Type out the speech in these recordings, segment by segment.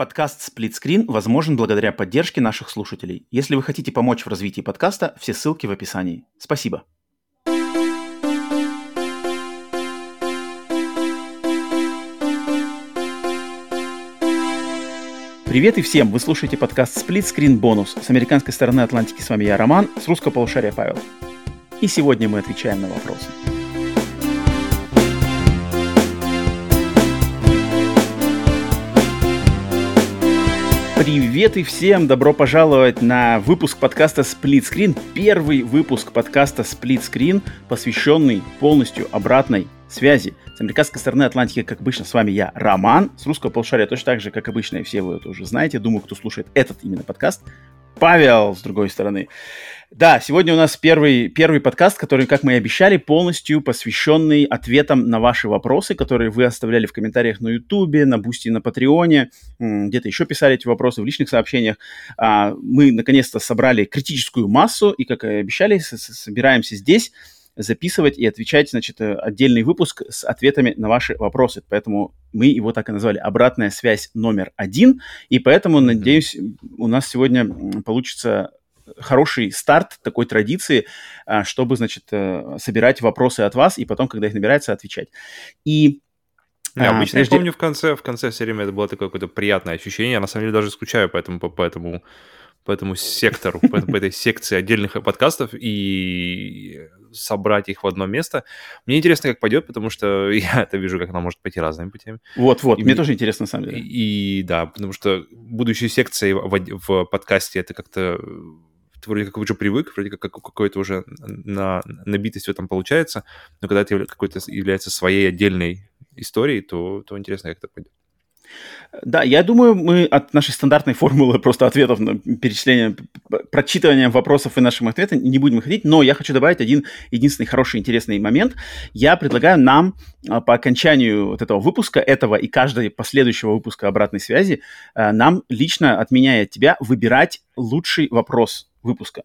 Подкаст «Сплитскрин» возможен благодаря поддержке наших слушателей. Если вы хотите помочь в развитии подкаста, все ссылки в описании. Спасибо. Привет и всем! Вы слушаете подкаст Screen Bonus. С американской стороны Атлантики с вами я, Роман, с русского полушария Павел. И сегодня мы отвечаем на вопросы. Привет и всем! Добро пожаловать на выпуск подкаста Split Screen. Первый выпуск подкаста Split Screen, посвященный полностью обратной связи. С американской стороны Атлантики, как обычно, с вами я, Роман. С русского полушария точно так же, как обычно, и все вы это уже знаете. Думаю, кто слушает этот именно подкаст. Павел, с другой стороны. Да, сегодня у нас первый, первый подкаст, который, как мы и обещали, полностью посвященный ответам на ваши вопросы, которые вы оставляли в комментариях на Ютубе, на Бусти, на Патреоне, где-то еще писали эти вопросы в личных сообщениях. А, мы, наконец-то, собрали критическую массу, и, как и обещали, собираемся здесь записывать и отвечать, значит, э, отдельный выпуск с ответами на ваши вопросы. Поэтому мы его так и назвали «Обратная связь номер один». И поэтому, надеюсь, у нас сегодня получится хороший старт такой традиции, а, чтобы, значит, э, собирать вопросы от вас и потом, когда их набирается, отвечать. И не, а, обычно прежде... я помню в конце, в конце все время это было такое какое-то приятное ощущение. Я на самом деле даже скучаю по этому, по, по этому, по этому сектору, по, по этой секции отдельных подкастов и собрать их в одно место. Мне интересно, как пойдет, потому что я это вижу, как она может пойти разными путями. Вот-вот, мне тоже интересно, на самом деле. И, и да, потому что будущей секцией в, в подкасте это как-то ты вроде как уже привык, вроде как какой-то уже на, набитость в этом получается, но когда это какой-то является своей отдельной историей, то, то интересно, как это пойдет. Да, я думаю, мы от нашей стандартной формулы просто ответов на перечисление, прочитывания вопросов и нашим ответам не будем ходить, но я хочу добавить один единственный хороший, интересный момент. Я предлагаю нам а, по окончанию вот этого выпуска, этого и каждого последующего выпуска обратной связи, а, нам лично от меня и от тебя выбирать лучший вопрос выпуска.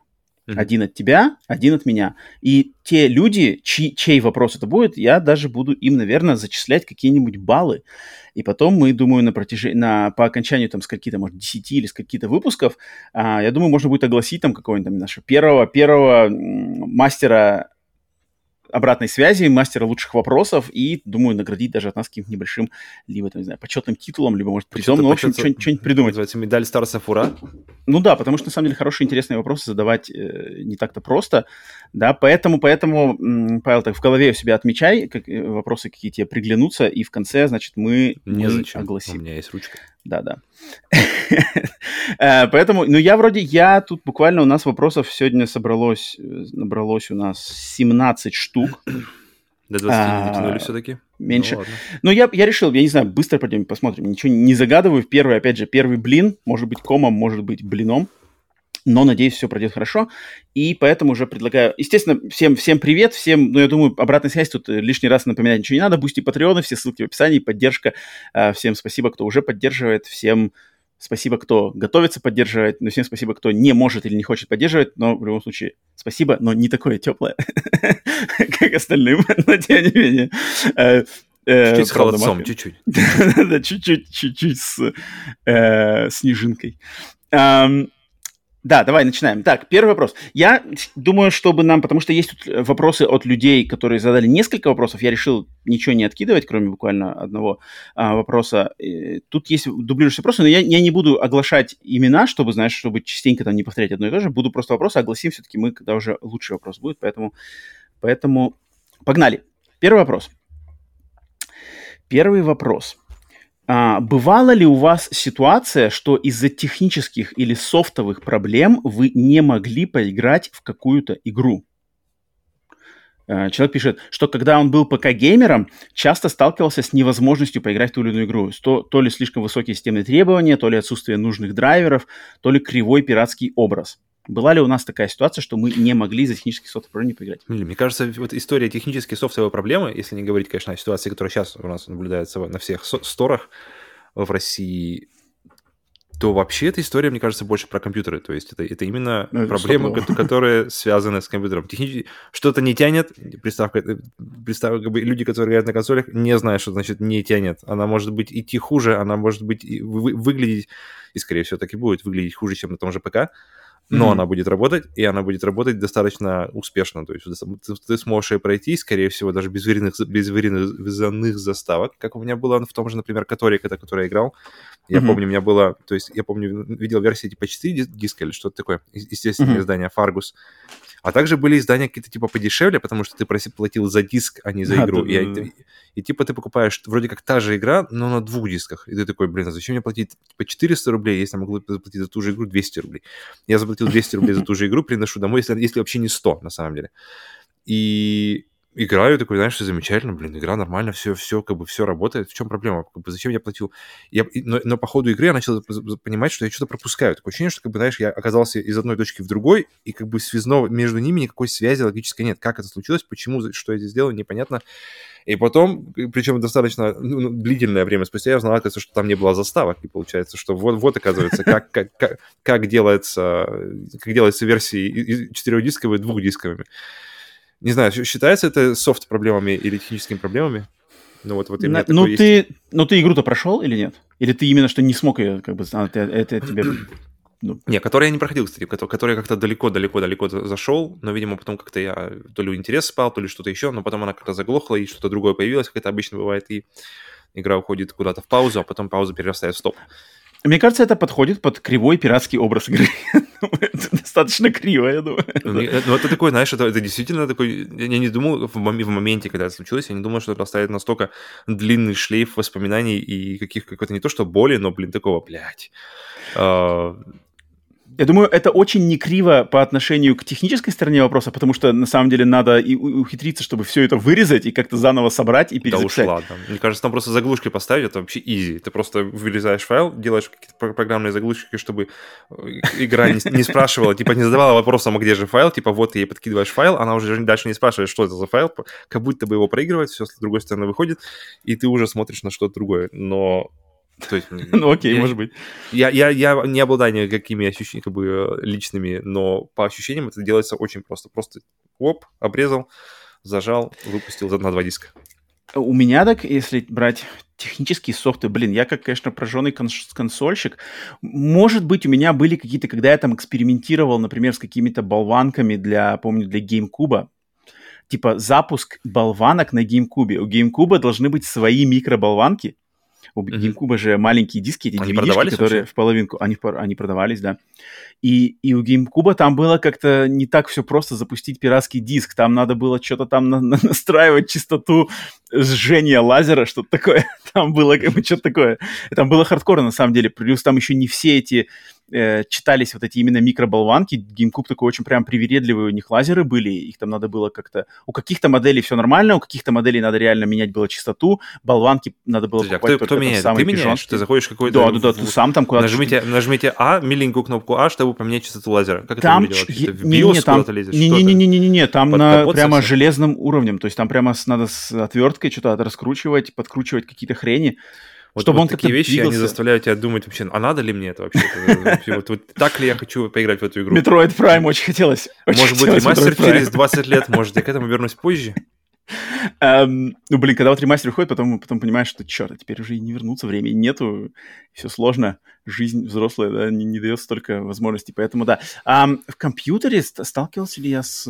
Mm-hmm. Один от тебя, один от меня. И те люди, чьи, чей вопрос это будет, я даже буду им, наверное, зачислять какие-нибудь баллы. И потом мы, думаю, на протяжении, на, по окончанию там с каких-то, может, 10 или с каких-то выпусков, а, я думаю, можно будет огласить там какого-нибудь там нашего первого, первого мастера обратной связи, мастера лучших вопросов и, думаю, наградить даже от нас каким-то небольшим, либо, там, не знаю, почетным титулом, либо, может, призом, ну, в общем, что-нибудь придумать. Называется медаль Старса Фура? Ну да, потому что, на самом деле, хорошие, интересные вопросы задавать э, не так-то просто, да, поэтому, поэтому, Павел, так в голове у себя отмечай, как, э, вопросы какие тебе приглянутся, и в конце, значит, мы, Незачем. мы огласим. У меня есть ручка. Да-да. Э, поэтому, ну, я вроде, я тут буквально у нас вопросов сегодня собралось, э, набралось у нас 17 штук. До 20 не дотянули все-таки? Меньше. Ну, Но я, я решил, я не знаю, быстро пойдем посмотрим. Ничего не загадываю. Первый, опять же, первый блин, может быть комом, может быть блином но надеюсь, все пройдет хорошо. И поэтому уже предлагаю... Естественно, всем, всем привет, всем, ну, я думаю, обратная связь тут э, лишний раз напоминать ничего не надо. Бусти Патреоны, все ссылки в описании, поддержка. А, всем спасибо, кто уже поддерживает, всем спасибо, кто готовится поддерживать, но всем спасибо, кто не может или не хочет поддерживать, но в любом случае спасибо, но не такое теплое, как остальным, но тем не менее. Э, э, чуть-чуть с холодцом, чуть-чуть. Да, чуть-чуть, чуть-чуть с снежинкой. Да, давай начинаем. Так, первый вопрос. Я думаю, чтобы нам, потому что есть тут вопросы от людей, которые задали несколько вопросов, я решил ничего не откидывать, кроме буквально одного а, вопроса. И тут есть дублирующие вопросы, но я, я не буду оглашать имена, чтобы, знаешь, чтобы частенько там не повторять одно и то же. Буду просто вопросы огласим все-таки мы, когда уже лучший вопрос будет, поэтому, поэтому погнали. Первый вопрос. Первый вопрос. А, бывала ли у вас ситуация, что из-за технических или софтовых проблем вы не могли поиграть в какую-то игру? А, человек пишет, что когда он был ПК-геймером, часто сталкивался с невозможностью поиграть в ту или иную игру. То, то ли слишком высокие системные требования, то ли отсутствие нужных драйверов, то ли кривой пиратский образ. Была ли у нас такая ситуация, что мы не могли из-за технических софтовых проблем поиграть? Мне кажется, вот история технической софтовой проблемы, если не говорить, конечно, о ситуации, которая сейчас у нас наблюдается на всех сторах в России, то вообще эта история, мне кажется, больше про компьютеры. То есть это, это именно ну, проблемы, которые связаны с компьютером. Технически что-то не тянет, приставка, э, приставка, как бы люди, которые играют на консолях, не знают, что значит не тянет. Она может быть идти хуже, она может быть вы, выглядеть, и скорее всего так и будет, выглядеть хуже, чем на том же ПК но mm-hmm. она будет работать, и она будет работать достаточно успешно. То есть ты, ты сможешь ее пройти, скорее всего, даже без вареных, без вареных заставок, как у меня было в том же, например, который, когда который я играл. Я mm-hmm. помню, у меня было, то есть я помню, видел версии типа 4 диска или что-то такое, естественное mm-hmm. издание Fargus. А также были издания какие-то типа подешевле, потому что ты платил за диск, а не за игру. Да, и, да, И, и типа ты покупаешь вроде как та же игра, но на двух дисках. И ты такой, блин, а зачем мне платить типа 400 рублей, если я могу заплатить за ту же игру 200 рублей? Я заплатил 200 рублей за ту же игру, приношу домой, если, если вообще не 100 на самом деле. И играю, такой, знаешь, все замечательно, блин, игра нормально, все, все, как бы все работает. В чем проблема? Как бы, зачем я платил? Я, но, но по ходу игры я начал понимать, что я что-то пропускаю. Такое ощущение, что, как бы, знаешь, я оказался из одной точки в другой, и как бы связного между ними никакой связи логической нет. Как это случилось, почему, что я здесь делаю, непонятно. И потом, причем достаточно ну, ну, длительное время спустя, я узнал, оказывается, что там не было заставок. И получается, что вот, вот оказывается, как, как, как, как, делается, как делается версии четырехдисковые двухдисковыми не знаю, считается это софт-проблемами или техническими проблемами? Ну, вот, вот именно На, ну, ты, есть. ну, ты игру-то прошел или нет? Или ты именно что не смог ее, как бы, это, это тебе... Ну. Не, который я не проходил, кстати, который я как-то далеко-далеко-далеко зашел, но, видимо, потом как-то я то ли интерес спал, то ли что-то еще, но потом она как-то заглохла, и что-то другое появилось, как это обычно бывает, и игра уходит куда-то в паузу, а потом пауза перерастает в стоп. Мне кажется, это подходит под кривой пиратский образ игры. это достаточно криво, я думаю. Ну, ну, это такой, знаешь, это, это действительно такой... Я не думал в, в моменте, когда это случилось, я не думал, что это оставит настолько длинный шлейф воспоминаний и каких какой-то не то что боли, но, блин, такого, блядь. Uh, я думаю, это очень не криво по отношению к технической стороне вопроса, потому что на самом деле надо и ухитриться, чтобы все это вырезать и как-то заново собрать и перезаписать. Да уж ладно. Мне кажется, там просто заглушки поставить, это вообще изи. Ты просто вырезаешь файл, делаешь какие-то программные заглушки, чтобы э, игра не, не спрашивала, типа не задавала вопросом, а где же файл, типа вот ты ей подкидываешь файл, она уже дальше не спрашивает, что это за файл, как будто бы его проигрывает, все с другой стороны выходит, и ты уже смотришь на что-то другое. Но то есть, ну окей, я, может быть. Я, я, я не обладаю никакими ощущениями как бы, личными, но по ощущениям это делается очень просто. Просто оп, обрезал, зажал, выпустил на два диска. У меня так, если брать технические софты, блин, я как, конечно, прожженный конс- консольщик, может быть, у меня были какие-то, когда я там экспериментировал, например, с какими-то болванками для, помню, для GameCube, типа запуск болванок на GameCube. У GameCube должны быть свои микроболванки, у. GameCube же маленькие диски, эти DVD, которые вообще? в половинку, они, они продавались, да. И, и у GameCube там было как-то не так все просто запустить пиратский диск. Там надо было что-то там на, на, настраивать частоту жжения лазера, что-то такое. Там было как бы что-то такое. Там было хардкорно на самом деле. Плюс там еще не все эти э, читались вот эти именно микроболванки. GameCube такой очень прям привередливый, у них лазеры были, их там надо было как-то... У каких-то моделей все нормально, у каких-то моделей надо реально менять было частоту, болванки надо было Подожди, покупать а кто, кто меняет? Ты меняешь? Ты заходишь какой-то... Да, да, да, ты сам там куда-то... Нажмите, нажмите А, миленькую кнопку А, чтобы поменять частоту лазера. Как там это выглядело? Ч... В BIOS не, там... лезешь? Не-не-не, там на прямо железным уровнем, то есть там прямо надо с отверткой что-то раскручивать, подкручивать какие-то хрени. Вот, Чтобы вот он такие вещи, двигался. они заставляют тебя думать вообще, а надо ли мне это вообще? вот, вот так ли я хочу поиграть в эту игру? Metroid Prime очень хотелось. Очень может быть, ремастер через 20 лет, может, я к этому вернусь позже? Um, ну, блин, когда вот ремастер выходит, потом, потом понимаешь, что, черт, а теперь уже и не вернуться, времени нету, все сложно, жизнь взрослая, да, не, не дает столько возможностей, поэтому да. Um, в компьютере сталкивался ли я с...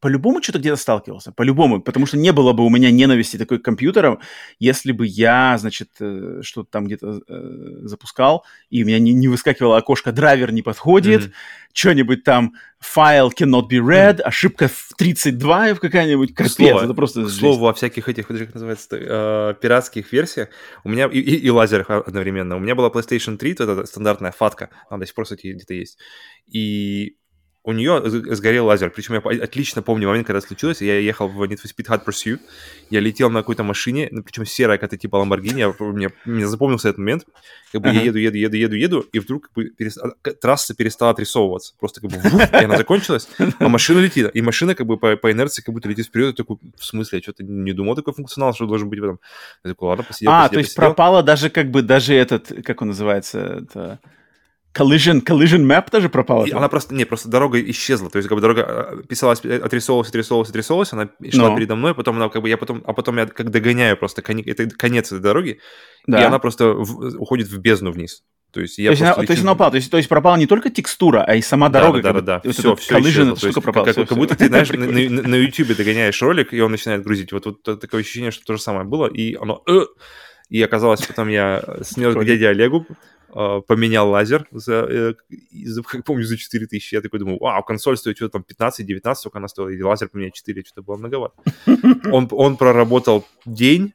По-любому что-то где-то сталкивался, по-любому, потому что не было бы у меня ненависти такой к компьютерам, если бы я, значит, э, что-то там где-то э, запускал, и у меня не, не выскакивало окошко «драйвер не подходит», mm-hmm. что-нибудь там «файл cannot be read», mm-hmm. ошибка в 32 в какая-нибудь, капец, слово, это просто... К слову, во всяких этих, как называется, э, пиратских версиях, у меня, и, и, и лазерах одновременно, у меня была PlayStation 3, это стандартная фатка, она до сих пор, кстати, где-то есть, и у нее сгорел лазер. Причем я отлично помню момент, когда случилось. Я ехал в Need for Speed Hot Pursuit. Я летел на какой-то машине, ну, причем серая, какая-то типа Lamborghini. Я, мне, мне запомнился этот момент. Как бы uh-huh. я еду, еду, еду, еду, еду, и вдруг как бы перест... трасса перестала отрисовываться. Просто как бы вуф, и она закончилась, а машина летит. И машина как бы по, по инерции как будто летит вперед. Я такой, в смысле, я что-то не думал такой функционал, что должен быть в этом. Я такой, ладно, посидел, А, посидел, то есть посидел. пропала даже как бы, даже этот, как он называется, это Collision, collision map тоже пропала? она просто, не, просто дорога исчезла, то есть как бы дорога э, писалась, э, отрисовывалась, отрисовывалась, отрисовывалась, она шла Но. передо мной, потом она как бы, я потом, а потом я как догоняю просто конец, это конец этой дороги, да. и она просто в, уходит в бездну вниз. То есть, я то, есть она, лечу... то есть она упала, то есть, то есть пропала не только текстура, а и сама дорога. Да, да, да, да. Все, все исчезло. Штука есть, пропала. Как, все, как все. будто ты, знаешь, на, на, на YouTube догоняешь ролик, и он начинает грузить. Вот, вот такое ощущение, что то же самое было, и оно... И оказалось, потом я снес к дяде Олегу, поменял лазер за, э, за, как помню, за 4 тысячи. Я такой думаю, вау, консоль стоит что-то там 15-19, сколько она стоила, и лазер поменять 4, что-то было многовато. он, он проработал день,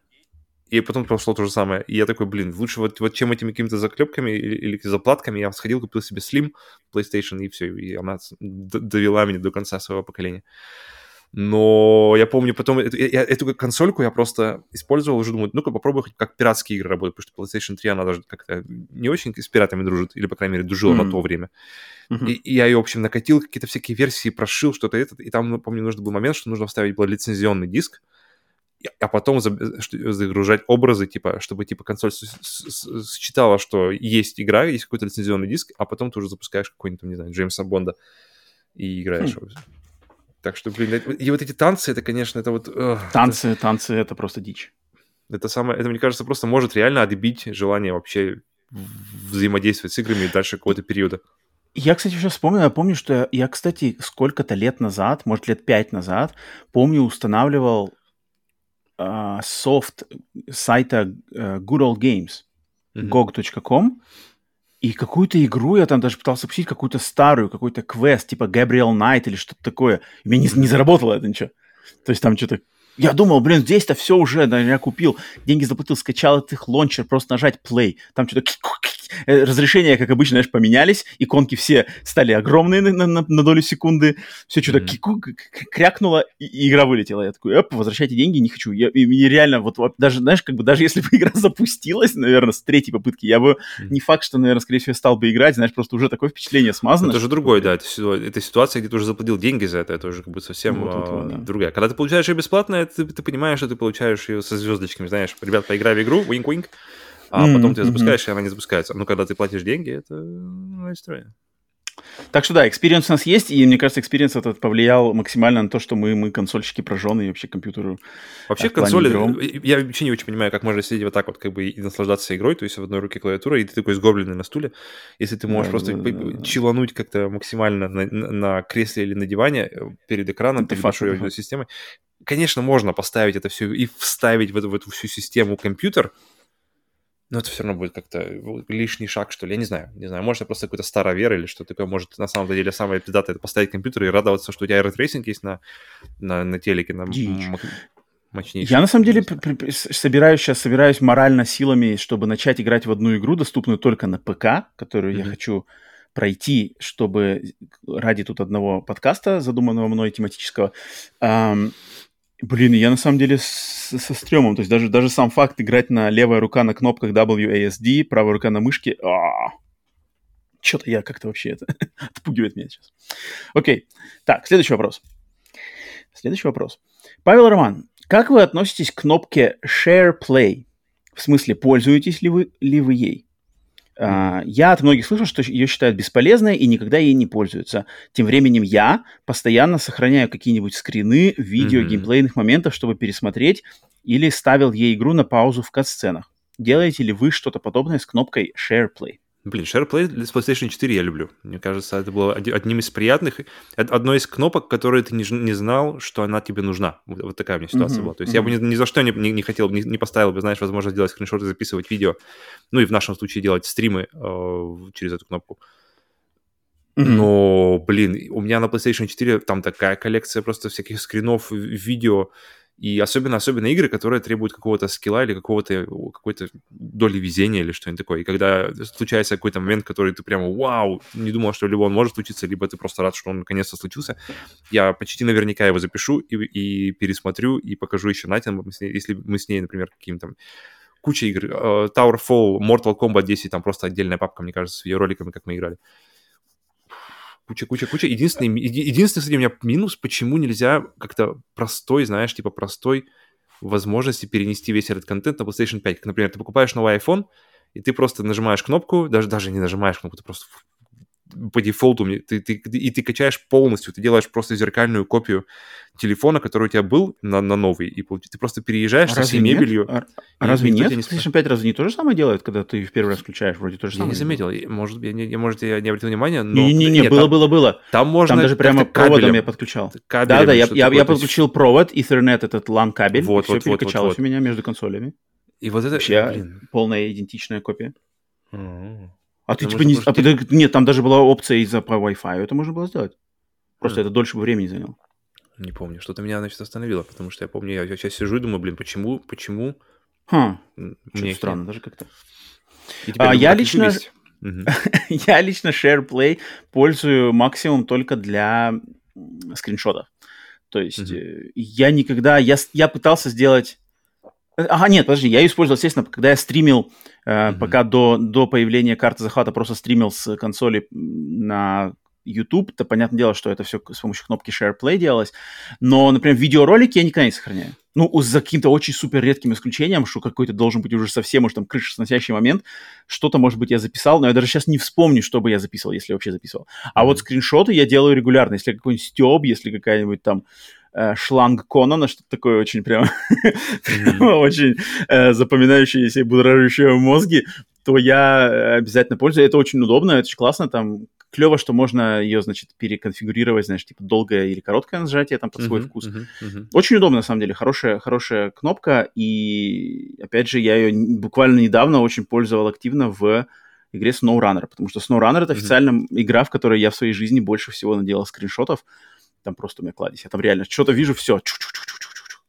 и потом прошло то же самое. И я такой, блин, лучше вот, вот чем этими какими-то заклепками или, или заплатками я сходил, купил себе Slim PlayStation, и все, и она довела меня до конца своего поколения. Но я помню потом, эту, я, эту консольку я просто использовал, уже думаю, ну-ка попробую хоть как пиратские игры работают, потому что PlayStation 3, она даже как-то не очень с пиратами дружит, или, по крайней мере, дружила mm-hmm. на то время. Mm-hmm. И, и я ее, в общем, накатил, какие-то всякие версии прошил, что-то это, и там, помню, нужно был момент, что нужно вставить был лицензионный диск, а потом загружать образы, типа, чтобы, типа, консоль считала, что есть игра, есть какой-то лицензионный диск, а потом ты уже запускаешь какой-нибудь, не знаю, Джеймса Бонда и играешь. Хм. Так что, блин, и вот эти танцы, это, конечно, это вот... танцы, это... танцы, это просто дичь. Это самое, это, мне кажется, просто может реально отбить желание вообще взаимодействовать с играми дальше какого-то периода. Я, кстати, сейчас вспомнил, я помню, что я, кстати, сколько-то лет назад, может, лет пять назад, помню, устанавливал э, софт сайта э, Good Old Games, mm-hmm. gog.com, и какую-то игру я там даже пытался запустить, какую-то старую, какой-то квест, типа Gabriel Knight или что-то такое. И мне не, не заработало это ничего. То есть там что-то... Я думал, блин, здесь-то все уже, я купил, деньги заплатил, скачал этот лончер, просто нажать play. Там что-то разрешения, как обычно, знаешь, поменялись, иконки все стали огромные на, на, на долю секунды, все что-то mm-hmm. крякнуло, и, игра вылетела. Я такой, оп, возвращайте деньги, не хочу. Я, и, и реально, вот, даже, знаешь, как бы даже если бы игра запустилась, наверное, с третьей попытки, я бы mm-hmm. не факт, что, наверное, скорее всего, стал бы играть, знаешь, просто уже такое впечатление смазано. Это же другое, да, это, это ситуация, где ты уже заплатил деньги за это, это уже как бы совсем вот, вот, вот, да. другая. Когда ты получаешь ее бесплатно, ты, ты понимаешь, что ты получаешь ее со звездочками, знаешь, ребят, поиграй в игру, wink-wink, а mm-hmm. потом ты запускаешь, и она не запускается. Но когда ты платишь деньги, это ну, история. Так что да, experience у нас есть, и мне кажется, experience этот повлиял максимально на то, что мы, мы консольщики прожженные, и вообще компьютеру. Вообще консоли, э, я вообще не очень понимаю, как можно сидеть вот так вот как бы и наслаждаться игрой, то есть в одной руке клавиатура, и ты такой сгорбленный на стуле, если ты можешь да, просто да, да, чилануть как-то максимально на, на кресле или на диване э, перед экраном, перед большой системой. Конечно, можно поставить это все и вставить в эту, в эту всю систему компьютер, но это все равно будет как-то лишний шаг, что ли. Я не знаю. Не знаю, может, это просто какой-то старовер или что такое. Может, на самом деле самое пиздатое это поставить компьютер и радоваться, что у тебя ray tracing есть на, на, на телеке, на мощнейший. Я на самом деле собираюсь сейчас собираюсь морально силами, чтобы начать играть в одну игру, доступную только на ПК, которую mm-hmm. я хочу пройти, чтобы ради тут одного подкаста, задуманного мной тематического, эм, Блин, я на самом деле с, со стрёмом. То есть даже, даже сам факт играть на левая рука на кнопках WASD, правая рука на мышке. А, Что-то я как-то вообще это отпугивает меня сейчас. Окей. Так, следующий вопрос. Следующий вопрос. Павел Роман, как вы относитесь к кнопке Share Play? В смысле, пользуетесь ли вы, ли вы ей? Uh, я от многих слышал, что ее считают бесполезной и никогда ей не пользуются. Тем временем я постоянно сохраняю какие-нибудь скрины, видео, mm-hmm. геймплейных моментов, чтобы пересмотреть, или ставил ей игру на паузу в кат-сценах. Делаете ли вы что-то подобное с кнопкой Share Play? Блин, SharePlay с PlayStation 4 я люблю. Мне кажется, это было одним из приятных, одной из кнопок, которые ты не, знал, что она тебе нужна. Вот, вот такая у меня ситуация mm-hmm. была. То есть mm-hmm. я бы ни, ни за что не, не, не хотел, не, не поставил бы, знаешь, возможность делать скриншоты, записывать видео, ну и в нашем случае делать стримы э, через эту кнопку. Mm-hmm. Но, блин, у меня на PlayStation 4 там такая коллекция просто всяких скринов, видео, И особенно, особенно игры, которые требуют какого-то скилла или какого-то, какой-то доли везения или что-нибудь такое. И когда случается какой-то момент, который ты прямо, вау, не думал, что либо он может случиться, либо ты просто рад, что он наконец-то случился, я почти наверняка его запишу и, и пересмотрю, и покажу еще Натин, если мы с ней, например, каким-то куча игр. Uh, Towerfall, Mortal Kombat 10, там просто отдельная папка, мне кажется, с ее роликами, как мы играли. Куча, куча, куча. Единственный, единственный, кстати, у меня минус, почему нельзя как-то простой, знаешь, типа простой возможности перенести весь этот контент на PlayStation 5. Как, например, ты покупаешь новый iPhone, и ты просто нажимаешь кнопку, даже, даже не нажимаешь кнопку, ты просто по дефолту, ты, ты, и ты качаешь полностью, ты делаешь просто зеркальную копию телефона, который у тебя был, на, на новый, и ты просто переезжаешь а со всей нет? мебелью. А, разве нет? Не PlayStation 5 разве не то же самое делает, когда ты в первый раз включаешь? Вроде то же самое. Я не заметил, может, я, не, может, я не обратил внимания, но... Не-не-не, было-было-было. Там можно... Там даже прямо проводом я подключал. Да-да, я, я, я подключил провод, Ethernet, этот LAN-кабель, вот, все вот, перекачалось вот, вот. у меня между консолями. И вот это... Вообще, блин. полная идентичная копия. Mm-hmm. А ты типа не... А, ты... Нет, там даже была опция из-за по Wi-Fi, это можно было сделать. Просто mm. это дольше бы времени заняло. Не помню. Что-то меня, значит, остановило, потому что я помню, я сейчас сижу и думаю, блин, почему, почему... Хм, мне странно их... даже как-то. А, я лично... я лично SharePlay пользую максимум только для скриншотов. То есть mm-hmm. я никогда... Я, я пытался сделать Ага, нет, подожди, я ее использовал, естественно, когда я стримил, э, mm-hmm. пока до, до появления карты захвата просто стримил с консоли на YouTube, то понятное дело, что это все с помощью кнопки Share Play делалось. Но, например, видеоролики я никогда не сохраняю. Ну, за каким-то очень супер редким исключением, что какой-то должен быть уже совсем уж там крышесносящий момент, что-то, может быть, я записал, но я даже сейчас не вспомню, что бы я записывал, если вообще записывал. А mm-hmm. вот скриншоты я делаю регулярно. Если какой-нибудь стёб, если какая-нибудь там шланг Конана, что-то такое очень прям, очень э, запоминающееся и будоражащее мозги, то я обязательно пользуюсь. Это очень удобно, это очень классно, там клево, что можно ее, значит, переконфигурировать, знаешь, типа долгое или короткое нажатие там под свой uh-huh, вкус. Uh-huh, uh-huh. Очень удобно, на самом деле, хорошая, хорошая кнопка, и, опять же, я ее буквально недавно очень пользовал активно в игре SnowRunner, потому что SnowRunner — это официально игра, в которой я в своей жизни больше всего наделал скриншотов, там просто у меня кладезь. Я там реально что-то вижу, все.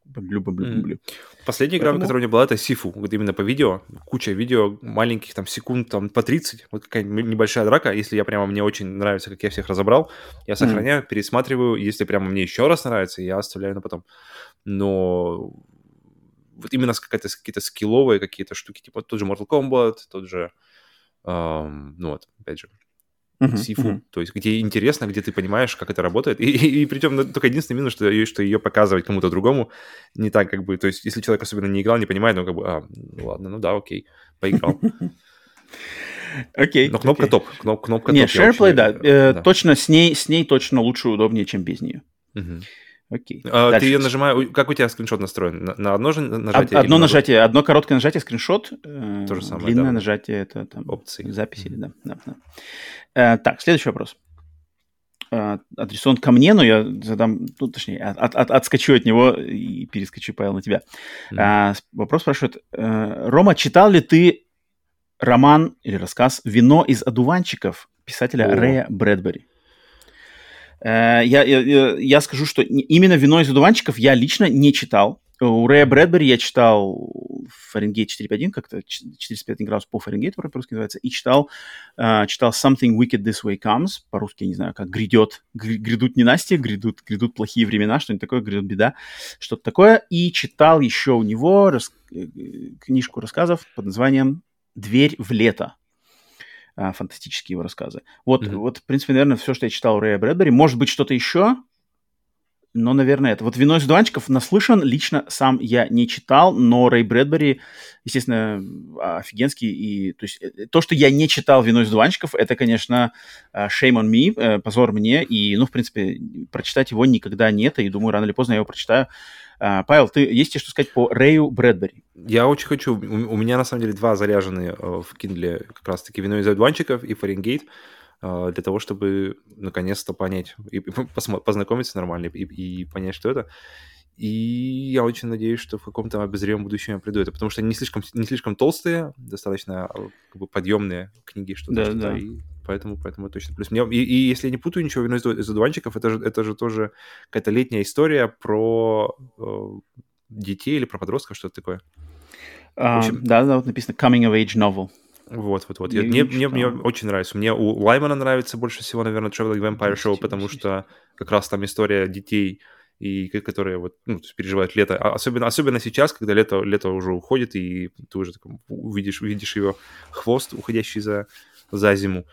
Бомблю, бомблю, бомблю. Последняя игра, которая у меня была, это Сифу. Вот именно по видео. Куча видео, маленьких там секунд, там по 30. Вот какая-нибудь небольшая драка. Если я прямо, мне очень нравится, как я всех разобрал, я сохраняю, mm. пересматриваю. Если прямо мне еще раз нравится, я оставляю на потом. Но вот именно какие-то, какие-то скилловые какие-то штуки, типа тот же Mortal Kombat, тот же, эм, ну вот, опять же, uh-huh, сифу, uh-huh. то есть где интересно, где ты понимаешь, как это работает. И, и, и причем ну, только единственный минус, что, что ее показывать кому-то другому не так как бы, то есть если человек особенно не играл, не понимает, ну как бы, а, ну ладно, ну да, окей, поиграл. Окей. Но кнопка okay. топ. Кноп, кнопка Не, топ. SharePlay, да. Э, да. Точно с ней, с ней точно лучше и удобнее, чем без нее. Угу. Окей. А, ты ее нажимаешь... Как у тебя скриншот настроен? На, на одно же нажатие? Одно нажатие, одно короткое нажатие, скриншот. Э, То же самое, Длинное да. нажатие — это там... Опции. Записи, mm-hmm. да. да, да. Э, так, следующий вопрос. Э, адресован ко мне, но я задам, ну, точнее, от, от, отскочу от него и перескочу, Павел, на тебя. Mm-hmm. Э, вопрос спрашивает. Рома, читал ли ты роман или рассказ «Вино из одуванчиков» писателя oh. Рэя Брэдбери? Э, я, я, я скажу, что именно «Вино из одуванчиков» я лично не читал. У Рэя Брэдбери я читал Фаренгейт 451, как-то 405 градусов по Фаренгейту по-русски называется, и читал, uh, читал Something Wicked This Way Comes, по-русски, я не знаю, как грядет, грядут ненастья, грядут, грядут плохие времена, что-нибудь такое, грядет беда, что-то такое, и читал еще у него рас... Э, книжку рассказов под названием «Дверь в лето», фантастические его рассказы. Вот, mm-hmm. вот, в принципе, наверное, все, что я читал у Рэя Брэдбери. Может быть, что-то еще, но, наверное, это. Вот «Вино из дуванчиков» наслышан, лично сам я не читал, но Рэй Брэдбери, естественно, офигенский. И, то есть э, то, что я не читал «Вино из дуванчиков», это, конечно, э, shame on me, э, позор мне. И, ну, в принципе, прочитать его никогда нет, и думаю, рано или поздно я его прочитаю. Павел, ты есть что сказать по Рэю Брэдбери? Я очень хочу. У меня, на самом деле, два заряженные в Kindle как раз-таки «Вино из одуванчиков» и «Фаренгейт». А, для того, чтобы наконец-то понять и познакомиться нормально и, и понять, что это. И я очень надеюсь, что в каком-то обозримом будущем я приду это, потому что они не слишком, не слишком толстые, достаточно а, как бы, подъемные книги, что-то. Да, что да. И поэтому, поэтому точно плюс. Мне, и, и если я не путаю ничего, «Вино из, из одуванчиков» это же, это же тоже какая-то летняя история про э, детей или про подростков, что-то такое. А, общем, да, да, вот написано Coming of Age Novel. Вот, вот, вот. Я, мне, мне, мне очень нравится. Мне у Лаймана нравится больше всего, наверное, Traveling Vampire Show, потому что как раз там история детей, и которые вот ну, переживают лето. А особенно, особенно сейчас, когда лето, лето уже уходит, и ты уже так, увидишь, увидишь ее хвост, уходящий за, за зиму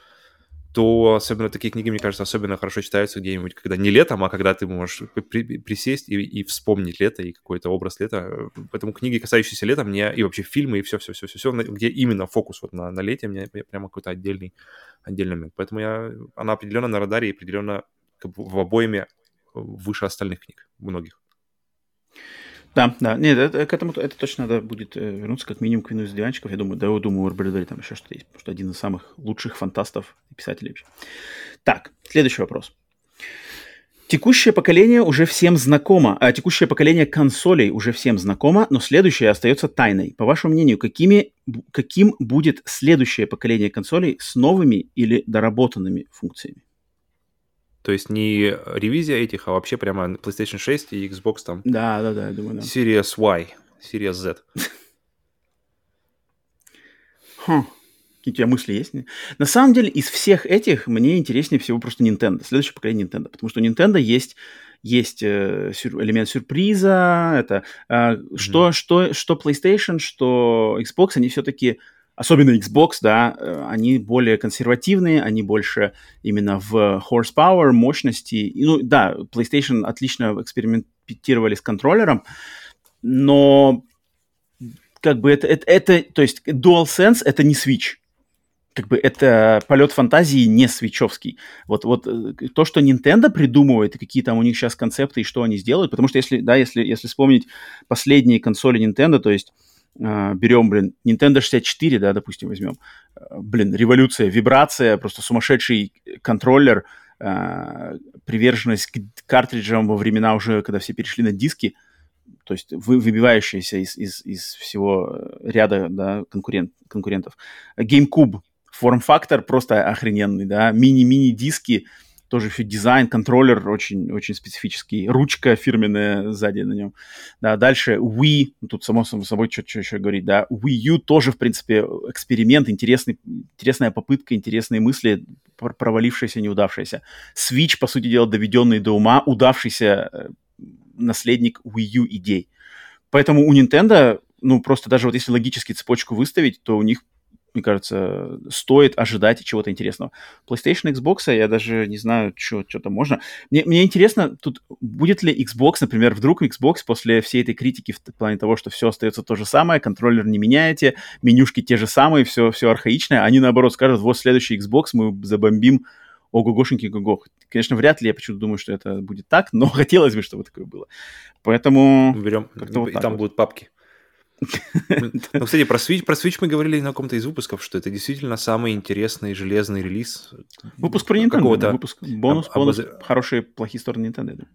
то особенно такие книги, мне кажется, особенно хорошо читаются где-нибудь, когда не летом, а когда ты можешь при, присесть и, и вспомнить лето и какой-то образ лета. Поэтому книги, касающиеся лета, мне и вообще фильмы, и все-все-все-все, где именно фокус вот на, на лете, мне прямо какой-то отдельный, отдельный момент. Поэтому я, она определенно на радаре и определенно в обоими выше остальных книг, многих. Да, да, нет, это, к этому это точно надо будет э, вернуться как минимум к вину из диванчиков. Я думаю, да, я думаю, у Арбалидори там еще что-то есть, потому что один из самых лучших фантастов и писателей вообще. Так, следующий вопрос. Текущее поколение уже всем знакомо, а текущее поколение консолей уже всем знакомо, но следующее остается тайной. По вашему мнению, какими, каким будет следующее поколение консолей с новыми или доработанными функциями? То есть не ревизия этих, а вообще прямо PlayStation 6 и Xbox там. Да, да, да, я думаю, да. Series Y, Series Z. Хм. Какие у тебя мысли есть? На самом деле, из всех этих мне интереснее всего просто Nintendo, следующее поколение Nintendo, потому что у Nintendo есть есть э, сюр, элемент сюрприза, это э, mm-hmm. что, что, что PlayStation, что Xbox, они все-таки особенно Xbox, да, э, они более консервативные, они больше именно в horsepower, мощности. Ну, да, PlayStation отлично экспериментировали с контроллером, но как бы это, это, это то есть DualSense это не Switch. Как бы это полет фантазии не свечевский. Вот, вот э, то, что Nintendo придумывает, какие там у них сейчас концепты, и что они сделают, потому что если, да, если, если вспомнить последние консоли Nintendo, то есть берем, блин, Nintendo 64, да, допустим, возьмем. Uh, блин, революция, вибрация, просто сумасшедший контроллер, uh, приверженность к картриджам во времена уже, когда все перешли на диски, то есть вы, выбивающиеся из, из, из всего ряда да, конкурент, конкурентов. GameCube, форм-фактор просто охрененный, да, мини-мини диски, тоже еще дизайн, контроллер очень, очень специфический, ручка фирменная сзади на нем. Да, дальше Wii, ну, тут само собой что, что еще говорить, да, Wii U тоже, в принципе, эксперимент, интересный, интересная попытка, интересные мысли, провалившаяся, неудавшаяся. Switch, по сути дела, доведенный до ума, удавшийся э, наследник Wii U идей. Поэтому у Nintendo, ну, просто даже вот если логически цепочку выставить, то у них мне кажется, стоит ожидать чего-то интересного. PlayStation, Xbox, я даже не знаю, что там можно. Мне, мне интересно, тут будет ли Xbox, например, вдруг Xbox после всей этой критики в плане того, что все остается то же самое, контроллер не меняете, менюшки те же самые, все, все архаичное, они наоборот скажут, вот следующий Xbox мы забомбим ого-гошеньки го Конечно, вряд ли я почему-то думаю, что это будет так, но хотелось бы, чтобы такое было. Поэтому... Берем, и вот там вот. будут папки. Ну, кстати, про Switch, про Switch мы говорили на каком-то из выпусков, что это действительно самый интересный железный релиз. Выпуск про Nintendo, выпуск бонус, об, бонус, обозр... хорошие, плохие стороны Nintendo, да.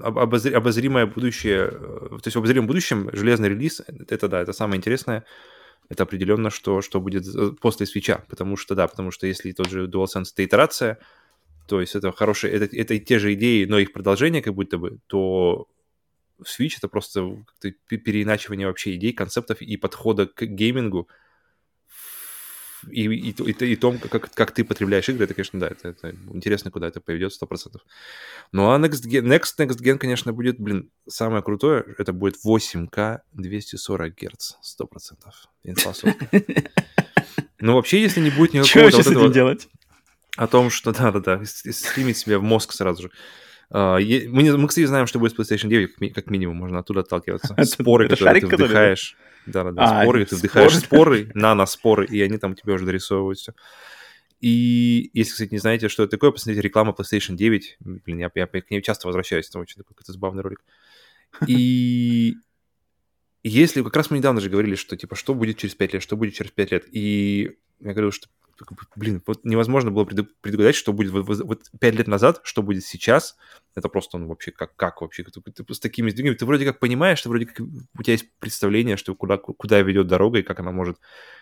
Обозр... Обозримое будущее, э, то есть в обозримом будущем железный релиз, это да, это самое интересное. Это определенно, что, что будет после свеча, потому что, да, потому что если тот же DualSense это итерация, то есть это хорошие, это, это те же идеи, но их продолжение как будто бы, то Switch это просто переиначивание вообще идей, концептов и подхода к геймингу. И, и, и, и том, как, как ты потребляешь игры, это, конечно, да, это, это интересно, куда это поведет, 100%. Ну а Next Gen, Next, Next Gen, конечно, будет, блин, самое крутое, это будет 8К 240 Гц, 100%. Инфа Ну вообще, если не будет никакого... Что вот этого, делать? О том, что, да-да-да, стримить себе в мозг сразу же. Uh, мы, мы, кстати, знаем, что будет с PlayStation 9, как минимум, можно оттуда отталкиваться. Споры, которые ты вдыхаешь. Да, да, да. А, споры, ты вдыхаешь споры, нано-споры, и они там тебе уже дорисовываются. И если, кстати, не знаете, что это такое, посмотрите реклама PlayStation 9. Блин, я, я, я к ней часто возвращаюсь, это очень такой какой-то забавный ролик. И если, как раз мы недавно же говорили, что, типа, что будет через 5 лет, что будет через 5 лет. И я говорил, что блин, вот невозможно было предугадать, что будет вот, 5 лет назад, что будет сейчас. Это просто, ну, вообще, как, как вообще? Ты, ты с такими сдвигами, ты вроде как понимаешь, ты вроде как, у тебя есть представление, что куда, куда ведет дорога и как она может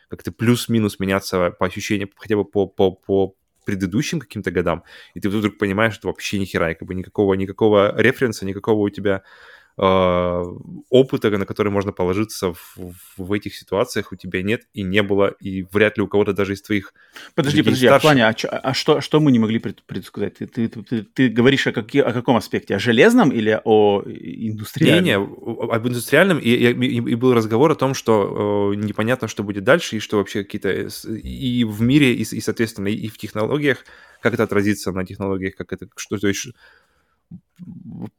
как-то плюс-минус меняться по ощущениям, хотя бы по, по, по предыдущим каким-то годам, и ты вдруг понимаешь, что вообще ни хера, как бы никакого, никакого референса, никакого у тебя опыта, на который можно положиться в, в этих ситуациях, у тебя нет и не было, и вряд ли у кого-то даже из твоих... Подожди, подожди, старших... а в плане, а, а что, что мы не могли предсказать? Ты, ты, ты, ты говоришь о, какие, о каком аспекте? О железном или о индустриальном? Не, не, об индустриальном, и, и, и был разговор о том, что э, непонятно, что будет дальше, и что вообще какие-то и в мире, и, и соответственно, и в технологиях, как это отразится на технологиях, как это, что, то есть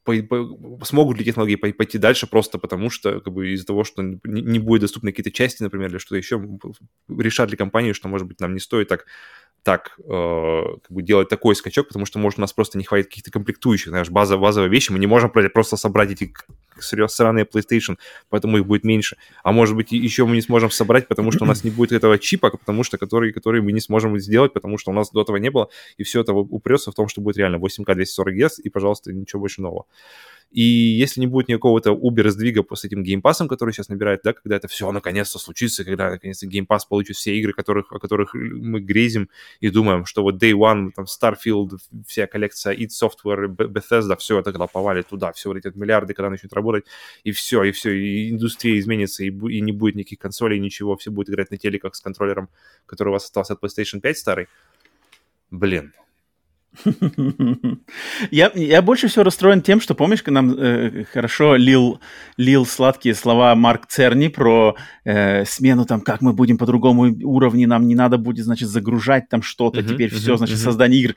по, по, смогут ли технологии пойти дальше просто потому, что как бы из-за того, что не, будет доступны какие-то части, например, или что-то еще, решат ли компании, что, может быть, нам не стоит так так э, как бы делать такой скачок, потому что, может, у нас просто не хватит каких-то комплектующих, знаешь, база, базовые вещи, мы не можем просто собрать эти сраные PlayStation, поэтому их будет меньше. А может быть, еще мы не сможем собрать, потому что у нас не будет этого чипа, потому что который, который мы не сможем сделать, потому что у нас до этого не было, и все это упрется в том, что будет реально 8К 240 Гц, и, пожалуйста, ничего больше нового. И если не будет никакого-то Uber-сдвига с этим геймпасом, который сейчас набирает, да, когда это все наконец-то случится, когда наконец-то геймпас получит все игры, которых, о которых мы грезим и думаем, что вот Day One, там, Starfield, вся коллекция id Software, Bethesda, все это когда повалит туда, все вот эти миллиарды, когда начнут работать, и все, и все, и индустрия изменится, и, и не будет никаких консолей, ничего, все будет играть на телеках с контроллером, который у вас остался от PlayStation 5 старый. Блин, я, я больше всего расстроен тем, что, помнишь, нам э, хорошо лил, лил сладкие слова Марк Церни про э, смену, там, как мы будем по другому уровню, нам не надо будет, значит, загружать там что-то, uh-huh, теперь uh-huh, все, значит, uh-huh. создание игр.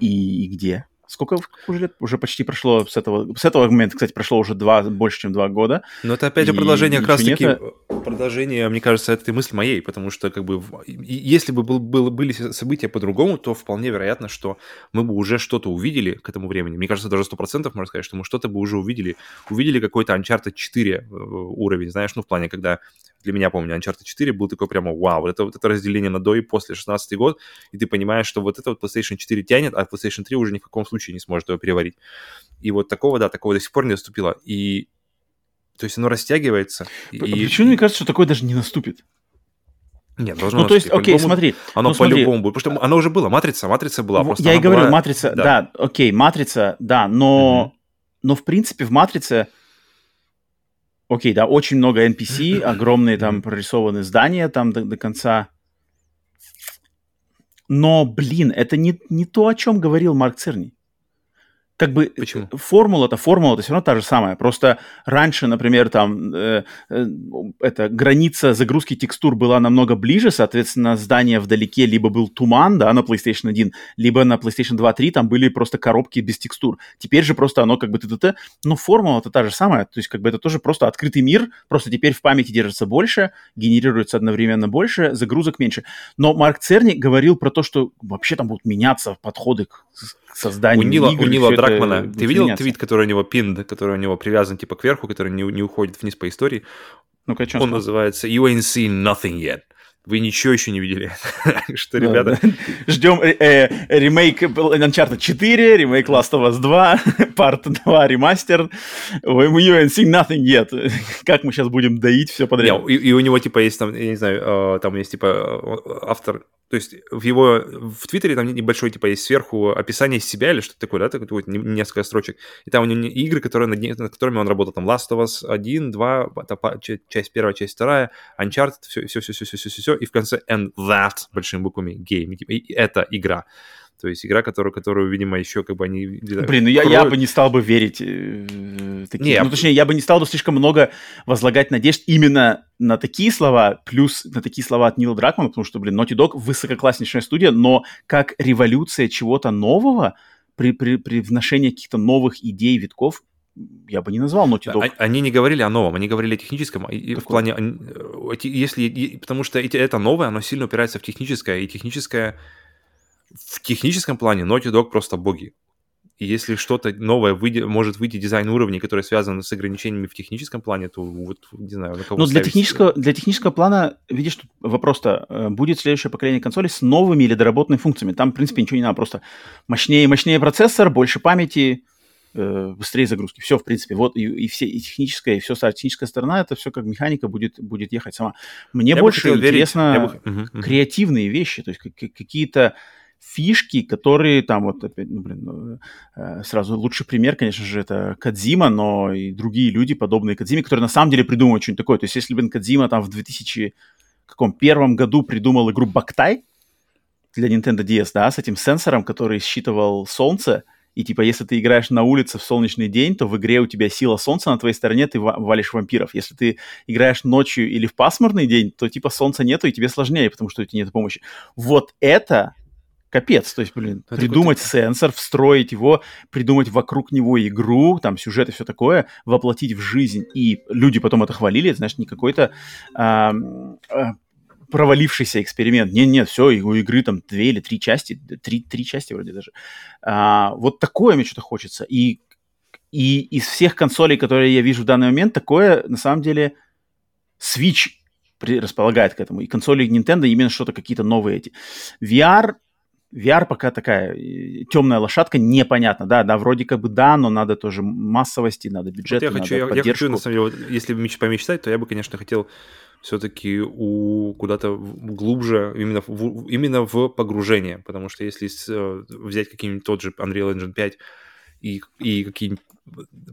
И, и где? Сколько уже лет? Уже почти прошло с этого... С этого момента, кстати, прошло уже два, больше, чем два года. Но это опять же продолжение как раз-таки... Нет... Продолжение, мне кажется, этой мысли моей, потому что как бы если бы был, был, были события по-другому, то вполне вероятно, что мы бы уже что-то увидели к этому времени. Мне кажется, даже 100% можно сказать, что мы что-то бы уже увидели. Увидели какой-то Uncharted 4 э, уровень, знаешь, ну в плане, когда для меня, помню, Uncharted 4 был такой прямо вау, вот это, вот это разделение на до и после 16 год, и ты понимаешь, что вот это вот PlayStation 4 тянет, а PlayStation 3 уже ни в каком случае не сможет его переварить. И вот такого, да, такого до сих пор не наступило. И то есть оно растягивается. И... Почему мне кажется, что такое даже не наступит? Нет, должно Ну, то есть, окей, смотри. Оно ну, по-любому будет. Потому что оно уже было. Матрица, матрица была. Просто я и говорю, была... матрица, да. да, окей, матрица, да, но, угу. но в принципе в матрице Окей, да, очень много NPC, огромные там прорисованные здания там до, до конца. Но, блин, это не, не то, о чем говорил Марк Церни как бы Почему? формула-то формула-то все равно та же самая. Просто раньше, например, там э, э, эта граница загрузки текстур была намного ближе, соответственно, здание вдалеке либо был туман, да, на PlayStation 1, либо на PlayStation 2, 3 там были просто коробки без текстур. Теперь же просто оно как бы т, -т, -т но формула-то та же самая. То есть как бы это тоже просто открытый мир, просто теперь в памяти держится больше, генерируется одновременно больше, загрузок меньше. Но Марк Церни говорил про то, что вообще там будут меняться подходы к созданию у Нила, игр. У Нила Дракмана, ты видел меняться. твит, который у него пинд, который у него привязан типа кверху, который не, не уходит вниз по истории? Ну-ка, Он сказал? называется You ain't seen nothing yet. Вы ничего еще не видели. что, ребята... Ждем э, э, ремейк Uncharted 4, ремейк Last of Us 2, Part 2, ремастер. You ain't seen nothing yet. как мы сейчас будем доить все подряд? и, у него, типа, есть там, я не знаю, э, там есть, типа, автор то есть в его в Твиттере там небольшой типа есть сверху описание себя или что-то такое, да, такое несколько строчек. И там у него игры, которые над, над которыми он работал, там Last of Us 1, 2, часть первая, часть вторая, Uncharted, все, все, все, все, все, все, все, и в конце and that большими буквами game. И это игра. То есть игра, которую, которую видимо, еще как бы они... Блин, ну я, я бы не стал бы верить э, такие... Не, ну, точнее, я бы не стал бы слишком много возлагать надежд именно на такие слова, плюс на такие слова от Нила Дракмана, потому что, блин, Naughty Dog высококласснейшая студия, но как революция чего-то нового при, при, при вношении каких-то новых идей, витков, я бы не назвал Naughty Dog. Они не говорили о новом, они говорили о техническом. И в плане, э, если, потому что это новое, оно сильно упирается в техническое, и техническое в техническом плане Naughty Dog просто боги. И если что-то новое выйдет, может выйти дизайн уровней, которые связаны с ограничениями в техническом плане, то вот, не знаю, на кого Ну, для технического, для технического плана, видишь, тут вопрос-то, э, будет следующее поколение консолей с новыми или доработанными функциями. Там, в принципе, ничего не надо, просто мощнее и мощнее процессор, больше памяти, э, быстрее загрузки. Все, в принципе, вот и, и все, и техническая, и все техническая сторона, это все как механика будет, будет ехать сама. Мне я больше интересно верить. бы... креативные вещи, то есть какие-то фишки, которые там вот, опять, ну, блин, ну, э, сразу лучший пример, конечно же, это Кадзима, но и другие люди, подобные Кадзиме, которые на самом деле придумывают что-нибудь такое. То есть если бы Кадзима там в 2000 каком первом году придумал игру Бактай для Nintendo DS, да, с этим сенсором, который считывал солнце, и типа, если ты играешь на улице в солнечный день, то в игре у тебя сила солнца на твоей стороне, ты валишь вампиров. Если ты играешь ночью или в пасмурный день, то типа солнца нету, и тебе сложнее, потому что у тебя нет помощи. Вот это капец. То есть, блин, это придумать какой сенсор, встроить его, придумать вокруг него игру, там сюжет и все такое, воплотить в жизнь. И люди потом это хвалили, это, знаешь, не какой-то а, а, провалившийся эксперимент. Нет, нет, все, у игры там две или три части, три, три части вроде даже. А, вот такое мне что-то хочется. И, и из всех консолей, которые я вижу в данный момент, такое, на самом деле, Switch располагает к этому. И консоли Nintendo именно что-то какие-то новые эти. VR VR пока такая э, темная лошадка, непонятно, да, да, вроде как бы да, но надо тоже массовости, надо бюджет, вот я хочу, я, я хочу, на самом деле, вот, если помечтать, то я бы, конечно, хотел все-таки у куда-то глубже именно в, именно в погружение, потому что если э, взять какие-нибудь тот же Unreal Engine 5 и, и какие-нибудь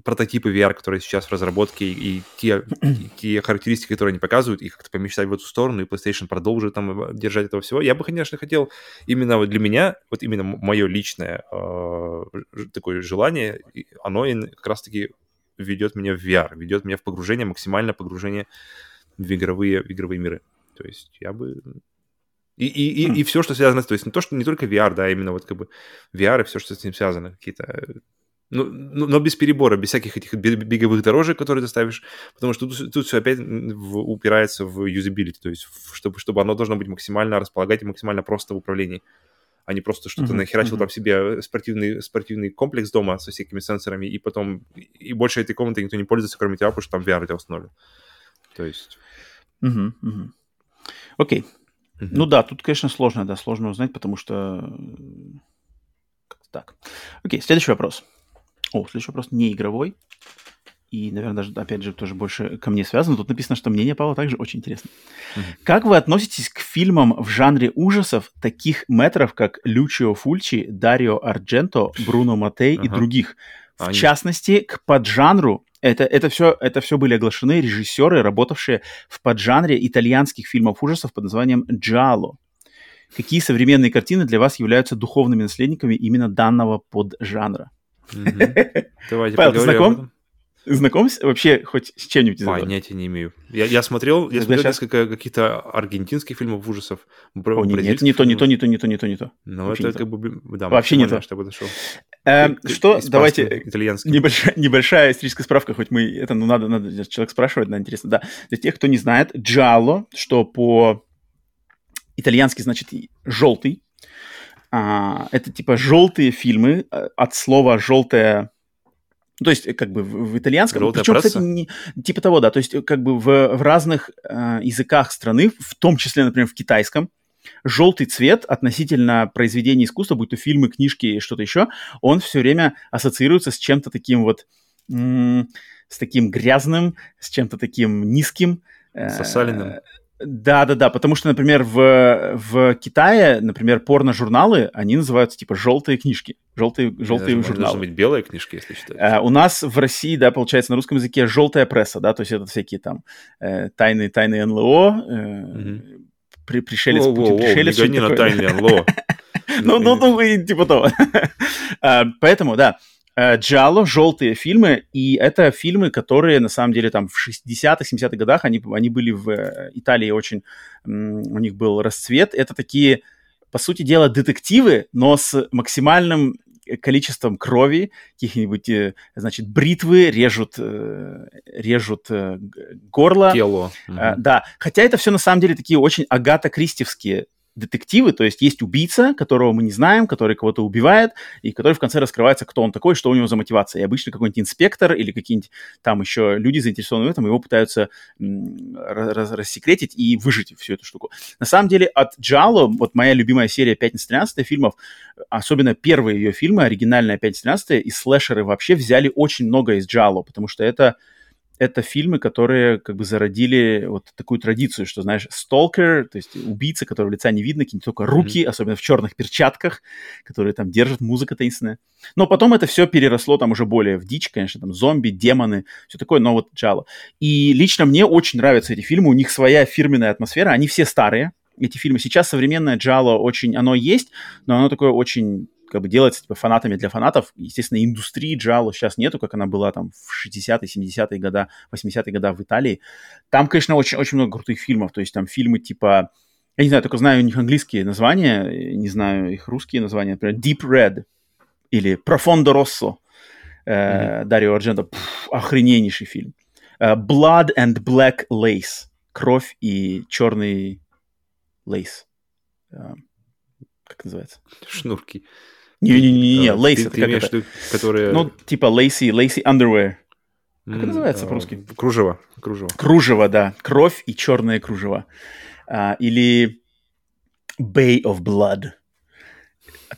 прототипы VR, которые сейчас в разработке, и, и те, и те характеристики, которые они показывают, и как-то помечтать в эту сторону, и PlayStation продолжит там э, держать этого всего. Я бы, конечно, хотел именно вот для меня, вот именно мое личное э, такое желание, оно как раз-таки ведет меня в VR, ведет меня в погружение, максимальное погружение в игровые, в игровые миры. То есть я бы и, и, и, и все, что связано, то есть не то, что не только VR, да, а именно вот как бы VR и все, что с ним связано, какие-то ну, ну, но без перебора, без всяких этих беговых дорожек, которые ты ставишь, потому что тут, тут все опять в, упирается в юзабилити, то есть чтобы, чтобы оно должно быть максимально располагать и максимально просто в управлении, а не просто что-то mm-hmm. нахерачил mm-hmm. там себе спортивный, спортивный комплекс дома со всякими сенсорами, и потом и больше этой комнаты никто не пользуется, кроме тебя, потому что там VR у тебя установлен. То есть... Mm-hmm. Mm-hmm. Окей. Mm-hmm. Ну да, тут, конечно, сложно, да, сложно узнать, потому что... Так. Окей, следующий вопрос. О, следующий вопрос не игровой. И, наверное, даже, опять же, тоже больше ко мне связано. Тут написано, что мнение Павла также очень интересно. Mm-hmm. Как вы относитесь к фильмам в жанре ужасов таких метров, как Лючио Фульчи, Дарио Ардженто, Бруно Матей uh-huh. и других? В Они... частности, к поджанру это, это, все, это все были оглашены режиссеры, работавшие в поджанре итальянских фильмов ужасов под названием «Джало». Какие современные картины для вас являются духовными наследниками именно данного поджанра? Давайте Павел, ты знаком? Знаком вообще хоть с чем-нибудь из Понятия не имею. Я, я смотрел, я смотрел несколько каких-то аргентинских фильмов ужасов. О, нет, не то, не то, не то, не то, не то, не то. Ну, это как бы, да, Вообще не то. Что подошел. Эм, что, давайте, небольшая, небольшая историческая справка, хоть мы, это, ну, надо, надо, человек спрашивает, да, интересно, да. Для тех, кто не знает, джало, что по итальянски значит желтый, а, это типа желтые фильмы э, от слова желтая то есть, как бы в, в итальянском, Желтая причем, пресса? кстати, не, типа того, да, то есть, как бы в, в разных э, языках страны, в том числе, например, в китайском, желтый цвет относительно произведений искусства, будь то фильмы, книжки, что-то еще, он все время ассоциируется с чем-то таким вот, м- с таким грязным, с чем-то таким низким. Э, Сосаленным. Да, да, да, потому что, например, в, в Китае, например, порно-журналы, они называются типа желтые книжки, желтые, желтые Даже, журналы. Должны быть белые книжки, если считать. А, у нас в России, да, получается, на русском языке желтая пресса, да, то есть это всякие там э, тайны, тайны НЛО, э, угу. при, пришелец, воу, воу, пришелец. Не гони на тайны НЛО. Ну, ну, ну, типа того. А, поэтому, да, Э, Джало, желтые фильмы, и это фильмы, которые, на самом деле, там в 60-х, 70-х годах, они, они были в э, Италии очень, у них был расцвет. Это такие, по сути дела, детективы, но с максимальным количеством крови, каких-нибудь, э, значит, бритвы режут, режут горло. Тело. Угу. Да, хотя это все на самом деле такие очень агата-кристевские детективы, то есть есть убийца, которого мы не знаем, который кого-то убивает, и который в конце раскрывается, кто он такой, что у него за мотивация. И обычно какой-нибудь инспектор или какие-нибудь там еще люди заинтересованные в этом, его пытаются рассекретить и выжить всю эту штуку. На самом деле от Джало, вот моя любимая серия «Пятница 13 фильмов, особенно первые ее фильмы, оригинальная «Пятница 13 и слэшеры вообще взяли очень много из Джало, потому что это это фильмы, которые как бы зародили вот такую традицию, что, знаешь, сталкер, то есть убийца, которого лица не видно, какие-нибудь только руки, mm-hmm. особенно в черных перчатках, которые там держат, музыка таинственная. Но потом это все переросло там уже более в дичь, конечно, там зомби, демоны, все такое, но вот Джало. И лично мне очень нравятся эти фильмы, у них своя фирменная атмосфера, они все старые, эти фильмы. Сейчас современное Джало очень, оно есть, но оно такое очень как бы делается типа фанатами для фанатов. Естественно, индустрии джалу сейчас нету, как она была там в 60-е, 70-е года, 80-е года в Италии. Там, конечно, очень, очень много крутых фильмов. То есть там фильмы типа... Я не знаю, только знаю у них английские названия, не знаю их русские названия. Например, Deep Red или Profondo Rosso. Mm-hmm. Дарио Ардженто. охрененнейший фильм. Э, Blood and Black Lace. Кровь и черный лейс. Э, как называется? Шнурки. Не-не-не, а, лейс это как это? которые... Ну, типа lacy, lacy underwear. Как это называется по-русски? Кружево. Кружево. Кружево, да. Кровь и черное кружево. А, или Bay of Blood.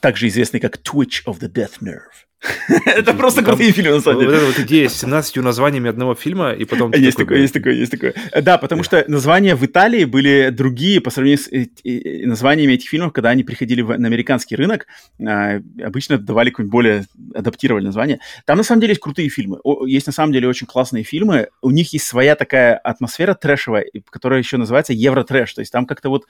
Также известный как Twitch of the Death Nerve. Это просто крутые фильмы, на самом деле. Вот эта вот идея с 17 названиями одного фильма, и потом... Есть такое, есть такое, есть такое. Да, потому что названия в Италии были другие по сравнению с э, э, названиями этих фильмов, когда они приходили на американский рынок, а, обычно давали какое-нибудь более адаптированное название. Там, на самом деле, есть крутые фильмы. Есть, на самом деле, очень классные фильмы. У них есть своя такая атмосфера трэшевая, которая еще называется евротрэш. То есть там как-то вот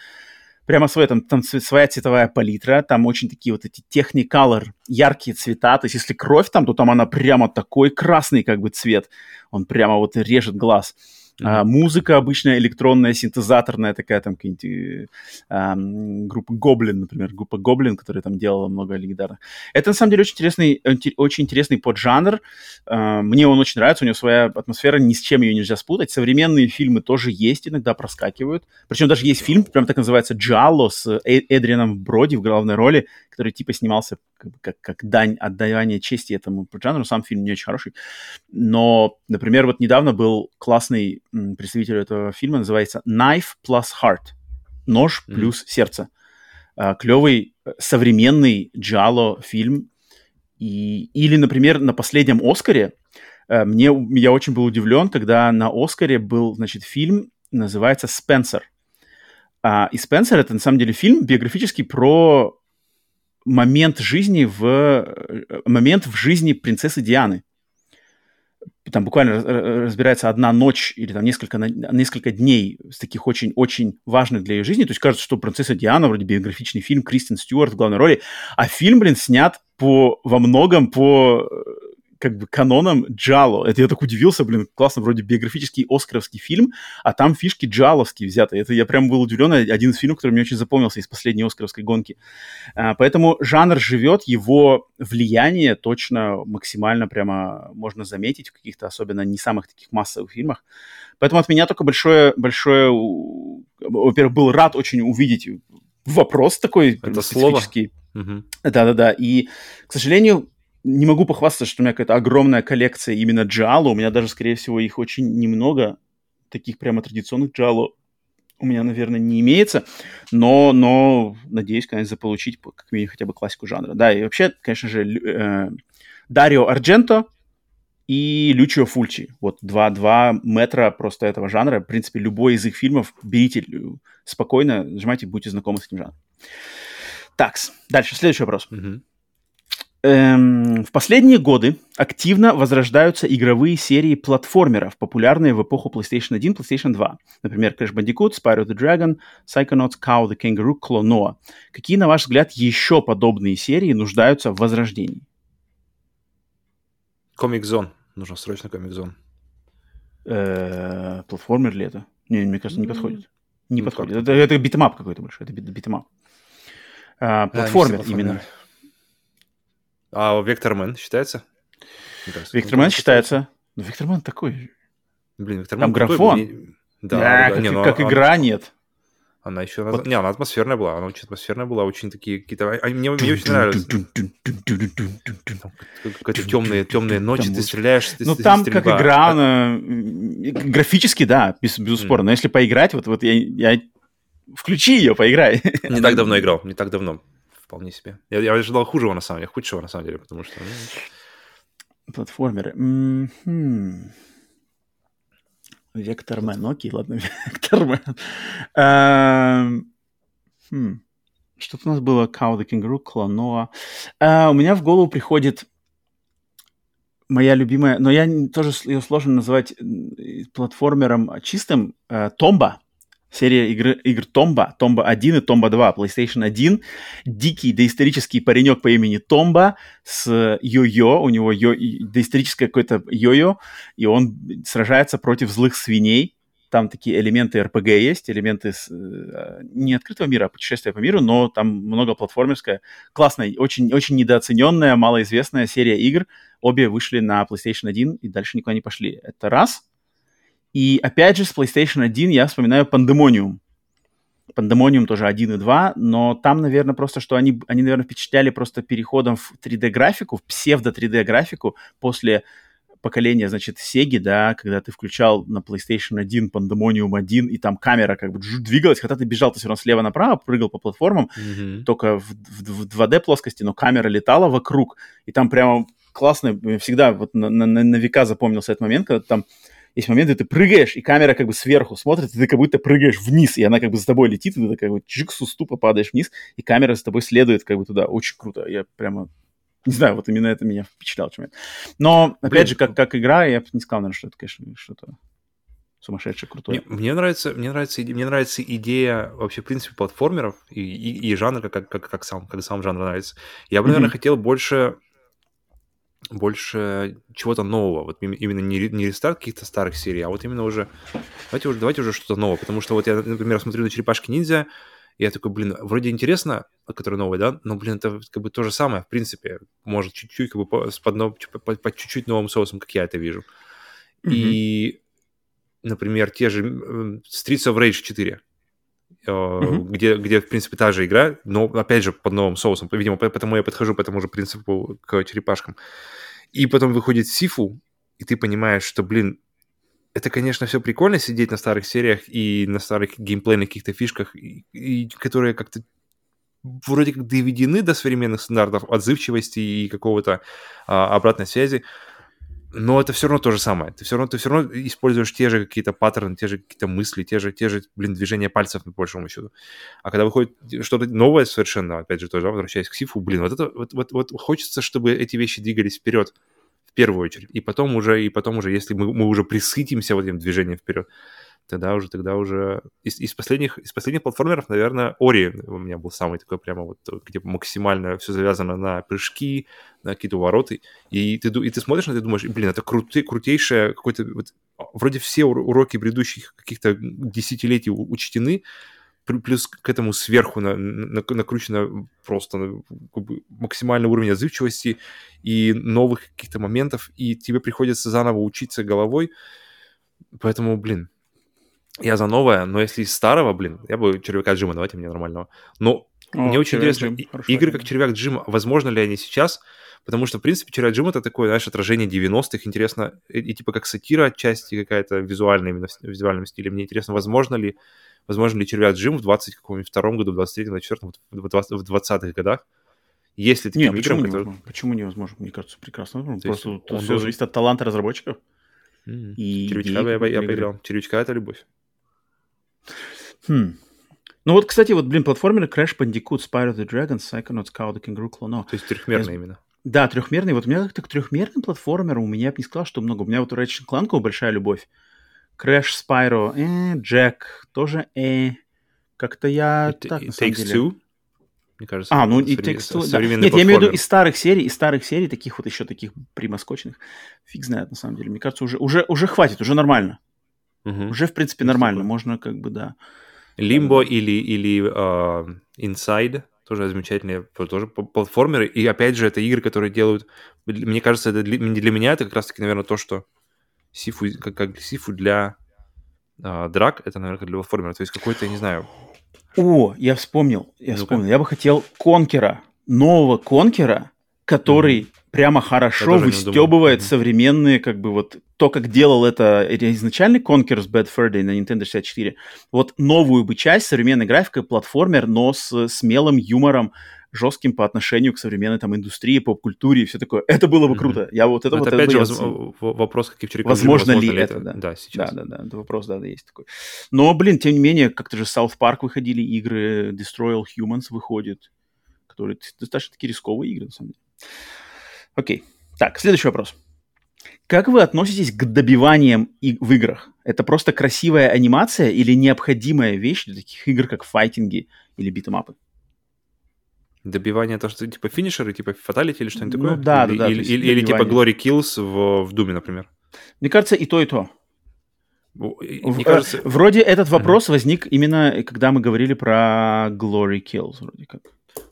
прямо свой, там, там своя цветовая палитра, там очень такие вот эти техникалор, яркие цвета, то есть если кровь там, то там она прямо такой красный как бы цвет, он прямо вот режет глаз. А, музыка обычная электронная, синтезаторная такая, там какие-нибудь а, группа Гоблин, например, группа Гоблин, которая там делала много легендарных. Это на самом деле очень интересный, очень интересный поджанр. А, мне он очень нравится, у него своя атмосфера, ни с чем ее нельзя спутать. Современные фильмы тоже есть, иногда проскакивают. Причем даже есть фильм, прям так называется, Джалло с э, Эдрианом Броди в главной роли, который типа снимался как, как, как дань отдавания чести этому жанру. Сам фильм не очень хороший. Но, например, вот недавно был классный представитель этого фильма, называется Knife Plus Heart. Нож плюс mm-hmm. сердце. А, клевый э, современный джало фильм. И, или, например, на последнем Оскаре э, мне, я очень был удивлен, когда на Оскаре был, значит, фильм, называется «Спенсер». А, и «Спенсер» — это, на самом деле, фильм биографический про момент жизни в э, момент в жизни принцессы Дианы. Там буквально разбирается одна ночь или там несколько, несколько дней с таких очень-очень важных для ее жизни. То есть кажется, что принцесса Диана, вроде биографичный фильм, Кристен Стюарт в главной роли, а фильм, блин, снят по, во многом по как бы каноном Джало. Это я так удивился, блин, классно, вроде биографический оскаровский фильм, а там фишки джаловские взяты. Это я прям был удивлен, один из фильмов, который мне очень запомнился из последней оскаровской гонки. А, поэтому жанр живет, его влияние точно максимально прямо можно заметить в каких-то особенно не самых таких массовых фильмах. Поэтому от меня только большое, большое, во-первых, был рад очень увидеть вопрос такой Это слово. Да-да-да. И, к сожалению, не могу похвастаться, что у меня какая-то огромная коллекция именно джало. У меня даже, скорее всего, их очень немного. Таких прямо традиционных джало у меня, наверное, не имеется. Но, но надеюсь, конечно, заполучить как минимум хотя бы классику жанра. Да, и вообще, конечно же, э, Дарио Ардженто и Лючио Фульчи. Вот два, два метра просто этого жанра. В принципе, любой из их фильмов берите спокойно, нажимайте, будьте знакомы с этим жанром. Так, дальше, следующий вопрос. Mm-hmm. Эм, в последние годы активно возрождаются игровые серии платформеров, популярные в эпоху PlayStation 1, PlayStation 2. Например, Crash Bandicoot, Spyro the Dragon, Psychonauts, Kao the Kangaroo, Klonoa. Какие, на ваш взгляд, еще подобные серии нуждаются в возрождении? Zone. Нужно срочно Zone. Э, платформер ли это? Не, мне кажется, не подходит. Не ну, подходит. Это, это beat 'em up какой-то больше. Это beat 'em up. А, платформер именно. А Vectorman считается? Vectorman считается. Но ну, Vectorman такой. Блин, Вектормен Там графон. Да, да, как, не, ну, как игра нет. Она еще... Вот. Не, она атмосферная была. Она очень атмосферная была. Очень такие какие-то... Они, мне, мне очень нравились. Какие-то темные, темные ночи. Ты стреляешь... Ну, там как игра, она... Графически, да, безусловно. Но если поиграть, вот, вот я, я... Включи ее, поиграй. Не так давно играл. Не так давно вполне себе. Я, я ожидал хужего, на самом деле, худшего, на самом деле, потому что... Ну... Платформеры. Mm-hmm. Вектормен, окей, ладно, Вектормен. Эм, хм. Что-то у нас было Cow the Kangaroo, Клоноа. Uh, у меня в голову приходит моя любимая, но я тоже ее сложно называть платформером чистым, Томба. Серия игры, игр Томба, Томба 1 и Томба 2, PlayStation 1. Дикий доисторический паренек по имени Томба с йо-йо, у него йо, доисторическое какое-то йо-йо, и он сражается против злых свиней, там такие элементы РПГ есть, элементы с, э, не открытого мира, а путешествия по миру, но там много платформерская. Классная, очень, очень недооцененная, малоизвестная серия игр. Обе вышли на PlayStation 1 и дальше никуда не пошли. Это раз. И опять же с PlayStation 1 я вспоминаю Pandemonium. Pandemonium тоже 1 и 2, но там, наверное, просто, что они, они наверное, впечатляли просто переходом в 3D-графику, в псевдо-3D-графику после поколения, значит, Sega, да, когда ты включал на PlayStation 1 Pandemonium 1, и там камера как бы двигалась, когда ты бежал, ты все равно слева направо, прыгал по платформам, mm-hmm. только в, в, в 2D плоскости, но камера летала вокруг, и там прямо классно, всегда вот на, на, на века запомнился этот момент, когда там есть моменты, ты прыгаешь, и камера как бы сверху смотрит, и ты как будто прыгаешь вниз, и она как бы за тобой летит, и ты такой вот чик с уступа падаешь вниз, и камера за тобой следует как бы туда. Очень круто. Я прямо не знаю, вот именно это меня впечатлял. Чем Но, опять Блин, же, как, как игра, я бы не сказал, наверное, что это, конечно, что-то сумасшедшее, крутое. Мне, мне нравится, мне нравится, мне нравится идея вообще, в принципе, платформеров и, и, и жанра, как, как, как, сам, как сам жанр нравится. Я бы, наверное, mm-hmm. хотел больше больше чего-то нового. Вот именно не, не рестарт каких-то старых серий, а вот именно уже... Давайте уже, давайте уже что-то новое. Потому что вот я, например, смотрю на «Черепашки-ниндзя», я такой, блин, вроде интересно, который новый, да, но, блин, это как бы то же самое, в принципе, может чуть-чуть, как бы под, по, по, по чуть-чуть новым соусом, как я это вижу. Mm-hmm. И, например, те же Streets of Rage 4, mm-hmm. где, где, в принципе, та же игра, но, опять же, под новым соусом. Видимо, потому я подхожу по тому же принципу к черепашкам. И потом выходит Сифу, и ты понимаешь, что, блин, это, конечно, все прикольно сидеть на старых сериях и на старых геймплейных каких-то фишках, и, и которые как-то вроде как доведены до современных стандартов отзывчивости и какого-то а, обратной связи, но это все равно то же самое. Ты все равно, ты все равно используешь те же какие-то паттерны, те же какие-то мысли, те же, те же, блин, движения пальцев, на большому счету. А когда выходит что-то новое совершенно, опять же, тоже, возвращаясь к Сифу, блин, вот это, вот, вот, вот хочется, чтобы эти вещи двигались вперед первую очередь. И потом уже, и потом уже, если мы, мы уже присытимся вот этим движением вперед, тогда уже, тогда уже... Из, из, последних, из последних платформеров, наверное, Ори у меня был самый такой прямо вот, где максимально все завязано на прыжки, на какие-то вороты. И ты, и ты смотришь на это и думаешь, блин, это крути, крутейшее какой-то... Вот, вроде все уроки предыдущих каких-то десятилетий учтены, плюс к этому сверху на, на, накручено просто максимальный уровень отзывчивости и новых каких-то моментов, и тебе приходится заново учиться головой. Поэтому, блин, я за новое, но если из старого, блин, я бы червяка Джима, давайте мне нормального. Но О, мне очень интересно, Джим, игры как червяк Джим, возможно ли они сейчас? Потому что, в принципе, червяк Джим это такое, знаешь, отражение 90-х, интересно, и, и типа как сатира отчасти какая-то визуальная, именно в визуальном стиле. Мне интересно, возможно ли возможно ли червяк Джим в 20 каком-нибудь втором году, в 23-м, 24-м, в 20-х годах. Если таким Нет, почему, которые... невозможно? почему невозможно? Мне кажется, прекрасно. Ну, просто он все должен... зависит от таланта разработчиков. Mm-hmm. И Червячка я, я поиграл. Червячка — это любовь. Хм. Ну вот, кстати, вот, блин, платформеры Crash Bandicoot, Spyro the Dragon, Psychonauts, Cow the Kangaroo, Clono. То есть трехмерные я... именно. Да, трехмерный. Вот у меня как-то к трехмерным платформерам у меня бы не сказал, что много. У меня вот у Ratchet Clank большая любовь. Crash Spyro, э, Джек, тоже э. Как-то я и, так, и, на самом Takes деле. Two? Мне кажется, а, ну и Two, да. Нет, я имею в виду из старых серий, из старых серий, таких вот еще таких примоскочных. Фиг знает, на самом деле. Мне кажется, уже, уже, уже хватит, уже нормально. Угу. Уже, в принципе, нормально. Можно как бы, да. Лимбо uh, или, или uh, Inside тоже замечательные тоже платформеры. И опять же, это игры, которые делают... Мне кажется, это для, для меня это как раз-таки, наверное, то, что Сифу, как, как Сифу для а, драк, это, наверное, для платформера. То есть какой-то, я не знаю... О, я вспомнил, я ну вспомнил. Я бы хотел Конкера, нового Конкера, который mm прямо хорошо выстебывает современные, как бы вот то, как делал это изначальный Conker's Bad Fur Day на Nintendo 64. Вот новую бы часть современной графикой, платформер, но с смелым юмором, жестким по отношению к современной там индустрии, поп-культуре и все такое. Это было бы круто. Я вот это Но вот... это, опять же, воз... вопрос, как и вчера возможно, возможно ли это, это, да. Да, сейчас. Да, да, да, это вопрос, да, да, есть такой. Но, блин, тем не менее, как-то же South Park выходили игры, Destroy All Humans выходит, которые достаточно такие рисковые игры, на самом деле. Окей. Так, следующий вопрос. Как вы относитесь к добиваниям и в играх? Это просто красивая анимация или необходимая вещь для таких игр, как файтинги или битэмапы? Добивание, то, что типа финишеры, типа фаталити или что-нибудь Ну такое? да, или, да, да, Или, или, или типа. Glory Kills в, в Думе, например. Мне кажется, и то, и то. Мне э, кажется, Вроде этот вопрос возник именно, когда мы говорили про Glory Kills, вроде как.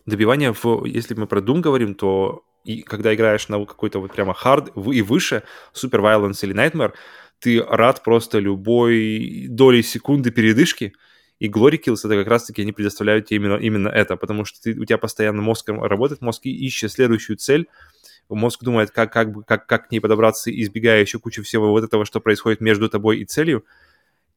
Добивание, в, если мы про Doom говорим, то и когда играешь на какой-то вот прямо в- и выше, Super Violence или Nightmare, ты рад просто любой долей секунды передышки, и Glory Kills это как раз-таки они предоставляют тебе именно, именно это, потому что ты, у тебя постоянно мозг работает, мозг ищет следующую цель, мозг думает, как, как, как, как к ней подобраться, избегая еще кучу всего вот этого, что происходит между тобой и целью.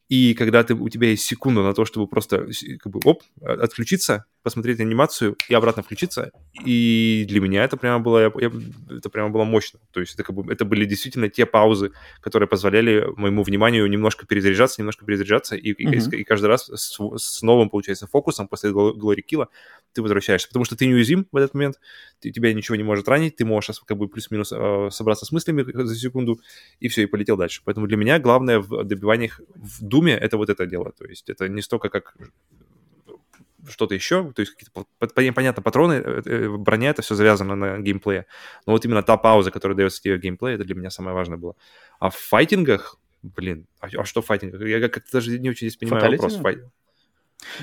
И когда ты, у тебя есть секунда на то, чтобы просто как бы, оп, от- отключиться, посмотреть анимацию и обратно включиться, и для меня это прямо было, я- я- это прямо было мощно. То есть это, как бы, это были действительно те паузы, которые позволяли моему вниманию немножко перезаряжаться, немножко перезаряжаться, и, и- Мгм. и каждый раз с, с новым, получается, фокусом после Глори Килла ты возвращаешься. Потому что ты неуязвим в этот момент, ты, тебя ничего не может ранить, ты можешь как бы плюс-минус э, собраться с мыслями за секунду, и все, и полетел дальше. Поэтому для меня главное в добиваниях в Думе это вот это дело. То есть это не столько как что-то еще, то есть какие-то, по- по- понятно, патроны, э, э, броня, это все завязано на геймплее. Но вот именно та пауза, которая дается тебе в геймплее, это для меня самое важное было. А в файтингах, блин, а, а что в файтингах? Я как-то даже не очень здесь понимаю вопрос. да? Фай-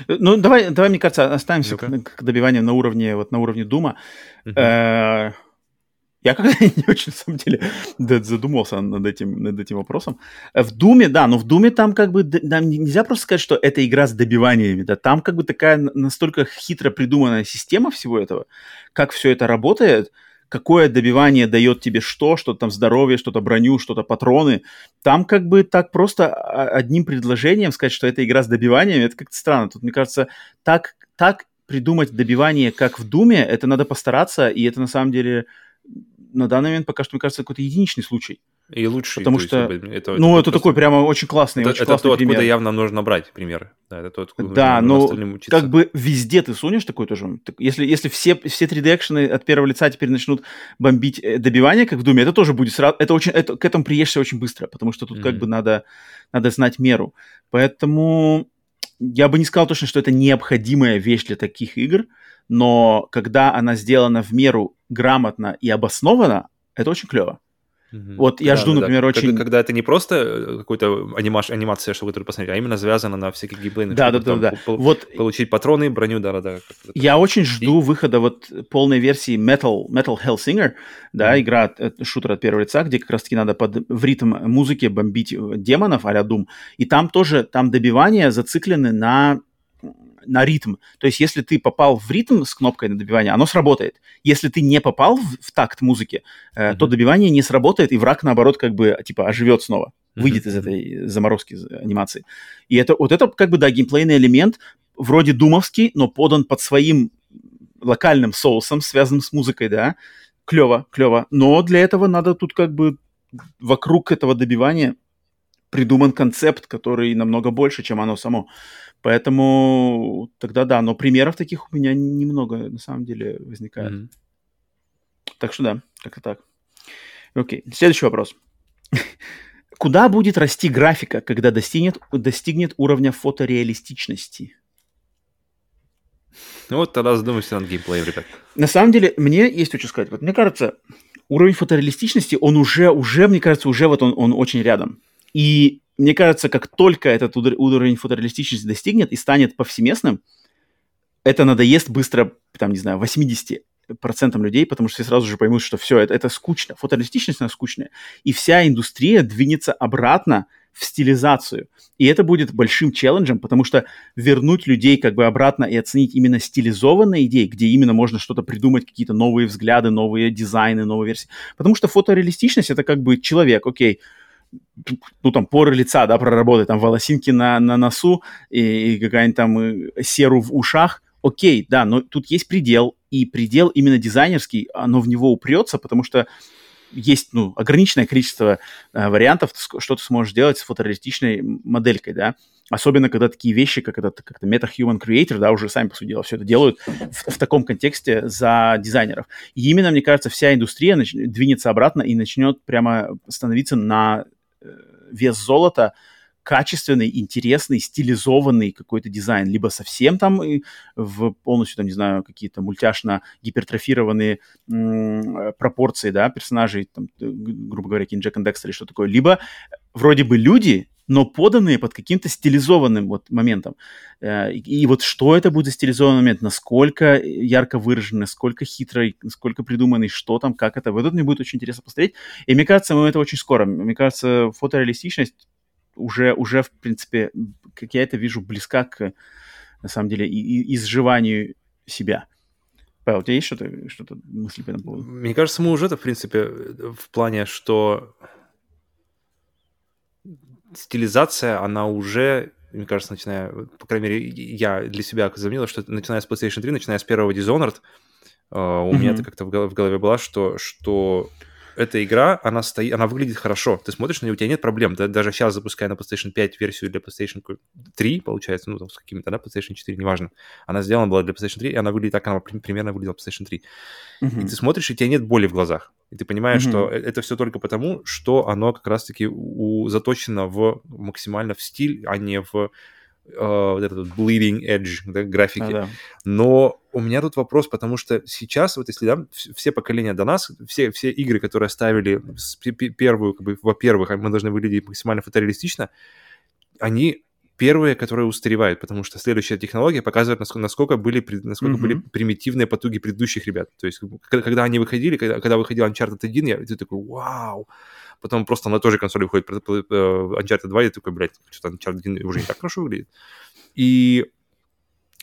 Ну, давай, давай, мне кажется, оставимся Ну-ка. к, к добиванию на уровне, вот на уровне Дума. Мгм. Я когда не очень, на самом деле, задумался над этим, над этим вопросом. В Думе, да, но в Думе там как бы, там не- нельзя просто сказать, что это игра с добиваниями, да, там как бы такая настолько хитро придуманная система всего этого, как все это работает, какое добивание дает тебе что, что там здоровье, что-то броню, что-то патроны. Там как бы так просто а, одним предложением сказать, что это игра с добиваниями, это как-то странно. Тут, мне кажется, так, так придумать добивание, как в Думе, это надо постараться, и это на самом деле на данный момент пока что, мне кажется, какой-то единичный случай. И лучше. Потому то есть, что, как бы, это, ну, это просто- такой прямо очень классный, Это, очень это классный то, пример. откуда явно нужно брать примеры. Да, это то, откуда Да, нужно но учиться. как бы везде ты сунешь такой тоже. Если, если все, все 3D-экшены от первого лица теперь начнут бомбить э, добивание, как в Думе, это тоже будет сразу... Это очень, это, к этому приедешься очень быстро, потому что тут как Мгм. бы надо, надо знать меру. Поэтому я бы не сказал точно, что это необходимая вещь для таких игр, но когда она сделана в меру грамотно и обоснованно, это очень клево. Мгм. Вот я жду, например, Когда- очень- Когда, это не просто э, какой-то анимаш, анимация, чтобы который посмотреть, а именно завязано на всяких геймплейных Да, да, да, да. пол- Вот Получить патроны, броню, да-да-да. как это Я очень жду выхода вот полной версии Metal, Metal Hellsinger, да, Мгм. игра, от- от- шутер от первого лица, где как раз-таки надо под, в ритм музыки бомбить э, демонов а-ля Doom. И там тоже, там добивания зациклены на, на ритм. То есть если ты попал в ритм с кнопкой на добивание, оно сработает. Если ты не попал в, в такт музыки, э, то Мгм. добивание не сработает, и враг, наоборот, как бы, типа, оживет снова выйдет Мгм, из этой заморозки анимации. И это вот это как бы, да, геймплейный элемент, вроде думовский, но подан под своим локальным соусом, связанным с музыкой, да. Клево, клево. Но для этого надо тут как бы вокруг этого добивания придуман концепт, который намного больше, чем оно само. Поэтому тогда да, но примеров таких у меня немного на самом деле возникает. Мгм. Так что да, как-то так. Окей, следующий вопрос. Куда будет расти графика, когда достигнет, достигнет уровня фотореалистичности? Ну вот тогда задумайся над геймплеем, ребят. На самом деле, мне есть что сказать. Вот мне кажется, уровень фотореалистичности, он уже, уже, мне кажется, уже вот он, он очень рядом. И мне кажется, как только этот уровень фотореалистичности достигнет и станет повсеместным, это надоест быстро, там, не знаю, 80 процентам людей, потому что все сразу же поймут, что все, это, это скучно. Фотореалистичность, она скучная. И вся индустрия двинется обратно в стилизацию. И это будет большим челленджем, потому что вернуть людей как бы обратно и оценить именно стилизованные идеи, где именно можно что-то придумать, какие-то новые взгляды, новые дизайны, новые версии. Потому что фотореалистичность это как бы человек, окей, ну там поры лица, да, проработать, там волосинки на, на носу и, и какая-нибудь там э, серу в ушах, окей, да, но тут есть предел, и предел именно дизайнерский, оно в него упрется, потому что есть ну, ограниченное количество э, вариантов, что ты сможешь делать с фотореалистичной моделькой, да. Особенно, когда такие вещи, как этот как-то Meta-Human Creator, да, уже сами, по сути дела, все это делают в, в таком контексте за дизайнеров. И именно, мне кажется, вся индустрия нач... двинется обратно и начнет прямо становиться на вес золота качественный, интересный, стилизованный какой-то дизайн, либо совсем там в полностью, там, не знаю, какие-то мультяшно гипертрофированные пропорции, да, персонажей, там, грубо говоря, Кинг Джек и Декстер или что такое, либо вроде бы люди, но поданные под каким-то стилизованным вот моментом. Э, и, вот что это будет за стилизованный момент, насколько ярко выраженный, насколько хитрый, насколько придуманный, что там, как это. Вот это мне будет очень интересно посмотреть. И мне кажется, мы это очень скоро. Мне кажется, фотореалистичность уже, уже в принципе, как я это вижу, близка к, на самом деле, и изживанию себя. Павел, у тебя есть что-то, что-то мысли по этому поводу? Мне кажется, мы уже это, в принципе, в плане, что стилизация, она уже, мне кажется, начиная, по крайней мере, я для себя заметил, что начиная с PlayStation 3, начиная с первого Dishonored, uh, у mm-hmm. меня это как-то в голове было, что, что эта игра, она, стоит, она выглядит хорошо. Ты смотришь на нее, у тебя нет проблем. Ты даже сейчас, запуская на PlayStation 5 версию для PlayStation 3, получается, ну, там, с какими-то, да, PlayStation 4, неважно. Она сделана была для PlayStation 3, и она выглядит так, она примерно выглядела PlayStation 3. Uh-huh. И ты смотришь, и у тебя нет боли в глазах. И ты понимаешь, uh-huh. что это все только потому, что оно как раз-таки у, заточено в максимально в стиль, а не в вот этот bleeding edge да, графики. А, да. Но у меня тут вопрос, потому что сейчас, вот если да, все поколения до нас, все, все игры, которые ставили первую, как бы, во-первых, мы должны выглядеть максимально фотореалистично, они первые, которые устаревают, потому что следующая технология показывает, насколько, насколько были, насколько mm-hmm. были примитивные потуги предыдущих ребят. То есть, когда они выходили, когда, когда выходил Uncharted 1, я ты такой, вау! Потом просто на той же консоли выходит э, Uncharted 2, и такой, блядь, что-то Uncharted 1 уже не так хорошо выглядит. И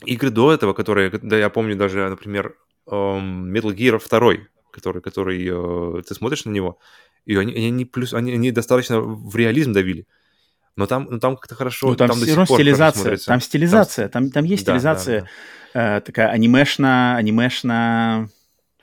игры до этого, которые, да, я помню даже, например, эм, Metal Gear 2, который, который э, ты смотришь на него, и они, они, плюс, они, они достаточно в реализм давили. Но там, ну, там как-то хорошо. Ну, там, там все равно стилизация. Там стилизация. Там, там, там есть да, стилизация. Да, да. Э, такая анимешна, анимешна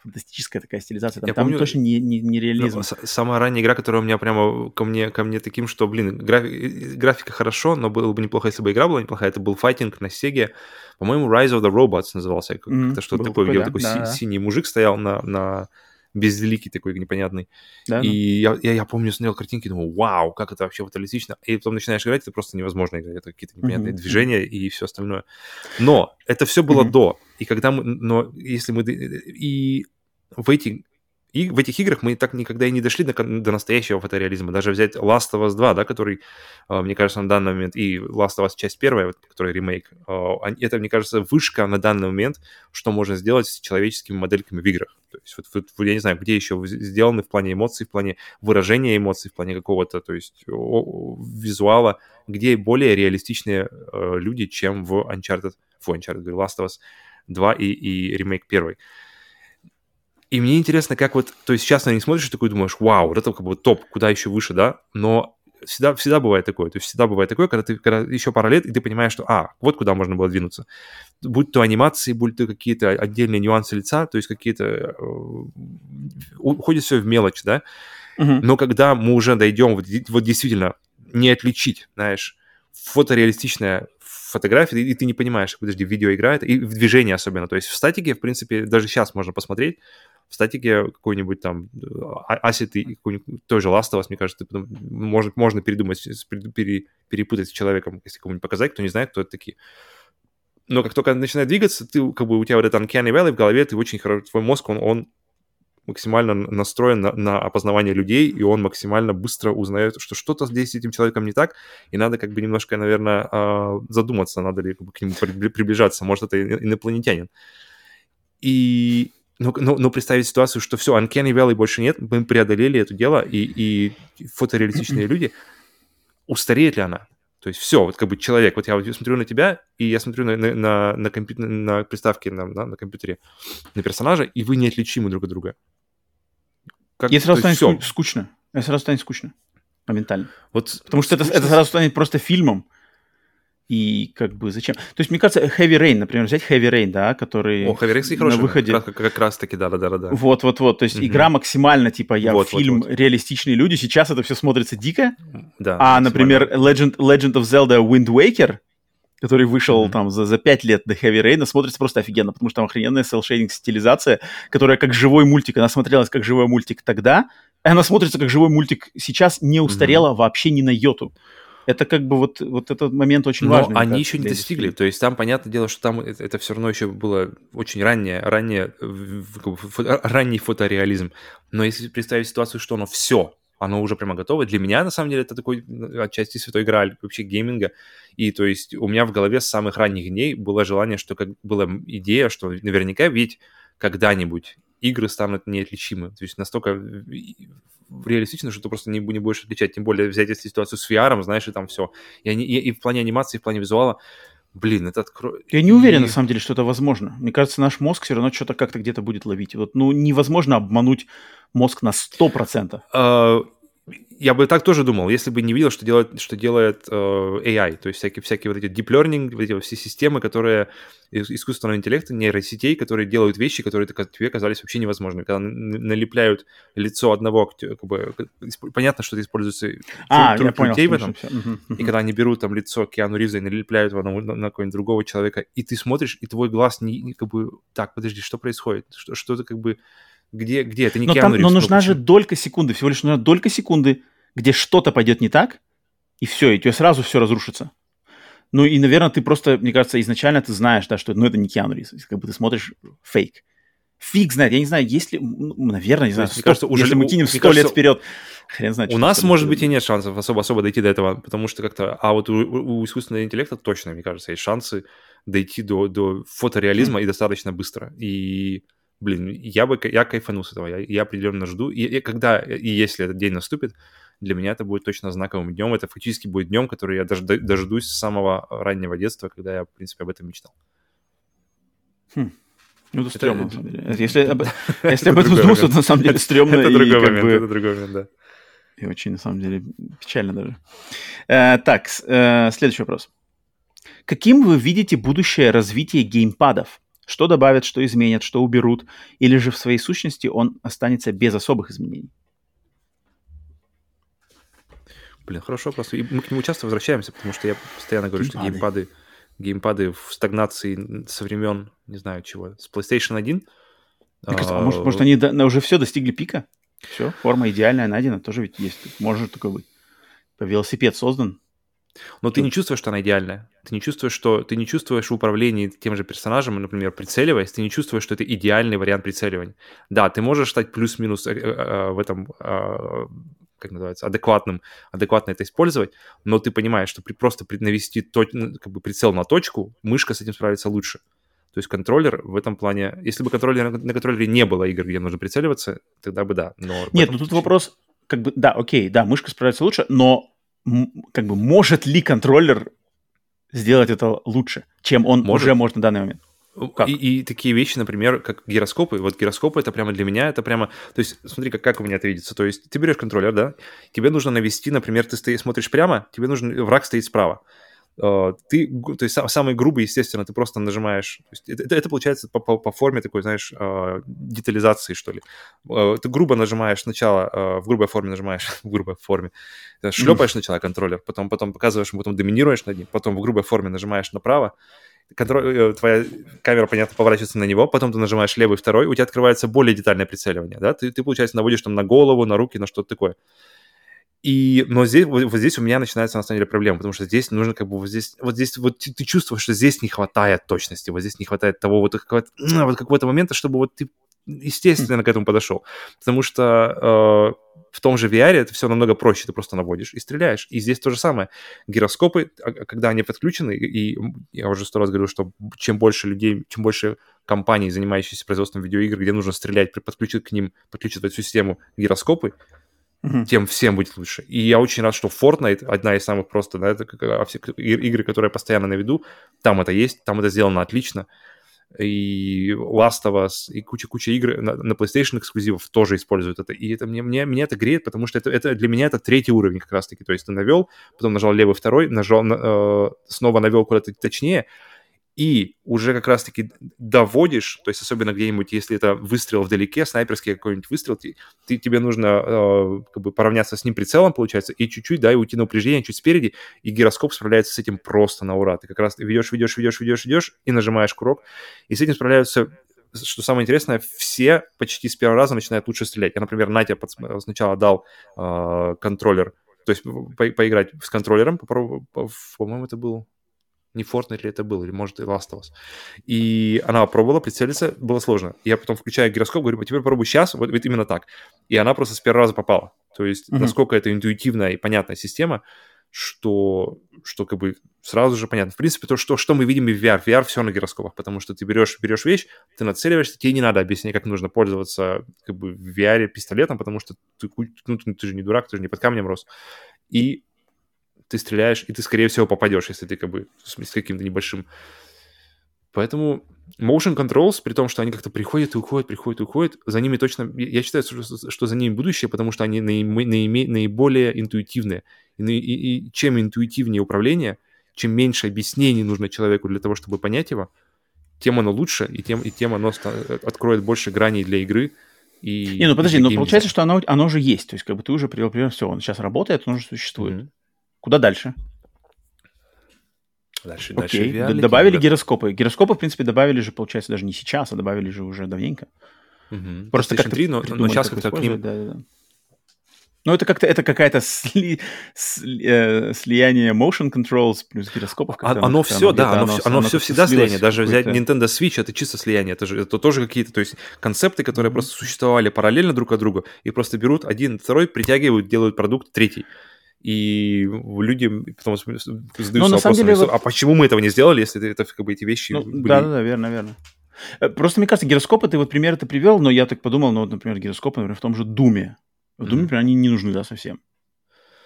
фантастическая такая стилизация. Там, я там помню, точно не, не, не реализм. Ну, самая ранняя игра, которая у меня прямо ко мне, ко мне таким, что, блин, графи- графика хорошо, но было бы неплохо, если бы игра была неплохая. Это был файтинг на Сеге. По-моему, Rise of the Robots назывался. Как-то что-то такое, где да, такой да, си- синий мужик стоял на, на безликий такой непонятный. Да, и да. Я, я, я помню, смотрел картинки, думал, вау, как это вообще фотоалистично. И потом начинаешь играть, это просто невозможно играть. Это какие-то непонятные mm-hmm. движения и все остальное. Но это все было mm-hmm. до. И когда мы, но если мы, и в эти и в этих играх мы так никогда и не дошли до, до настоящего фотореализма. Даже взять Last of Us 2, да, который, а, мне кажется, на данный момент, и Last of Us часть первая, который ремейк, а, это, мне кажется, вышка на данный момент, что можно сделать с человеческими модельками в играх. То есть, вот, вот, я не знаю, где еще сделаны в плане эмоций, в плане выражения эмоций, в плане какого-то, то есть, визуала, где более реалистичные э, люди, чем в Uncharted, в Uncharted, Last of Us 2 и, и ремейк первый. И мне интересно, как вот, то есть сейчас на них смотришь и такой думаешь, вау, вот это как бы топ, куда еще выше, да, но всегда, всегда бывает такое, то есть всегда бывает такое, когда ты когда еще пара лет, и ты понимаешь, что, а, вот куда можно было двинуться. Будь то анимации, будь то какие-то отдельные нюансы лица, то есть какие-то, э, уходит все в мелочь, да, uh-huh. но когда мы уже дойдем, вот, вот действительно, не отличить, знаешь, фотореалистичное фотографии, и ты не понимаешь, подожди, видео играет, и в движении особенно. То есть в статике, в принципе, даже сейчас можно посмотреть, в статике какой-нибудь там а, ассет и какой-нибудь той же Last of Us, мне кажется, потом, может, можно передумать, пере, перепутать с человеком, если кому-нибудь показать, кто не знает, кто это такие. Но как только начинает двигаться, ты, как бы у тебя вот этот uncanny valley в голове, ты очень хорошо, твой мозг, он, он максимально настроен на, на опознавание людей, и он максимально быстро узнает, что что-то здесь с этим человеком не так, и надо как бы немножко, наверное, а, задуматься, надо ли к нему приближаться, может, это инопланетянин. И но, но, но представить ситуацию, что все, Uncanny Valley больше нет, мы преодолели это дело, и, и фотореалистичные люди, устареет ли она? То есть все, вот как бы человек, вот я вот смотрю на тебя, и я смотрю на, на, на, на, компью... на приставке на, на, на компьютере на персонажа, и вы неотличимы друг от друга. Как, и сразу станет все. скучно. И сразу станет скучно. Моментально. Вот, Потому что это, это сразу станет просто фильмом. И как бы зачем? То есть, мне кажется, Heavy Rain, например, взять Heavy Rain, да, который О, Heavy Rain, на выходе... Как, как раз таки, да-да-да. Вот-вот-вот, то есть mm-hmm. игра максимально, типа, я вот, фильм вот, вот. реалистичные люди, сейчас это все смотрится дико, да, а, например, Legend, Legend of Zelda Wind Waker, который вышел mm-hmm. там за, за 5 лет до Heavy Rain, смотрится просто офигенно, потому что там охрененная селшейдинг стилизация, которая как живой мультик, она смотрелась как живой мультик тогда, и она смотрится как живой мультик сейчас, не устарела mm-hmm. вообще ни на йоту это как бы вот, вот этот момент очень Но важный. Но они еще не достигли. То есть там, понятное дело, что там это, это все равно еще было очень раннее, раннее, ранний фотореализм. Но если представить ситуацию, что оно все, оно уже прямо готово. Для меня, на самом деле, это такой отчасти святой грааль вообще гейминга. И то есть у меня в голове с самых ранних дней было желание, что как была идея, что наверняка ведь когда-нибудь игры станут неотличимы. То есть настолько реалистично, что ты просто не, не будешь отличать. Тем более взять если ситуацию с VR, знаешь, и там все. И, они, и, и в плане анимации, и в плане визуала, блин, это откроет... Я не уверен, и... на самом деле, что это возможно. Мне кажется, наш мозг все равно что-то как-то где-то будет ловить. Вот, ну, невозможно обмануть мозг на 100%. Uh, я бы так тоже думал, если бы не видел, что делает, что делает э, AI, то есть всякие, всякие вот эти deep learning, вот эти все системы, которые искусственного интеллекта, нейросетей, которые делают вещи, которые тебе казались вообще невозможными. Когда налепляют лицо одного, как бы, понятно, что это используется а, труд, труд людей в этом, и когда они берут там лицо Киану Ривза и налепляют его на, на какого-нибудь другого человека, и ты смотришь, и твой глаз не, как бы, так, подожди, что происходит? Что, что это как бы где, где? Это не но, там, но нужна же долька секунды, всего лишь нужна долька секунды, где что-то пойдет не так, и все, и тебе сразу все разрушится. Ну и, наверное, ты просто, мне кажется, изначально ты знаешь, да, что ну, это не Киану Ривз. Как бы ты смотришь фейк. Фиг знает, я не знаю, есть ли, ну, наверное, не знаю, 100, мне кажется, уже, если мы кинем сто лет вперед, хрен знает. У нас, может быть, и нет шансов особо-особо дойти до этого, потому что как-то, а вот у, у искусственного интеллекта точно, мне кажется, есть шансы дойти до, до фотореализма mm. и достаточно быстро. И блин, я бы, я кайфану с этого, я, я определенно жду. И, и когда, и если этот день наступит, для меня это будет точно знаковым днем. Это фактически будет днем, который я дож, дождусь с самого раннего детства, когда я, в принципе, об этом мечтал. Хм. Ну, это, это стрёмно, на самом деле. Если, об, если об этом задуматься, то на самом деле стрёмно. Это другой момент, это другой момент, да. И очень, на самом деле, печально даже. Э, так, э, следующий вопрос. Каким вы видите будущее развитие геймпадов? Что добавят, что изменят, что уберут, или же в своей сущности он останется без особых изменений? Блин, хорошо вопрос. И мы к нему часто возвращаемся, потому что я постоянно говорю, геймпады. что геймпады, геймпады в стагнации со времен, не знаю чего, с PlayStation 1. Мне кажется, а, может, может, они до, уже все достигли пика? Все, форма идеальная найдена, тоже ведь есть. Может такой быть. Велосипед создан, но ты не чувствуешь, что она идеальная. Ты не чувствуешь, что ты не чувствуешь в управлении тем же персонажем, например, прицеливаясь, ты не чувствуешь, что это идеальный вариант прицеливания. Да, ты можешь стать плюс-минус э, э, э, в этом как называется, адекватным, адекватно это использовать, но ты понимаешь, что при, просто навести то, как бы прицел на точку, мышка с этим справится лучше. То есть контроллер в этом плане, если бы контроллер, на контроллере не было игр, где нужно прицеливаться, тогда бы да. Но Нет, ну тут вопрос, как бы, да, окей, да, мышка справится лучше, но как бы может ли контроллер сделать это лучше, чем он может. уже может на данный момент? И, и такие вещи, например, как гироскопы. Вот гироскопы это прямо для меня, это прямо... То есть, смотри, как, как у меня это видится. То есть, ты берешь контроллер, да, тебе нужно навести, например, ты стоишь, смотришь прямо, тебе нужен... Враг стоит справа. Э, ты, то есть самый грубый, естественно, ты просто нажимаешь. Это, это получается по, по, по форме такой, знаешь, э, детализации, что ли. Э, ты грубо нажимаешь сначала, в грубой форме нажимаешь, в грубой форме, шлепаешь сначала контроллер, потом, потом показываешь, потом доминируешь над ним, потом в грубой форме нажимаешь направо, контроль, твоя камера, понятно, поворачивается на него, потом ты нажимаешь левый, второй, у тебя открывается более детальное прицеливание, да, ты, ты получается, наводишь там на голову, на руки, на что-то такое. И, но здесь, вот, вот здесь у меня начинается на самом деле проблема, потому что здесь нужно как бы вот здесь, вот здесь вот ты, ты чувствуешь, что здесь не хватает точности, вот здесь не хватает того вот, какого-то, вот какого-то момента, чтобы вот ты естественно к этому подошел, потому что э, в том же VR это все намного проще, ты просто наводишь и стреляешь. И здесь то же самое. Гироскопы, а, а, когда они подключены, и я уже сто раз говорил, что чем больше людей, чем больше компаний, занимающихся производством видеоигр, где нужно стрелять, подключить к ним, подключить в эту систему гироскопы, mm-hmm. тем всем будет лучше. И я очень рад, что Fortnite одна из самых просто, да, это а, игры, которые постоянно на виду, там это есть, там это сделано отлично. и Last of Us, и куча-куча игр на, на PlayStation эксклюзивов тоже используют это. И это мне, мне, мне это греет, потому что это, это для меня это третий уровень как раз-таки. То есть ты навел, потом нажал левый второй, нажал, э, снова навел куда-то точнее, и уже как раз-таки доводишь, то есть особенно где-нибудь, если это выстрел вдалеке, снайперский какой-нибудь выстрел, ты, ты, тебе нужно э, как бы поравняться с ним прицелом, получается, и чуть-чуть, да, и уйти на упреждение чуть спереди, и гироскоп справляется с этим просто на ура. Ты как раз ведешь, ведешь, ведешь, ведешь, ведешь, и нажимаешь курок, и с этим справляются что самое интересное, все почти с первого раза начинают лучше стрелять. Я, например, Натя под, сначала дал э, контроллер, то есть по поиграть с контроллером, попробовал, по-моему, это был не Fortnite ли это был, или может и Last of Us. И она пробовала прицелиться, было сложно. Я потом включаю гироскоп, говорю, теперь попробуй сейчас, вот, вот именно так. И она просто с первого раза попала. То есть mm-hmm. насколько это интуитивная и понятная система, что, что как бы сразу же понятно. В принципе, то, что, что мы видим в VR. VR все на гироскопах, потому что ты берешь, берешь вещь, ты нацеливаешься, тебе не надо объяснять, как нужно пользоваться как бы в VR пистолетом, потому что ты, ну, ты, ты же не дурак, ты же не под камнем рос. И ты стреляешь, и ты, скорее всего, попадешь, если ты как бы с, каким-то небольшим... Поэтому motion controls, при том, что они как-то приходят и уходят, приходят и уходят, за ними точно... Я считаю, что, что за ними будущее, потому что они наиме, наиме, наиболее интуитивные. И, и, и чем интуитивнее управление, чем меньше объяснений нужно человеку для того, чтобы понять его, тем оно лучше, и тем, и тем оно откроет больше граней для игры, и, не, ну подожди, но получается, что оно, оно уже есть. То есть, как бы ты уже привел пример, все, он сейчас работает, он уже существует. Mm-hmm. Куда дальше? Дальше, Окей. дальше. Добавили ребята. гироскопы. Гироскопы, в принципе, добавили же, получается, даже не сейчас, а добавили же уже давненько. Угу. Просто как 3, но, но сейчас как-то к ним... Да, да, да. Ну, это как-то это какая-то сли, сли, э, слияние motion controls плюс гироскопов. А, оно все, да, оно, оно, все, оно, оно все всегда слияние. Даже взять Nintendo Switch, это чисто слияние. Это, же, это тоже какие-то, то есть концепты, которые mm-hmm. просто существовали параллельно друг от друга, и просто берут один, второй, притягивают, делают продукт третий. И люди потом задаются вопросом, деле, а вот... почему мы этого не сделали, если это как бы эти вещи ну, были... Да, да, верно, верно. Э, просто, мне кажется, гироскопы, ты вот пример это привел, но я так подумал, ну, вот, например, гироскопы, например, в том же Думе. В Думе, mm-hmm. например, они не нужны, да, совсем.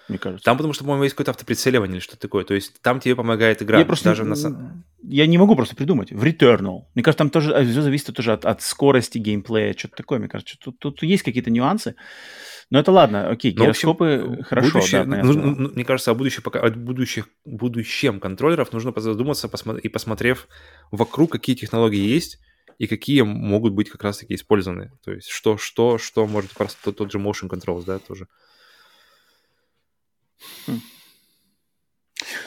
Мне кажется. Там потому что, по-моему, есть какое-то автоприцеливание или что-то такое. То есть там тебе помогает игра. Я просто даже на... Я не могу просто придумать. В Returnal. Мне кажется, там тоже все зависит тоже от, от скорости геймплея, что-то такое. Мне кажется, тут, тут есть какие-то нюансы. Но это ладно, окей, гироскопы ну, общем, хорошо, будущее, да, ну, ну, мне кажется, о, будущем, о будущих, будущем контроллеров нужно задуматься посмотри, и посмотрев вокруг, какие технологии есть, и какие могут быть как раз-таки использованы. То есть что, что, что может просто тот, тот же motion controls, да, тоже. Хм.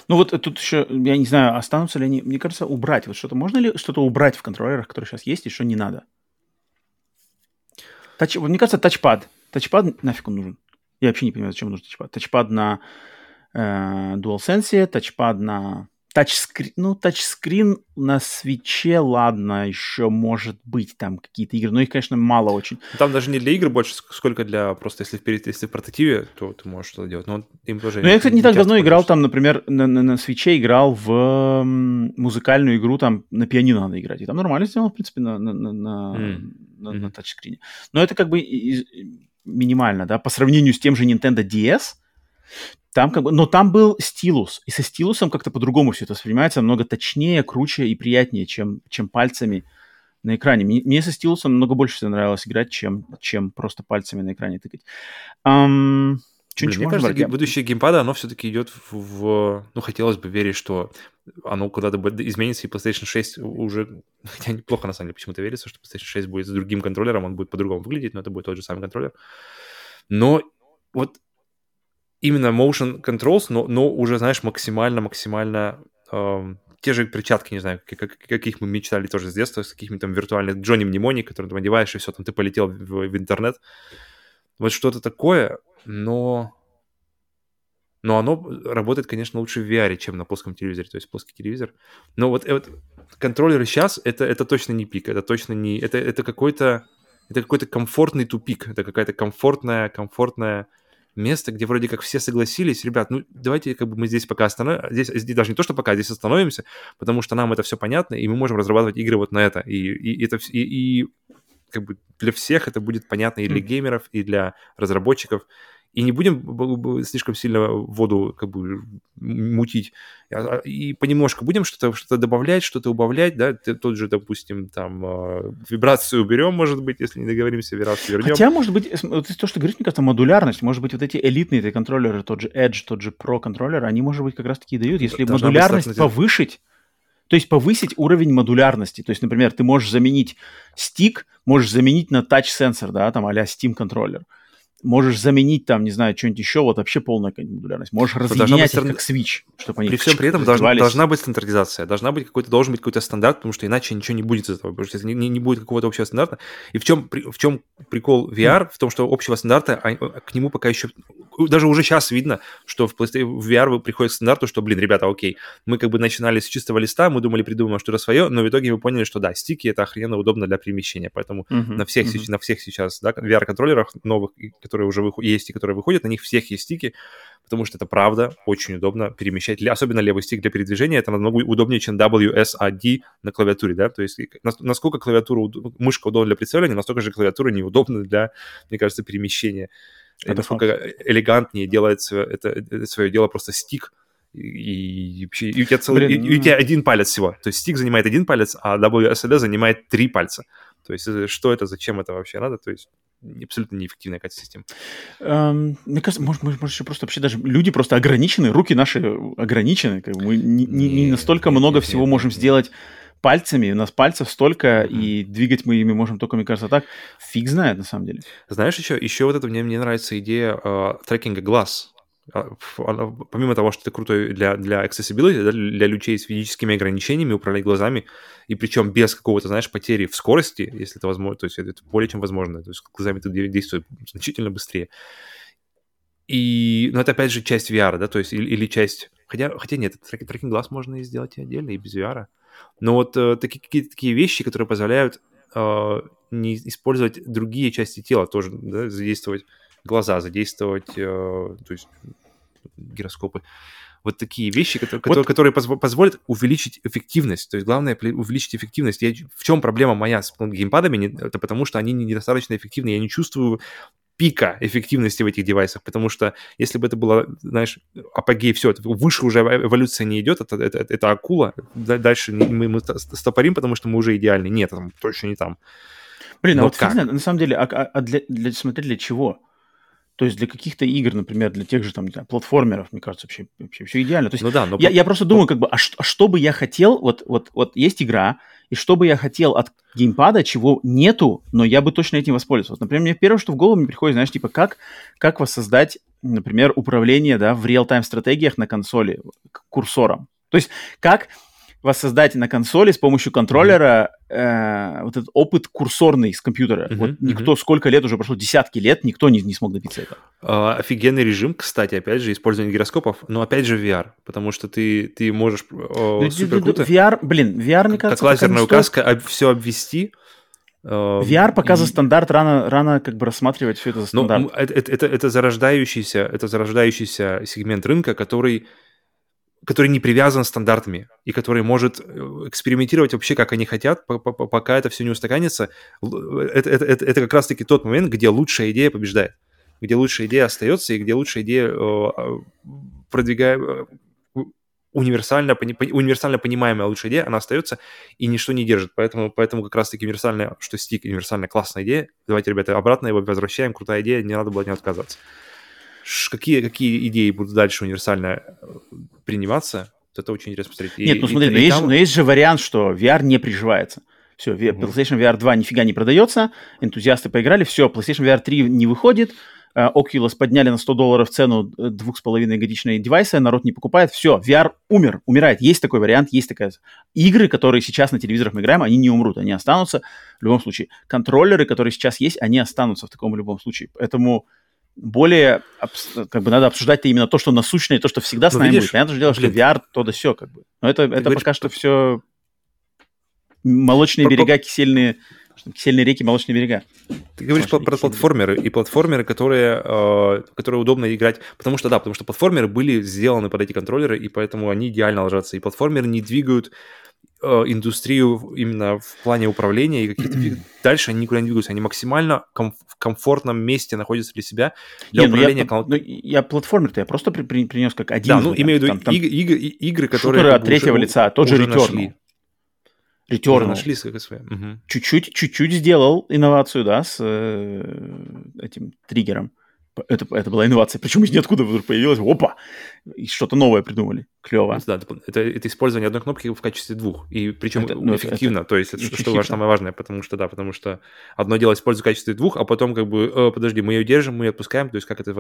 Ну вот тут еще, я не знаю, останутся ли они, мне кажется, убрать. Вот что-то, можно ли что-то убрать в контроллерах, которые сейчас есть, и что не надо? Тач, мне кажется, тачпад. Тачпад нафиг он нужен? Я вообще не понимаю, зачем нужен тачпад. Тачпад на э, DualSense, тачпад на тачскрин, ну, тачскрин на свече, ладно, еще может быть там какие-то игры, но их, конечно, мало очень. Там даже не для игр больше, сколько для просто, если вперед, если в портативе, то ты можешь что-то делать, но им тоже... Ну, я, кстати, не, так давно играл там, например, на, на, на свече играл в музыкальную игру, там на пианино надо играть, и там нормально сделано, в принципе, на, на, на, mm. на, mm-hmm. на тачскрине. Но это как бы минимально, да, по сравнению с тем же Nintendo DS, там как бы, но там был стилус, и со стилусом как-то по-другому все это воспринимается, намного точнее, круче и приятнее, чем, чем пальцами на экране. Мне, со стилусом намного больше всего нравилось играть, чем, чем просто пальцами на экране тыкать. Um, Блин, мне кажется, брать? будущее геймпада, оно все-таки идет в, в... Ну, хотелось бы верить, что оно куда-то изменится, и PlayStation 6 уже... Хотя неплохо, на самом деле, почему-то верится, что PlayStation 6 будет с другим контроллером, он будет по-другому выглядеть, но это будет тот же самый контроллер. Но вот именно motion controls, но, но уже, знаешь, максимально-максимально... Эм, те же перчатки, не знаю, как, каких мы мечтали тоже с детства, с какими-то там виртуальных Джонни Мнемони, которые ты одеваешь, и все, там ты полетел в, в интернет. Вот что-то такое, но... Но оно работает, конечно, лучше в VR, чем на плоском телевизоре, то есть плоский телевизор. Но вот, вот контроллеры сейчас, это, это точно не пик, это точно не... Это, это какой-то... Это какой-то комфортный тупик, это какая-то комфортная, комфортная место, где вроде как все согласились, ребят, ну давайте как бы мы здесь пока остановимся, здесь, здесь даже не то, что пока, здесь остановимся, потому что нам это все понятно, и мы можем разрабатывать игры вот на это, и, и это и, и как бы для всех это будет понятно и для геймеров, и для разработчиков, и не будем слишком сильно воду как бы мутить, а, а, и понемножку будем что-то что добавлять, что-то убавлять, да, тот же, допустим, там, а, вибрацию уберем, может быть, если не договоримся, вибрацию вернем. Хотя, может быть, вот то, что говоришь, мне кажется, модулярность, может быть, вот эти элитные эти контроллеры, тот же Edge, тот же Pro контроллер, они, может быть, как раз-таки дают, если Должна модулярность повышить, то есть повысить уровень модулярности. То есть, например, ты можешь заменить стик, можешь заменить на тач-сенсор, да, там а-ля Steam контроллер можешь заменить там, не знаю, что-нибудь еще, вот вообще полная модулярность. Можешь разъединять их как Switch, чтобы они При всем при этом должна, должна быть стандартизация, должна быть какой-то, должен быть какой-то стандарт, потому что иначе ничего не будет из этого, потому что не, не будет какого-то общего стандарта. И в чем, в чем прикол VR? В том, что общего стандарта, а, к нему пока еще... Даже уже сейчас видно, что в, в VR приходит к стандарту, что, блин, ребята, окей, мы как бы начинали с чистого листа, мы думали, придумаем что-то свое, но в итоге мы поняли, что да, стики — это охрененно удобно для перемещения, поэтому uh-huh, на, всех, uh-huh. на всех сейчас да, VR-контроллерах новых, которые уже есть и которые выходят, на них всех есть стики, потому что это правда очень удобно перемещать, особенно левый стик для передвижения, это намного удобнее, чем WSAD на клавиатуре, да, то есть насколько клавиатура, мышка удобна для прицеливания, настолько же клавиатура неудобна для, мне кажется, перемещения. Это насколько элегантнее делается это, это свое дело просто стик, и, и, и, у тебя целый, Блин, и, и у тебя один палец всего. То есть стик занимает один палец, а WSD занимает три пальца. То есть э, что это, зачем это вообще надо? То есть абсолютно неэффективная какая-то система. Um, мне кажется, может, может, может, еще просто вообще даже люди просто ограничены, руки наши ограничены. Как бы мы не, не, не настолько нет, много нет, всего нет, можем нет, сделать пальцами. У нас пальцев столько, mm-hmm. и двигать мы ими можем только, мне кажется, так. Фиг знает, на самом деле. Знаешь, еще, еще вот это мне, мне нравится идея э, трекинга глаз. А, помимо того, что это круто для, для accessibility, для людей с физическими ограничениями управлять глазами, и причем без какого-то, знаешь, потери в скорости, если это возможно, то есть это более чем возможно, то есть глазами ты действуешь значительно быстрее. И, ну, это опять же часть VR, да, то есть или, или часть, хотя, хотя нет, трекинг, трекинг глаз можно и сделать и отдельно, и без VR. Но вот э, такие, какие-то такие вещи, которые позволяют э, не использовать другие части тела тоже, да, задействовать глаза, задействовать, э, то есть гироскопы. Вот такие вещи, которые, вот. которые, позволят увеличить эффективность. То есть главное увеличить эффективность. Я, в чем проблема моя с геймпадами? Это потому что они недостаточно эффективны. Я не чувствую пика эффективности в этих девайсах, потому что если бы это было, знаешь, апогей, все, выше уже эволюция не идет, это, это, это акула, дальше мы, мы стопорим, потому что мы уже идеальны. Нет, там точно не там. Блин, а вот как? на самом деле, а, а, а для, для, смотри, для чего? То есть для каких-то игр, например, для тех же там знаю, платформеров, мне кажется, вообще, вообще все идеально. То есть ну да, но... я, я просто думаю, как бы, а что, а что бы я хотел, вот, вот, вот есть игра, и что бы я хотел от геймпада, чего нету, но я бы точно этим воспользовался. Например, мне первое, что в голову мне приходит, знаешь, типа, как, как воссоздать, например, управление, да, в реал-тайм стратегиях на консоли курсором. То есть как воссоздать на консоли с помощью контроллера э, вот этот опыт курсорный с компьютера. Uh-huh, вот никто uh-huh. сколько лет уже прошло, десятки лет, никто не, не смог добиться этого. Uh, офигенный режим, кстати, опять же, использование гироскопов, но опять же VR, потому что ты, ты можешь uh, супер круто... VR, блин, VR, мне кажется... Как лазерная указка, об, все обвести, VR пока и... за стандарт рано, рано как бы рассматривать все это за стандарт. Ну, это, это, это, это, зарождающийся, это зарождающийся сегмент рынка, который который не привязан стандартами и который может э, экспериментировать вообще, как они хотят, пока это все не устаканится. Это, это, это, это как раз-таки тот момент, где лучшая идея побеждает, где лучшая идея остается и где лучшая идея э, э, универсально, универсально понимаемая лучшая идея, она остается и ничто не держит. Поэтому, поэтому как раз-таки универсальная, что стик, универсальная классная идея. Давайте, ребята, обратно его возвращаем. Крутая идея, не надо было от нее отказываться какие, какие идеи будут дальше универсально э, приниматься, вот это очень интересно посмотреть. Нет, и, ну смотри, и, но, и есть, там... но есть же вариант, что VR не приживается. Все, PlayStation VR 2 нифига не продается, энтузиасты поиграли, все, PlayStation VR 3 не выходит, э, Oculus подняли на 100 долларов цену э, двух с половиной годичные девайсы, народ не покупает, все, VR умер, умирает. Есть такой вариант, есть такая... Игры, которые сейчас на телевизорах мы играем, они не умрут, они останутся в любом случае. Контроллеры, которые сейчас есть, они останутся в таком любом случае. Поэтому более, как бы надо обсуждать именно то, что насущное, то, что всегда с ну, нами видишь, будет. Понятно же дело, что VR, то да все, как бы. Но это, это говоришь, пока что все молочные берега, кисельные Кисельные реки, молочные берега. Ты говоришь про, про платформеры, и платформеры, которые, э, которые удобно играть, потому что, да, потому что платформеры были сделаны под эти контроллеры, и поэтому они идеально ложатся. И платформеры не двигают э, индустрию именно в плане управления и каких-то... Дальше они никуда не двигаются, они максимально ком- в комфортном месте находятся для себя, для не, управления... Ну я, ну, я платформер-то я просто при, при, принес как один. Да, ну имею в виду игры, которые... от третьего лица, тот же Returnal. Нашли. Returnal. Нашли свое. Угу. Чуть-чуть, чуть-чуть сделал инновацию, да, с э, этим триггером. Это, это была инновация. Причем из ниоткуда вдруг появилась. Опа! И что-то новое придумали. Клево. Да, это, это использование одной кнопки в качестве двух. И причем это, ну, эффективно. Это, то есть, это, что, что самое важное, потому что, да, потому что одно дело использовать в качестве двух, а потом как бы, э, подожди, мы ее держим, мы ее отпускаем, то есть как это э,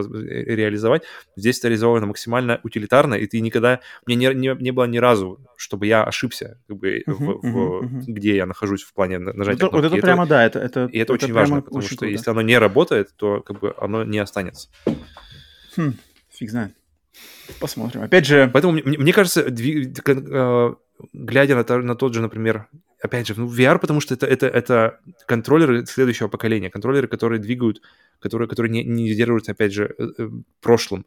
реализовать. Здесь это реализовано максимально утилитарно, и ты никогда... Мне не, не, не было ни разу, чтобы я ошибся, как бы, uh-huh, в, uh-huh, uh-huh. где я нахожусь в плане нажатия вот, кнопки. Вот это, это прямо, да, это... это и это, это очень важно, потому что круто. если оно не работает, то как бы оно не останется. Хм, фиг знает. Посмотрим. Опять же... Поэтому мне, мне кажется, дви... э, глядя на, на тот же, например, опять же, ну, VR, потому что это, это, это контроллеры следующего поколения, контроллеры, которые двигают, которые, которые не, не сдерживаются, опять же, э, э, прошлым.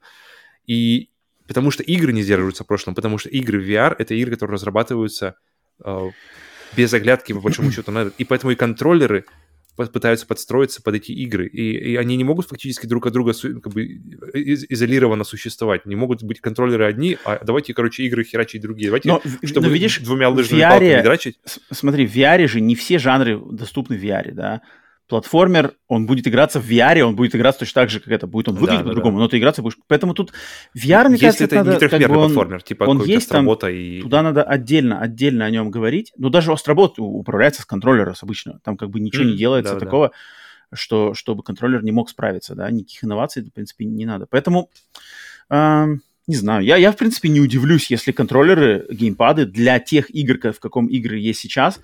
И потому что игры не сдерживаются прошлым, потому что игры VR — это игры, которые разрабатываются э, без оглядки, по большому счету, на. И поэтому и контроллеры пытаются подстроиться под эти игры. И, и они не могут фактически друг от друга как бы из, изолированно существовать. Не могут быть контроллеры одни, а давайте, короче, игры херачить другие. Давайте, но, чтобы но видишь, двумя лыжными VR, палками драчить. Смотри, в VR же не все жанры доступны в VR, да платформер, он будет играться в VR, он будет играться точно так же, как это. Будет он выглядеть да, по-другому, да. но ты играться будешь... Поэтому тут VR, мне Если кажется, это надо... не трехмерный как бы он, платформер, типа он есть там, и... туда надо отдельно, отдельно о нем говорить. Но даже Остробот управляется с контроллера обычно. Там как бы ничего mm, не делается да, такого, да. что чтобы контроллер не мог справиться, да, никаких инноваций, в принципе, не надо. Поэтому... Э, не знаю, я, я, в принципе, не удивлюсь, если контроллеры, геймпады для тех игр, в каком игры есть сейчас,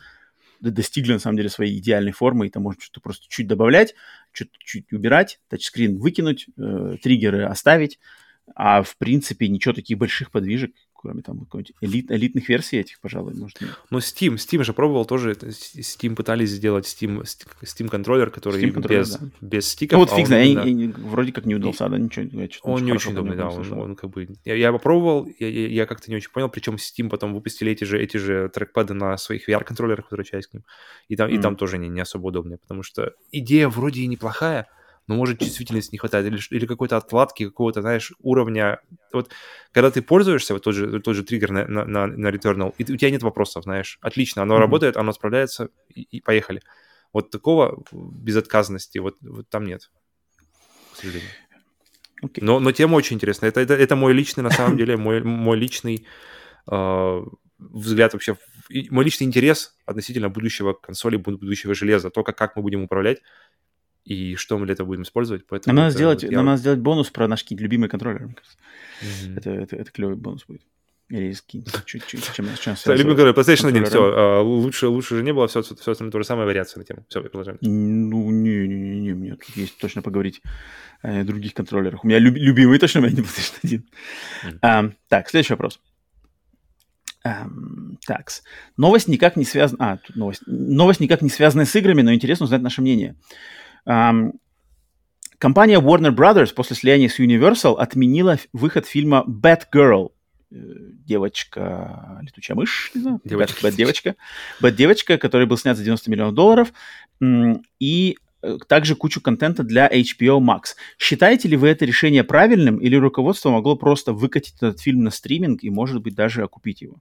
достигли, на самом деле, своей идеальной формы, и там можно что-то просто чуть добавлять, чуть-чуть убирать, тачскрин выкинуть, э, триггеры оставить, а в принципе ничего таких больших подвижек кроме там какой-нибудь элит, элитных версий этих, пожалуй, может нет. Ну, Steam, Steam же пробовал тоже, Steam пытались сделать Steam, Steam контроллер, который Steam без, да. без стиков. Ну, вот а фиг знает, да. вроде как не удался, да, ничего. Я он не очень удобный, да, он, он как бы... Я, я попробовал, я, я, как-то не очень понял, причем Steam потом выпустили эти же, эти же трекпады на своих VR-контроллерах, возвращаясь к ним, и там, mm-hmm. и там тоже не, не особо удобные, потому что идея вроде и неплохая, но может чувствительности не хватает, или, или какой-то откладки, какого-то, знаешь, уровня. Вот когда ты пользуешься, вот тот же, тот же триггер на, на, на Returnal, и у тебя нет вопросов, знаешь, отлично, оно mm-hmm. работает, оно справляется, и, и поехали. Вот такого безотказности вот, вот там нет, к сожалению. Okay. Но, но тема очень интересная. Это, это, это мой личный, на самом деле, мой, мой личный э, взгляд вообще, мой личный интерес относительно будущего консоли, будущего железа, то, как, как мы будем управлять и что мы для этого будем использовать. Поэтому нам, надо сделать, вот я... нам надо сделать бонус про наши какие-то любимые контроллеры, мне кажется. Mm-hmm. Это, это, это клевый бонус будет. Или скинь чуть-чуть, чем, да, Любимый контроллер, PlayStation 1, все, а, лучше, лучше же не было, все, все, все остальное то же самое, вариация на тему. Все, продолжаем. Ну, не-не-не, мне тут есть точно поговорить о других контроллерах. У меня люб, любимый точно, у меня не PlayStation 1. Mm-hmm. А, так, следующий вопрос. Um, так, новость никак не связана... А, тут новость. Новость никак не связана с играми, но интересно узнать наше мнение. Компания Warner Brothers после слияния с Universal отменила выход фильма Batgirl. Э, девочка, летучая мышь, не знаю, девочка. Bad, девочка. Bad девочка, который был снят за 90 миллионов долларов. И э, также кучу контента для HBO Max. Считаете ли вы это решение правильным, или руководство могло просто выкатить этот фильм на стриминг и, может быть, даже окупить его?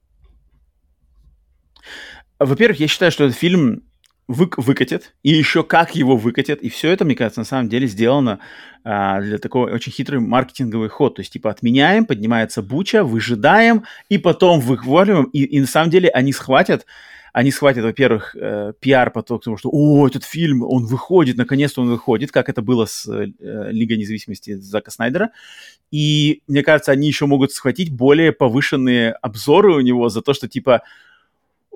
Во-первых, я считаю, что этот фильм вы, выкатят, и еще как его выкатят, и все это, мне кажется, на самом деле сделано а, для такого очень хитрый маркетинговый ход. То есть, типа, отменяем, поднимается буча, выжидаем, и потом выхваливаем, и, и на самом деле они схватят, они схватят, во-первых, э, пиар поток, потому что, о, этот фильм, он выходит, наконец-то он выходит, как это было с э, Лигой независимости Зака Снайдера. И, мне кажется, они еще могут схватить более повышенные обзоры у него за то, что, типа,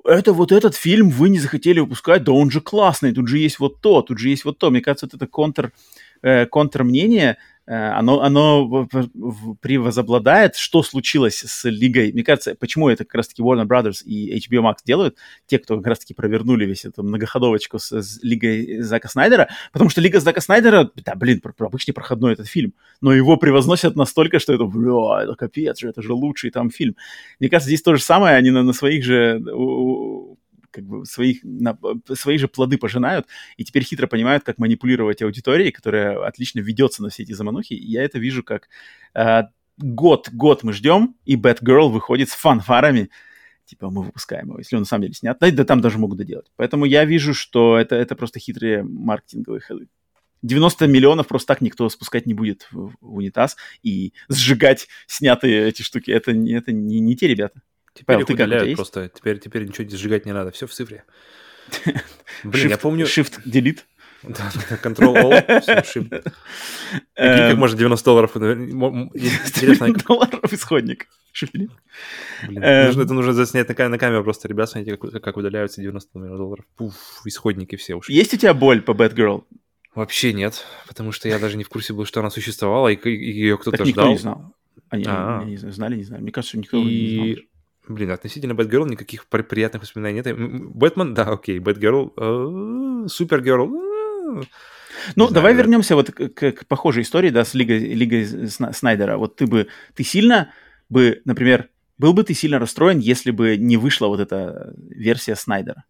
это вот этот фильм вы не захотели выпускать, да он же классный, тут же есть вот то, тут же есть вот то. Мне кажется, это контр, э, контрмнение Э, оно, оно превозобладает, что случилось с Лигой. Мне кажется, почему это как раз-таки Warner Brothers и HBO Max делают, те, кто как раз-таки провернули весь эту многоходовочку с, с Лигой Зака Снайдера, потому что Лига Зака Снайдера, да, блин, про, про обычный проходной этот фильм, но его превозносят настолько, что это, бля, это капец же, это же лучший там фильм. Мне кажется, здесь то же самое, они на, на своих же как бы своих, на, свои же плоды пожинают, и теперь хитро понимают, как манипулировать аудиторией, которая отлично ведется на все эти заманухи. Я это вижу как э, год, год мы ждем, и Batgirl выходит с фанфарами, типа мы выпускаем его, если он на самом деле снят, да, да там даже могут доделать. Поэтому я вижу, что это, это просто хитрые маркетинговые ходы. 90 миллионов просто так никто спускать не будет в, в унитаз и сжигать снятые эти штуки. Это, это не, не те ребята. Теперь Павел, их удаляют просто. Теперь, теперь ничего сжигать не надо. Все в цифре. Блин, shift, я помню... Shift, Delete. Да, Ctrl-O, Shift. Как можно 90 долларов? Интересно. долларов исходник. Блин, эм. это нужно заснять на, камеру просто. Ребят, смотрите, как, удаляются 90 долларов. Пуф, исходники все ушли. Есть у тебя боль по Bad Girl? Вообще нет, потому что я даже не в курсе был, что она существовала, и, ее кто-то ждал. никто не знал. Они а не знали, не знали. Мне кажется, никто не знал. Блин, относительно Бэтгерл никаких приятных воспоминаний нет. Бэтмен, да, окей. Бэтгерл, э, Супергерл. Э, ну, знаю, давай да. вернемся вот к, к, к похожей истории, да, с Лигой, Лигой Снайдера. Вот ты бы, ты сильно бы, например, был бы ты сильно расстроен, если бы не вышла вот эта версия Снайдера?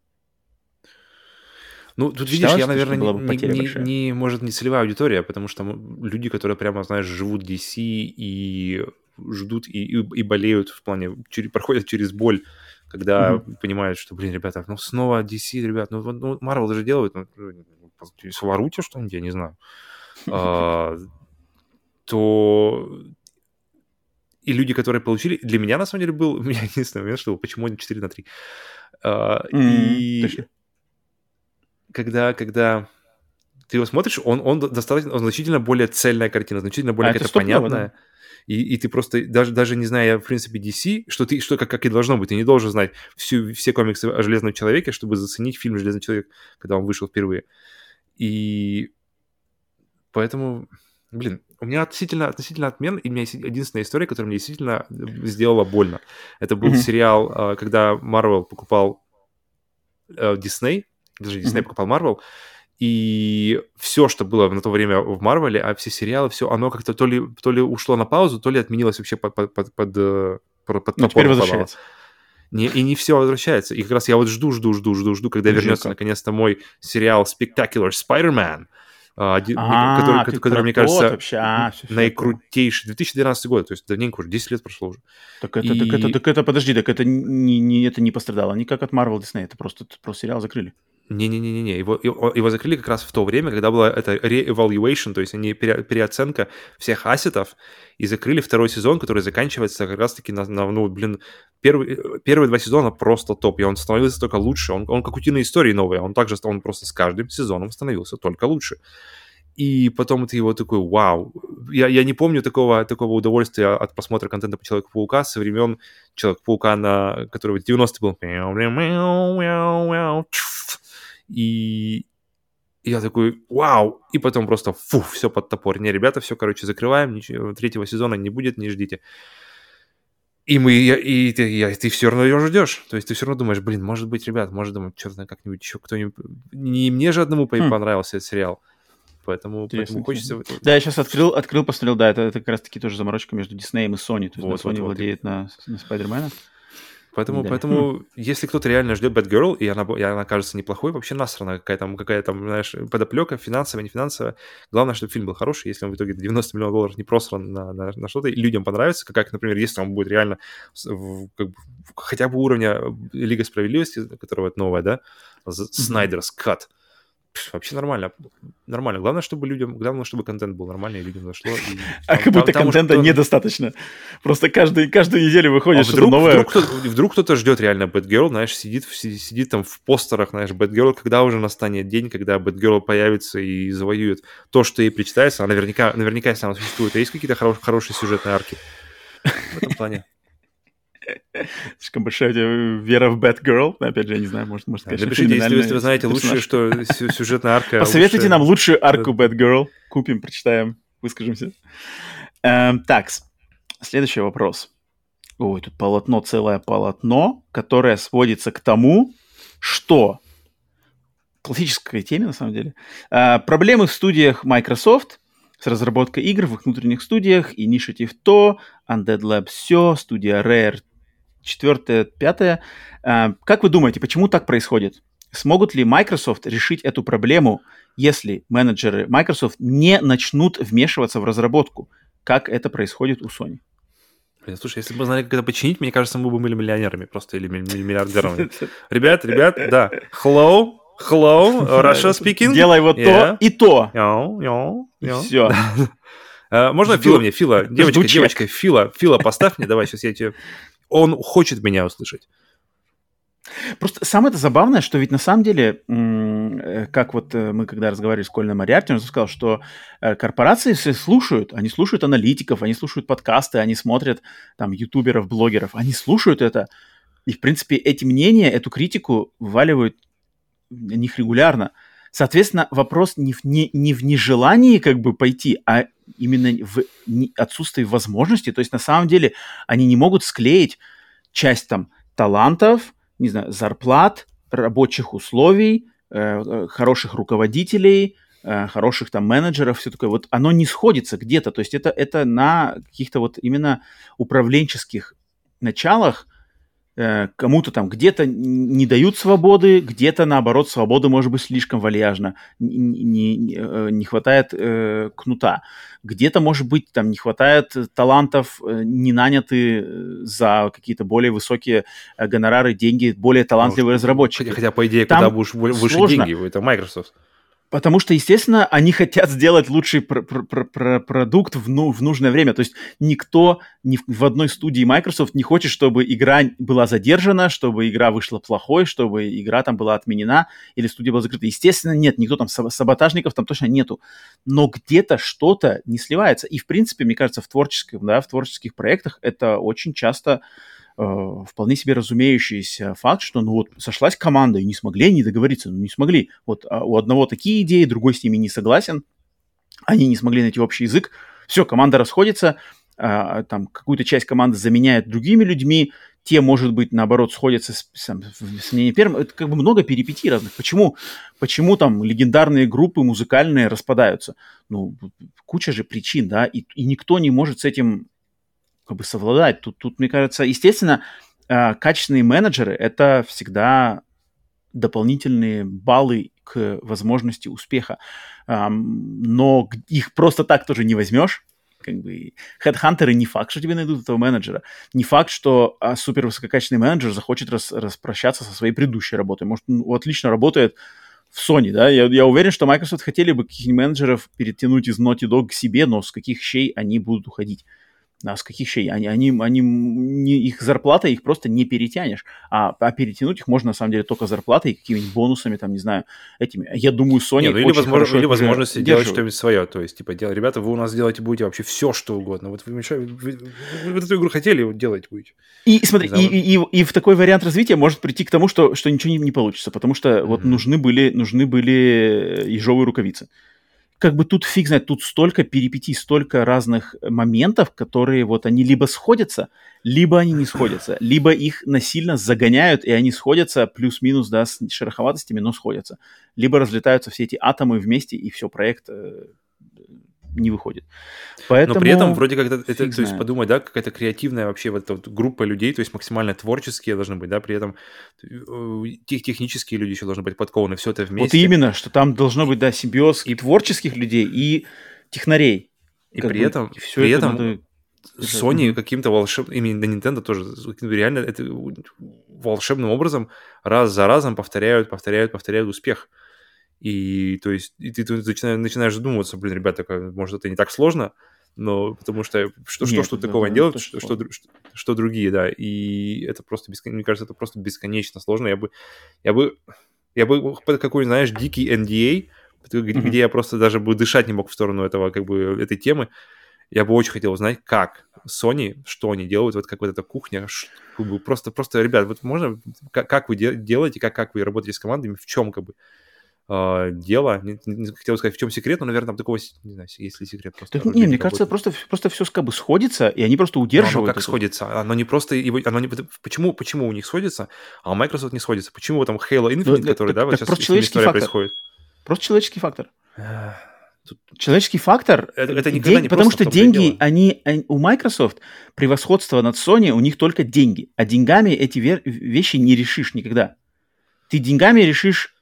Ну, тут Считалось, видишь, я, наверное, не, не, не, может, не целевая аудитория, потому что люди, которые прямо, знаешь, живут DC и ждут и, и, и болеют в плане, через, проходят через боль, когда mm-hmm. понимают, что, блин, ребята, ну снова DC, ребят, ну, ну Marvel даже делают, ну, своруйте что-нибудь, я не знаю, а, то и люди, которые получили, для меня на самом деле был, у меня единственный момент, что почему они 4 на 3. А, mm-hmm. И когда, когда ты его смотришь, он, он достаточно, он значительно более цельная картина, значительно более а какая-то понятная. Да? И, и ты просто, даже, даже не зная, в принципе, DC, что ты, что как, как и должно быть, ты не должен знать всю, все комиксы о Железном Человеке, чтобы заценить фильм «Железный человек», когда он вышел впервые. И поэтому, блин, у меня относительно, относительно отмен, и у меня есть единственная история, которая мне действительно сделала больно. Это был mm-hmm. сериал, а, когда Marvel покупал э, Disney, даже Disney mm-hmm. покупал Marvel, и все, что было на то время в Марвеле, а все сериалы, все, оно как-то то ли, то ли ушло на паузу, то ли отменилось вообще под, под, под, под, э, под, Но теперь возвращается. Не, и не все возвращается. И как раз я вот жду, жду, жду, жду, жду, когда вернется наконец-то мой сериал Spectacular Spider-Man, а, а, который, который мне кажется, вообще. А, все, наикрутейший. 2012 год, то есть давненько уже, 10 лет прошло уже. Так это, и... так это, так это, подожди, так это не, не, это не пострадало никак от Marvel Disney, это просто, просто сериал закрыли. Не-не-не-не, его, его закрыли как раз в то время, когда была эта re-evaluation, то есть они пере, переоценка всех ассетов, и закрыли второй сезон, который заканчивается как раз-таки на, на ну, блин, первый, первые два сезона просто топ, и он становился только лучше, он, он как утиные истории новые, он также, он просто с каждым сезоном становился только лучше. И потом ты его такой, вау. Я, я не помню такого, такого удовольствия от просмотра контента по Человеку-паука со времен Человека-паука, на, который в 90-е был и я такой, вау, и потом просто, фу, все под топор. Не, ребята, все, короче, закрываем, ничего, третьего сезона не будет, не ждите. И мы, и, и, ты, и ты все равно ее ждешь. То есть ты все равно думаешь, блин, может быть, ребят, может, думать, черт как-нибудь еще кто-нибудь... Не мне же одному хм. понравился этот сериал. Поэтому, поэтому хочется... Да, я сейчас открыл, открыл, посмотрел, да, это, это как раз-таки тоже заморочка между Диснеем и Sony. То есть вот, да, Sony вот, владеет вот. на, на Спайдермена. Поэтому, да. поэтому если кто-то реально ждет Batgirl, и она, и она кажется неплохой, вообще насрано, какая там, какая там, знаешь, подоплека, финансовая, не финансовая. Главное, чтобы фильм был хороший, если он в итоге 90 миллионов долларов не просран на, на, на что-то, и людям понравится, как, например, если он будет реально в, как хотя бы уровня Лига Справедливости, которая вот новая, да, Снайдерс Cut, вообще нормально. Нормально. Главное, чтобы людям, главное, чтобы контент был нормальный, и людям зашло. И... А как будто там, контента что... недостаточно. Просто каждый, каждую неделю выходит а что-то вдруг, новое. Вдруг, кто, вдруг кто-то ждет реально Бэтгерл, знаешь, сидит, сидит там в постерах, знаешь, Бэтгерл, когда уже настанет день, когда Бэтгерл появится и завоюет то, что ей причитается, а наверняка, наверняка если она существует. А есть какие-то хорош, хорошие сюжетные арки в этом плане? Слишком большая у тебя вера в Batgirl. Опять же, я не знаю, может, может конечно, Напишите, если вы знаете лучшее, что сюжетная арка... Посоветуйте нам лучшую арку Batgirl. Купим, прочитаем. выскажемся. Эм, так, следующий вопрос. Ой, тут полотно, целое полотно, которое сводится к тому, что классической теме, на самом деле. А, проблемы в студиях Microsoft с разработкой игр в их внутренних студиях, Initiative то, Undead Lab все, студия Rare четвертое, пятое. А, как вы думаете, почему так происходит? Смогут ли Microsoft решить эту проблему, если менеджеры Microsoft не начнут вмешиваться в разработку, как это происходит у Sony? Блин, слушай, если бы мы знали, как это починить, мне кажется, мы бы были миллионерами просто или миллиардерами. Ребят, ребят, да. Hello, hello, Russia speaking. Делай вот то и то. Все. Можно Фила мне, Фила, девочка, девочка, Фила, Фила, поставь мне, давай, сейчас я тебе... Он хочет меня услышать. Просто самое это забавное, что ведь на самом деле, э, как вот э, мы когда разговаривали с Кольным Мариарти, он сказал, что э, корпорации все слушают, они слушают аналитиков, они слушают подкасты, они смотрят там ютуберов, блогеров, они слушают это, и в принципе эти мнения, эту критику вываливают них регулярно. Соответственно, вопрос не в, не, не в нежелании как бы пойти, а именно в отсутствии возможности. То есть на самом деле они не могут склеить часть там талантов, не знаю, зарплат, рабочих условий, э, э, хороших руководителей, э, хороших там менеджеров, все такое. Вот оно не сходится где-то. То есть это, это на каких-то вот именно управленческих началах кому-то там где-то не дают свободы, где-то наоборот свобода может быть слишком вальяжна, не, не, не э, хватает э, кнута, где-то может быть там не хватает талантов, э, не наняты за какие-то более высокие гонорары, деньги, более талантливые Может, разработчики. Хотя, хотя по идее, там куда будешь выше сложно. деньги, это Microsoft. Потому что, естественно, они хотят сделать лучший пр пр пр продукт в, ну, в нужное время. То есть никто ни в, в одной студии Microsoft не хочет, чтобы игра была задержана, чтобы игра вышла плохой, чтобы игра там была отменена или студия была закрыта. Естественно, нет, никто там саботажников там точно нету. Но где-то что-то не сливается. И, в принципе, мне кажется, в творческих, да, в творческих проектах это очень часто вполне себе разумеющийся факт, что ну вот сошлась команда и не смогли они договориться, ну не смогли. Вот а у одного такие идеи, другой с ними не согласен, они не смогли найти общий язык, все, команда расходится, а, там какую-то часть команды заменяет другими людьми, те, может быть, наоборот, сходятся с, с, с мнением первым. Это как бы много перипетий разных. Почему, почему там легендарные группы музыкальные распадаются? Ну, куча же причин, да, и, и никто не может с этим как бы совладать. Тут, тут мне кажется, естественно, э, качественные менеджеры – это всегда дополнительные баллы к возможности успеха. Но их просто так тоже не возьмешь. Как бы хедхантеры не факт, что тебе найдут этого менеджера. Не факт, что а, супер высококачественный менеджер захочет рас, распрощаться со своей предыдущей работой. Может, он отлично работает в Sony, да, я, я уверен, что Microsoft хотели бы каких-нибудь менеджеров перетянуть из Naughty Dog к себе, но с каких щей они будут уходить. А с каких щей? Они, они, они не, их зарплата их просто не перетянешь. А, а перетянуть их можно, на самом деле, только зарплатой, какими-нибудь бонусами, там, не знаю, этими. Я думаю, Sony не, ну, или, возможно, или возможности делать что-нибудь свое. То есть, типа, дел, ребята, вы у нас делаете будете вообще все, что угодно. Вот вы, мешаете, вы, вы, вы эту игру хотели, вот делать будете. И смотри, и, и, и, и в такой вариант развития может прийти к тому, что, что ничего не, не получится, потому что mm-hmm. вот нужны были, нужны были ежовые рукавицы как бы тут фиг знает, тут столько перипетий, столько разных моментов, которые вот они либо сходятся, либо они не сходятся, либо их насильно загоняют, и они сходятся плюс-минус, да, с шероховатостями, но сходятся. Либо разлетаются все эти атомы вместе, и все, проект э, не выходит. Поэтому... Но при этом вроде как это, это то есть подумать, да, какая-то креативная вообще вот эта вот группа людей, то есть максимально творческие должны быть, да, при этом э, тех, технические люди еще должны быть подкованы, все это вместе. Вот именно, что там должно быть, да, симбиоз и творческих людей, и технарей. И при этом, все при этом надо... Sony каким-то волшебным, именно Nintendo тоже, реально это волшебным образом раз за разом повторяют, повторяют, повторяют успех. И то есть и ты, ты начинаешь, начинаешь задумываться, блин, ребята, может, это не так сложно, но потому что что, Нет, что, что такого они делают, что, что, что, что другие, да, и это просто, бескон... мне кажется, это просто бесконечно сложно. Я бы, я бы, я бы под какой, знаешь, дикий NDA, где, mm-hmm. где я просто даже бы дышать не мог в сторону этого, как бы, этой темы, я бы очень хотел узнать, как Sony, что они делают, вот как вот эта кухня, просто, просто, ребят, вот можно, как, как вы делаете, как, как вы работаете с командами, в чем, как бы, э, дело. Не, не хотел сказать, в чем секрет, но, наверное, там такого, не знаю, есть ли секрет. Просто так, не, мне кажется, просто, просто все как бы сходится, и они просто удерживают. Но оно как это. сходится? Оно не просто... Его, оно не, почему, почему у них сходится, а у Microsoft не сходится? Почему там Halo Infinite, ну, который, так, да, вот так сейчас просто человеческий фактор. происходит? Просто человеческий фактор. Тут... Человеческий фактор, это, это день, не потому что деньги, они, они, у Microsoft превосходство над Sony, у них только деньги, а деньгами эти вещи не решишь никогда. Ты деньгами решишь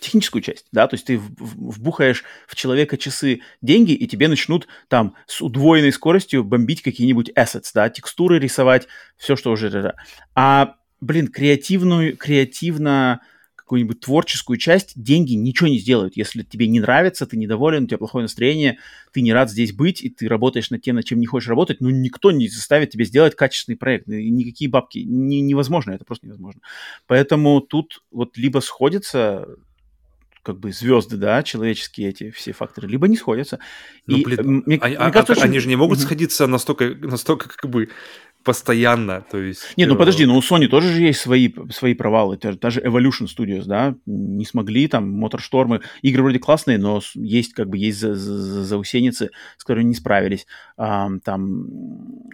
техническую часть, да, то есть ты вбухаешь в человека часы деньги, и тебе начнут там с удвоенной скоростью бомбить какие-нибудь assets, да, текстуры рисовать, все, что уже... А, блин, креативную, креативно какую-нибудь творческую часть, деньги ничего не сделают. Если тебе не нравится, ты недоволен, у тебя плохое настроение, ты не рад здесь быть, и ты работаешь над тем, над чем не хочешь работать, ну, никто не заставит тебя сделать качественный проект. Никакие бабки. Не, невозможно, это просто невозможно. Поэтому тут вот либо сходится как бы звезды, да, человеческие эти все факторы, либо не сходятся. Ну, и, блин, мне, они, мне кажется, а, очень... они же не могут сходиться настолько, настолько как бы постоянно, то есть... Не, ну э, подожди, ну у Sony тоже же есть свои, свои провалы, даже Evolution Studios, да, не смогли, там, Моторштормы, игры вроде классные, но есть, как бы, есть за, за, заусеницы, с которыми не справились. Там,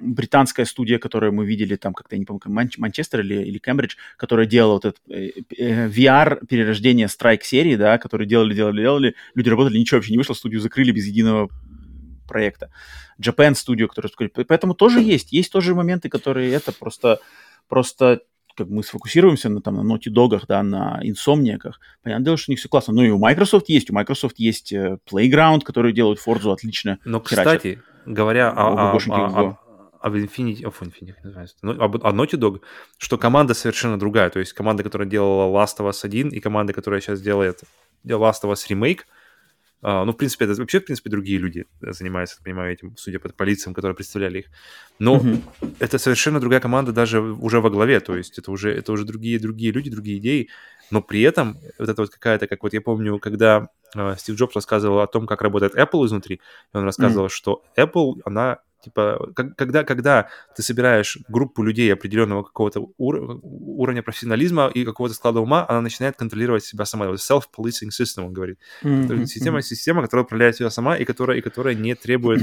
британская студия, которую мы видели, там, как-то, я не помню, Манч- Манчестер или, или Кембридж, которая делала вот это э, э, VR-перерождение Strike-серии, да, которые делали, делали, делали, люди работали, ничего вообще не вышло, студию закрыли без единого проекта. Japan Studio, который... Поэтому тоже есть. Есть тоже моменты, которые это просто... Просто как мы сфокусируемся на, там, на Naughty Dog, да, на инсомниаках, понятное дело, что у них все классно. Ну и у Microsoft есть, у Microsoft есть э, Playground, который делают Forza отлично. Но, кстати, говоря о, о, о, об Infinity, of Infinity, называется, ну, об, о Naughty Dog, что команда совершенно другая. То есть команда, которая делала Last of Us 1 и команда, которая сейчас делает Last of Us Remake, ну, в принципе, это вообще, в принципе, другие люди занимаются, понимаю, этим, судя по полициям, которые представляли их. Но mm-hmm. это совершенно другая команда даже уже во главе, то есть это уже, это уже другие, другие люди, другие идеи, но при этом вот это вот какая-то, как вот я помню, когда э, Стив Джобс рассказывал о том, как работает Apple изнутри, и он рассказывал, mm-hmm. что Apple, она Типа, когда, когда ты собираешь группу людей определенного какого-то ур- уровня профессионализма и какого-то склада ума, она начинает контролировать себя сама. Self-policing system, он говорит. Mm-hmm. Система, система, которая управляет себя сама и которая, и которая не требует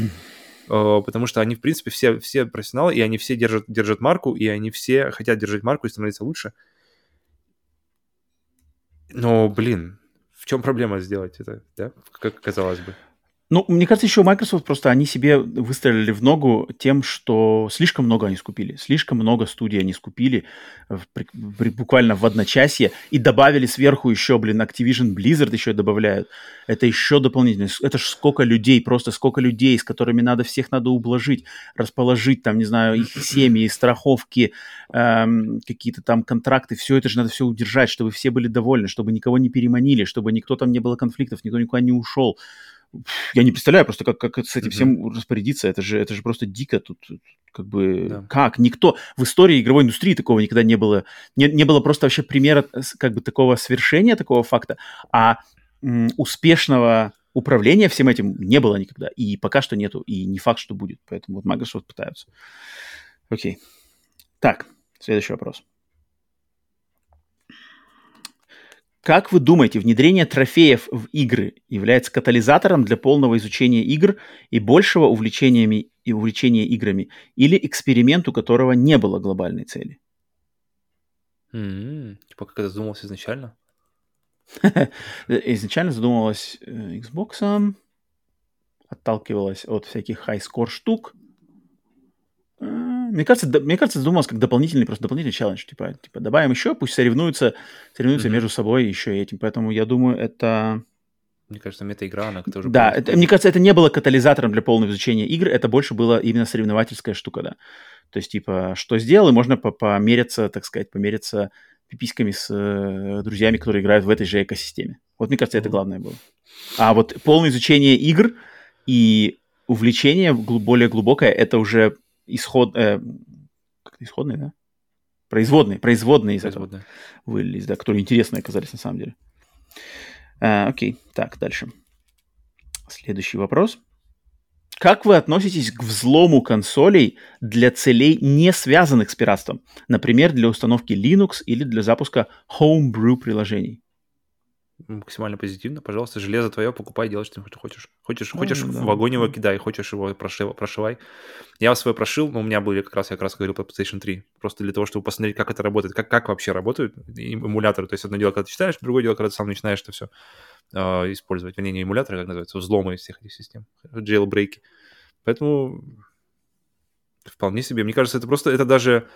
Uh, потому что они, в принципе, все, все профессионалы, и они все держат, держат марку, и они все хотят держать марку и становиться лучше. Но, блин, в чем проблема сделать это, да, как казалось бы? Ну, мне кажется, еще Microsoft просто они себе выстрелили в ногу тем, что слишком много они скупили. Слишком много студий они скупили в, в, буквально в одночасье и добавили сверху еще, блин, Activision Blizzard еще добавляют. Это еще дополнительно. Это ж сколько людей, просто сколько людей, с которыми надо всех надо ублажить, расположить, там, не знаю, их семьи, страховки, эм, какие-то там контракты. Все это же надо все удержать, чтобы все были довольны, чтобы никого не переманили, чтобы никто там не было конфликтов, никто никуда не ушел я не представляю просто, как, как с этим mm-hmm. всем распорядиться. Это же, это же просто дико. Тут как бы да. как? Никто в истории игровой индустрии такого никогда не было. Не, не было просто вообще примера как бы такого свершения, такого факта. А м, успешного управления всем этим не было никогда. И пока что нету. И не факт, что будет. Поэтому вот Microsoft пытаются. Окей. Так, следующий вопрос. Как вы думаете, внедрение трофеев в игры является катализатором для полного изучения игр и большего увлечениями и увлечения играми, или эксперимент, у которого не было глобальной цели? Mm-hmm. Типа как это задумалось изначально? изначально задумывалось э, Xbox, отталкивалось от всяких high-score штук, мне кажется, мне кажется, задумалось как дополнительный, просто дополнительный челлендж. Типа, типа добавим еще, пусть соревнуются, соревнуются mm-hmm. между собой еще этим. Поэтому я думаю, это... Мне кажется, мета-игра, она тоже... Да, это, мне кажется, это не было катализатором для полного изучения игр, это больше было именно соревновательская штука, да. То есть, типа, что сделал, и можно помериться, так сказать, помериться пиписьками с э, друзьями, которые играют в этой же экосистеме. Вот, мне кажется, это главное было. А вот полное изучение игр и увлечение более глубокое, это уже исход... Э, исходные, да? Производные, производные из производные. этого вылились, да, которые интересные оказались на самом деле. А, окей, так, дальше. Следующий вопрос. Как вы относитесь к взлому консолей для целей, не связанных с пиратством? Например, для установки Linux или для запуска homebrew приложений? Максимально позитивно. Пожалуйста, железо твое, покупай, делай, что ты хочешь. Хочешь, ну, хочешь да, в огонь его кидай, хочешь его прошив, прошивай. Я свой прошил, но у меня были как раз, я как раз говорил про PlayStation 3. Просто для того, чтобы посмотреть, как это работает, как, как вообще работают эмуляторы. То есть одно дело, когда ты читаешь, другое дело, когда ты сам начинаешь это все э, использовать. Вернее, не эмуляторы, как называется, взломы из всех этих систем, jailbreak. Поэтому вполне себе. Мне кажется, это просто, это даже,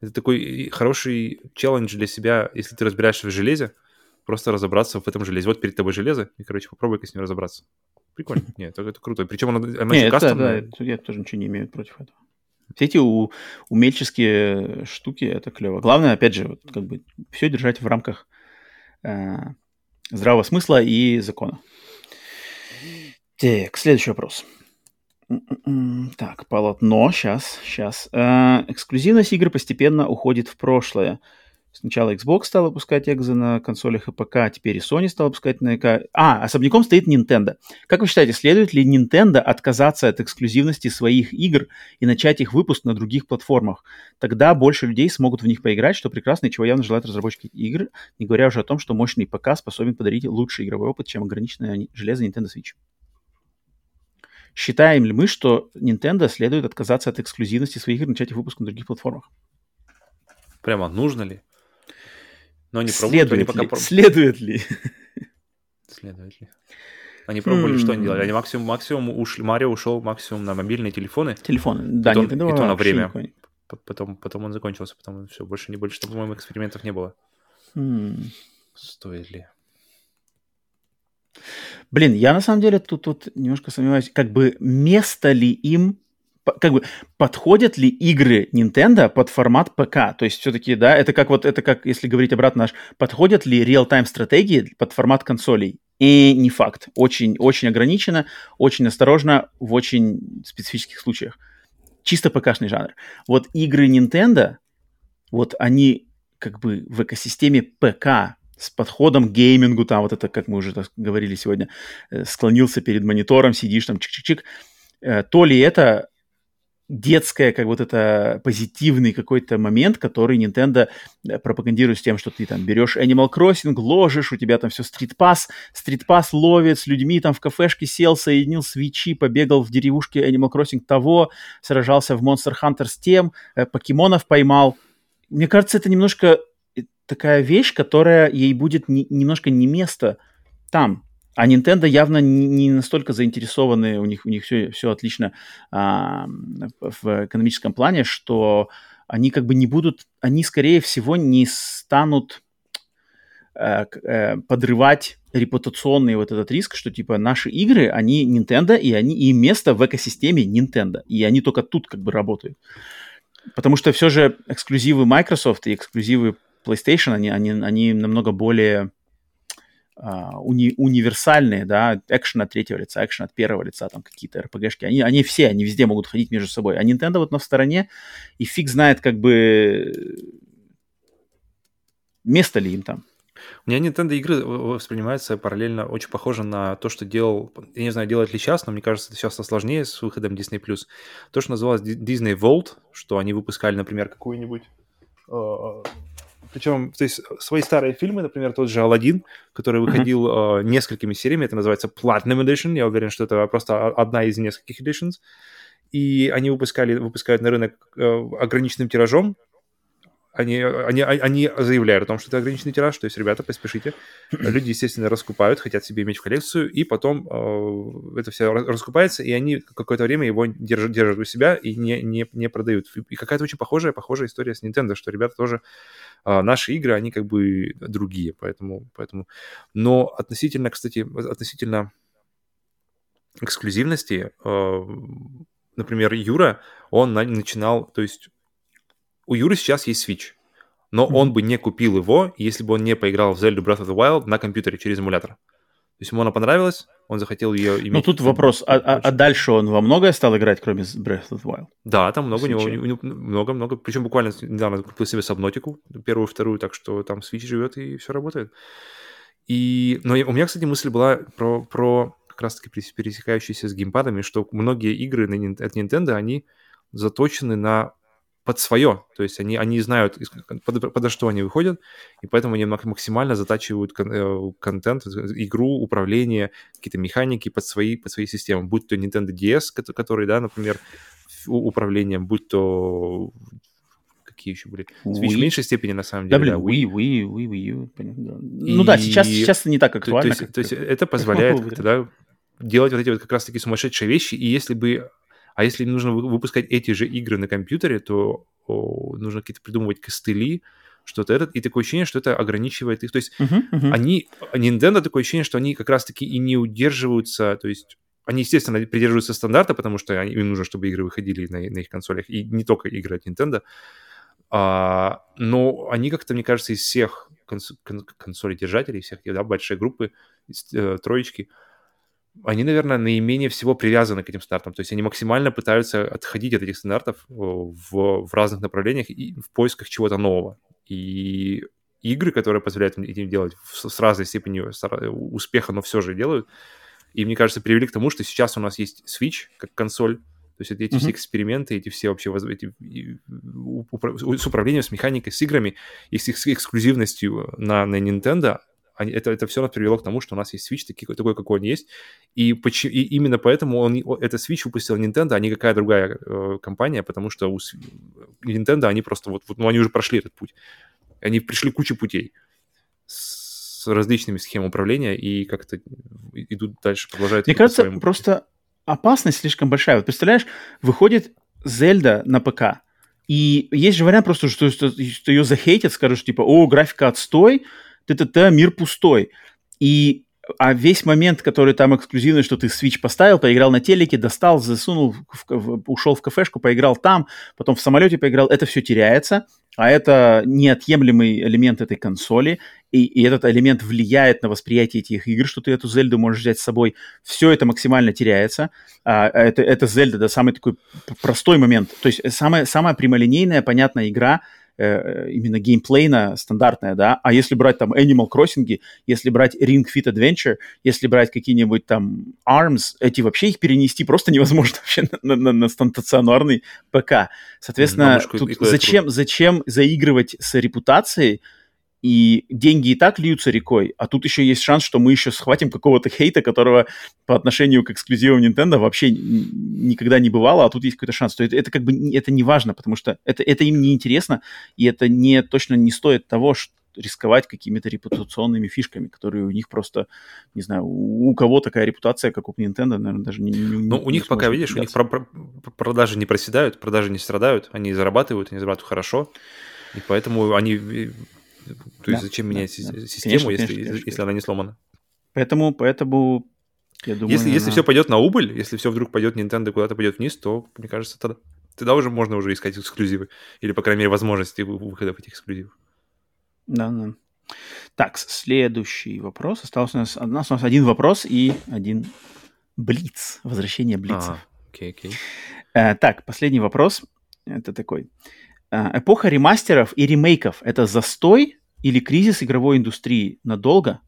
это такой хороший челлендж для себя, если ты разбираешься в железе, просто разобраться в этом железе. Вот перед тобой железо, и, короче, попробуй-ка с ним разобраться. Прикольно. Нет, это, это круто. Причем оно, оно Нет, да, это, я тоже ничего не имею против этого. Все эти у, умельческие штуки, это клево. Главное, опять же, вот, как бы все держать в рамках э, здравого смысла и закона. Так, следующий вопрос. Так, полотно, сейчас, сейчас. Э, эксклюзивность игр постепенно уходит в прошлое. Сначала Xbox стал выпускать экзы на консолях и ПК, а теперь и Sony стал выпускать на ЭК. А, особняком стоит Nintendo. Как вы считаете, следует ли Nintendo отказаться от эксклюзивности своих игр и начать их выпуск на других платформах? Тогда больше людей смогут в них поиграть, что прекрасно и чего явно желают разработчики игр, не говоря уже о том, что мощный ПК способен подарить лучший игровой опыт, чем ограниченное железо Nintendo Switch. Считаем ли мы, что Nintendo следует отказаться от эксклюзивности своих игр и начать их выпуск на других платформах? Прямо нужно ли? Но они следует пробуют, они пока... Ли? Следует ли? Следует ли? Они пробовали, что они делали? Они максимум, максимум ушли, Марио ушел максимум на мобильные телефоны. Телефоны, да, то, и то на время. Потом, потом он закончился, потом все, больше не больше, по-моему, экспериментов не было. Стоит ли? Блин, я на самом деле тут, тут немножко сомневаюсь, как бы место ли им как бы подходят ли игры Nintendo под формат ПК? То есть все-таки, да, это как вот, это как, если говорить обратно наш, подходят ли реал-тайм стратегии под формат консолей? И не факт. Очень, очень ограничено, очень осторожно в очень специфических случаях. Чисто ПКшный жанр. Вот игры Nintendo, вот они как бы в экосистеме ПК с подходом к геймингу, там вот это, как мы уже говорили сегодня, э, склонился перед монитором, сидишь там чик-чик-чик, э, то ли это детское, как вот это позитивный какой-то момент, который Nintendo э, пропагандирует с тем, что ты там берешь Animal Crossing, ложишь, у тебя там все стритпас, стритпас ловит, с людьми там в кафешке сел, соединил свечи, побегал в деревушке Animal Crossing того, сражался в Monster Hunter с тем, э, покемонов поймал. Мне кажется, это немножко э, такая вещь, которая ей будет не, немножко не место там, а Nintendo явно не настолько заинтересованы, у них, у них все, все отлично а, в экономическом плане, что они как бы не будут, они скорее всего не станут э, э, подрывать репутационный вот этот риск, что типа наши игры, они Nintendo, и они и место в экосистеме Nintendo, и они только тут как бы работают. Потому что все же эксклюзивы Microsoft и эксклюзивы PlayStation, они, они, они намного более Uh, уни, универсальные, да, экшен от третьего лица, экшен от первого лица, там какие-то RPG-шки, они, они все, они везде могут ходить между собой. А Nintendo вот на стороне, и фиг знает, как бы, место ли им там. У меня Nintendo игры воспринимаются параллельно очень похоже на то, что делал, я не знаю, делать ли сейчас, но мне кажется, это сейчас сложнее с выходом Disney+. То, что называлось Disney Vault, что они выпускали, например, какую-нибудь а, причем, то есть, свои старые фильмы, например, тот же «Аладдин», который выходил uh-huh. э, несколькими сериями, это называется Platinum Edition, я уверен, что это просто одна из нескольких editions, и они выпускали, выпускают на рынок э, ограниченным тиражом, они, они, они заявляют о том, что это ограниченный тираж, то есть, ребята, поспешите. Люди, естественно, раскупают, хотят себе иметь в коллекцию, и потом э, это все раскупается, и они какое-то время его держат, держат у себя и не, не, не продают. И какая-то очень похожая, похожая история с Nintendo, что ребята тоже... Э, наши игры, они как бы другие, поэтому... поэтому... Но относительно, кстати, относительно эксклюзивности, э, например, Юра, он на, начинал, то есть у Юры сейчас есть Switch, но mm-hmm. он бы не купил его, если бы он не поиграл в Zelda Breath of the Wild на компьютере через эмулятор. То есть ему она понравилась, он захотел ее иметь. Ну тут вопрос, а, а, а дальше он во многое стал играть, кроме Breath of the Wild? Да, там много у него, много-много. Причем буквально недавно купил себе Сабнотику, первую, вторую, так что там Switch живет и все работает. И, но у меня, кстати, мысль была про, про как раз-таки пересекающиеся с геймпадами, что многие игры от Nintendo, они заточены на под свое. То есть они, они знают, под, подо что они выходят, и поэтому они максимально затачивают кон, э, контент, игру, управление, какие-то механики под свои, под свои системы. Будь то Nintendo DS, который, да, например, управлением, будь то какие еще были? Switch в меньшей степени, на самом деле. Да, блин, да, Wii, Wii, Wii, Wii, Wii. И... Ну да, сейчас, сейчас это не так актуально. То, то, есть, то есть это позволяет тогда делать вот эти вот как раз-таки сумасшедшие вещи, и если бы а если нужно выпускать эти же игры на компьютере, то о, нужно какие-то придумывать костыли, что-то этот, и такое ощущение, что это ограничивает их. То есть uh-huh, uh-huh. они, Nintendo такое ощущение, что они как раз-таки и не удерживаются, то есть они, естественно, придерживаются стандарта, потому что они, им нужно, чтобы игры выходили на, на их консолях, и не только игры от Nintendo, а, но они как-то, мне кажется, из всех конс- кон- консолей держателей, всех, да, большой группы, из, э, троечки, они, наверное, наименее всего привязаны к этим стандартам. То есть они максимально пытаются отходить от этих стандартов э, в, в разных направлениях и в поисках чего-то нового. И игры, которые позволяют этим делать с разной степенью успеха, но все же делают. И мне кажется, привели к тому, что сейчас у нас есть Switch как консоль, то есть эти mm-hmm. все эксперименты, эти все вообще эти, с управлением, с механикой, с играми и с их эксклюзивностью на, на Nintendo, они, это, это все нас привело к тому, что у нас есть Switch такой, такой какой он есть. И, поч- и именно поэтому он, это Switch выпустил Nintendo, а не какая другая э, компания, потому что у Nintendo они просто вот, вот, ну, они уже прошли этот путь. Они пришли кучу путей с различными схемами управления и как-то идут дальше, продолжают. Мне кажется, просто опасность слишком большая. Вот представляешь, выходит Зельда на ПК, и есть же вариант просто, что, что, что ее захейтят, скажут, типа, о, графика отстой, т-т-т, мир пустой. И а весь момент, который там эксклюзивный, что ты Switch поставил, поиграл на телеке, достал, засунул, в, в, ушел в кафешку, поиграл там, потом в самолете поиграл, это все теряется, а это неотъемлемый элемент этой консоли, и, и этот элемент влияет на восприятие этих игр, что ты эту Зельду можешь взять с собой. Все это максимально теряется. А, это, это Зельда, да, самый такой простой момент. То есть самая, самая прямолинейная, понятная игра — Э, именно геймплейна стандартная, да, а если брать там Animal Crossing, если брать Ring Fit Adventure, если брать какие-нибудь там ARMS, эти вообще их перенести просто невозможно вообще на, на, на стационарный ПК. Соответственно, тут зачем, зачем заигрывать с репутацией, и деньги и так льются рекой, а тут еще есть шанс, что мы еще схватим какого-то хейта, которого по отношению к эксклюзивам Nintendo вообще никогда не бывало, а тут есть какой-то шанс. То это, это как бы это не важно, потому что это, это им не интересно, и это не, точно не стоит того, что рисковать какими-то репутационными фишками, которые у них просто, не знаю, у, кого такая репутация, как у Nintendo, наверное, даже не... не ну, у них пока, видишь, у них про- про- продажи не проседают, продажи не страдают, они зарабатывают, они зарабатывают хорошо, и поэтому они то есть да, зачем менять да, систему, конечно, если, конечно, конечно. если она не сломана? Поэтому, поэтому я думаю, если, она... если все пойдет на убыль, если все вдруг пойдет Nintendo куда-то пойдет вниз, то, мне кажется, тогда, тогда уже можно уже искать эксклюзивы. Или, по крайней мере, возможности выхода этих эксклюзивов. Да, да. Так, следующий вопрос. Остался у нас, у нас, у нас один вопрос и один блиц. Возвращение блица. Окей, окей. Э, так, последний вопрос. Это такой. Э, эпоха ремастеров и ремейков – это застой или кризис игровой индустрии надолго?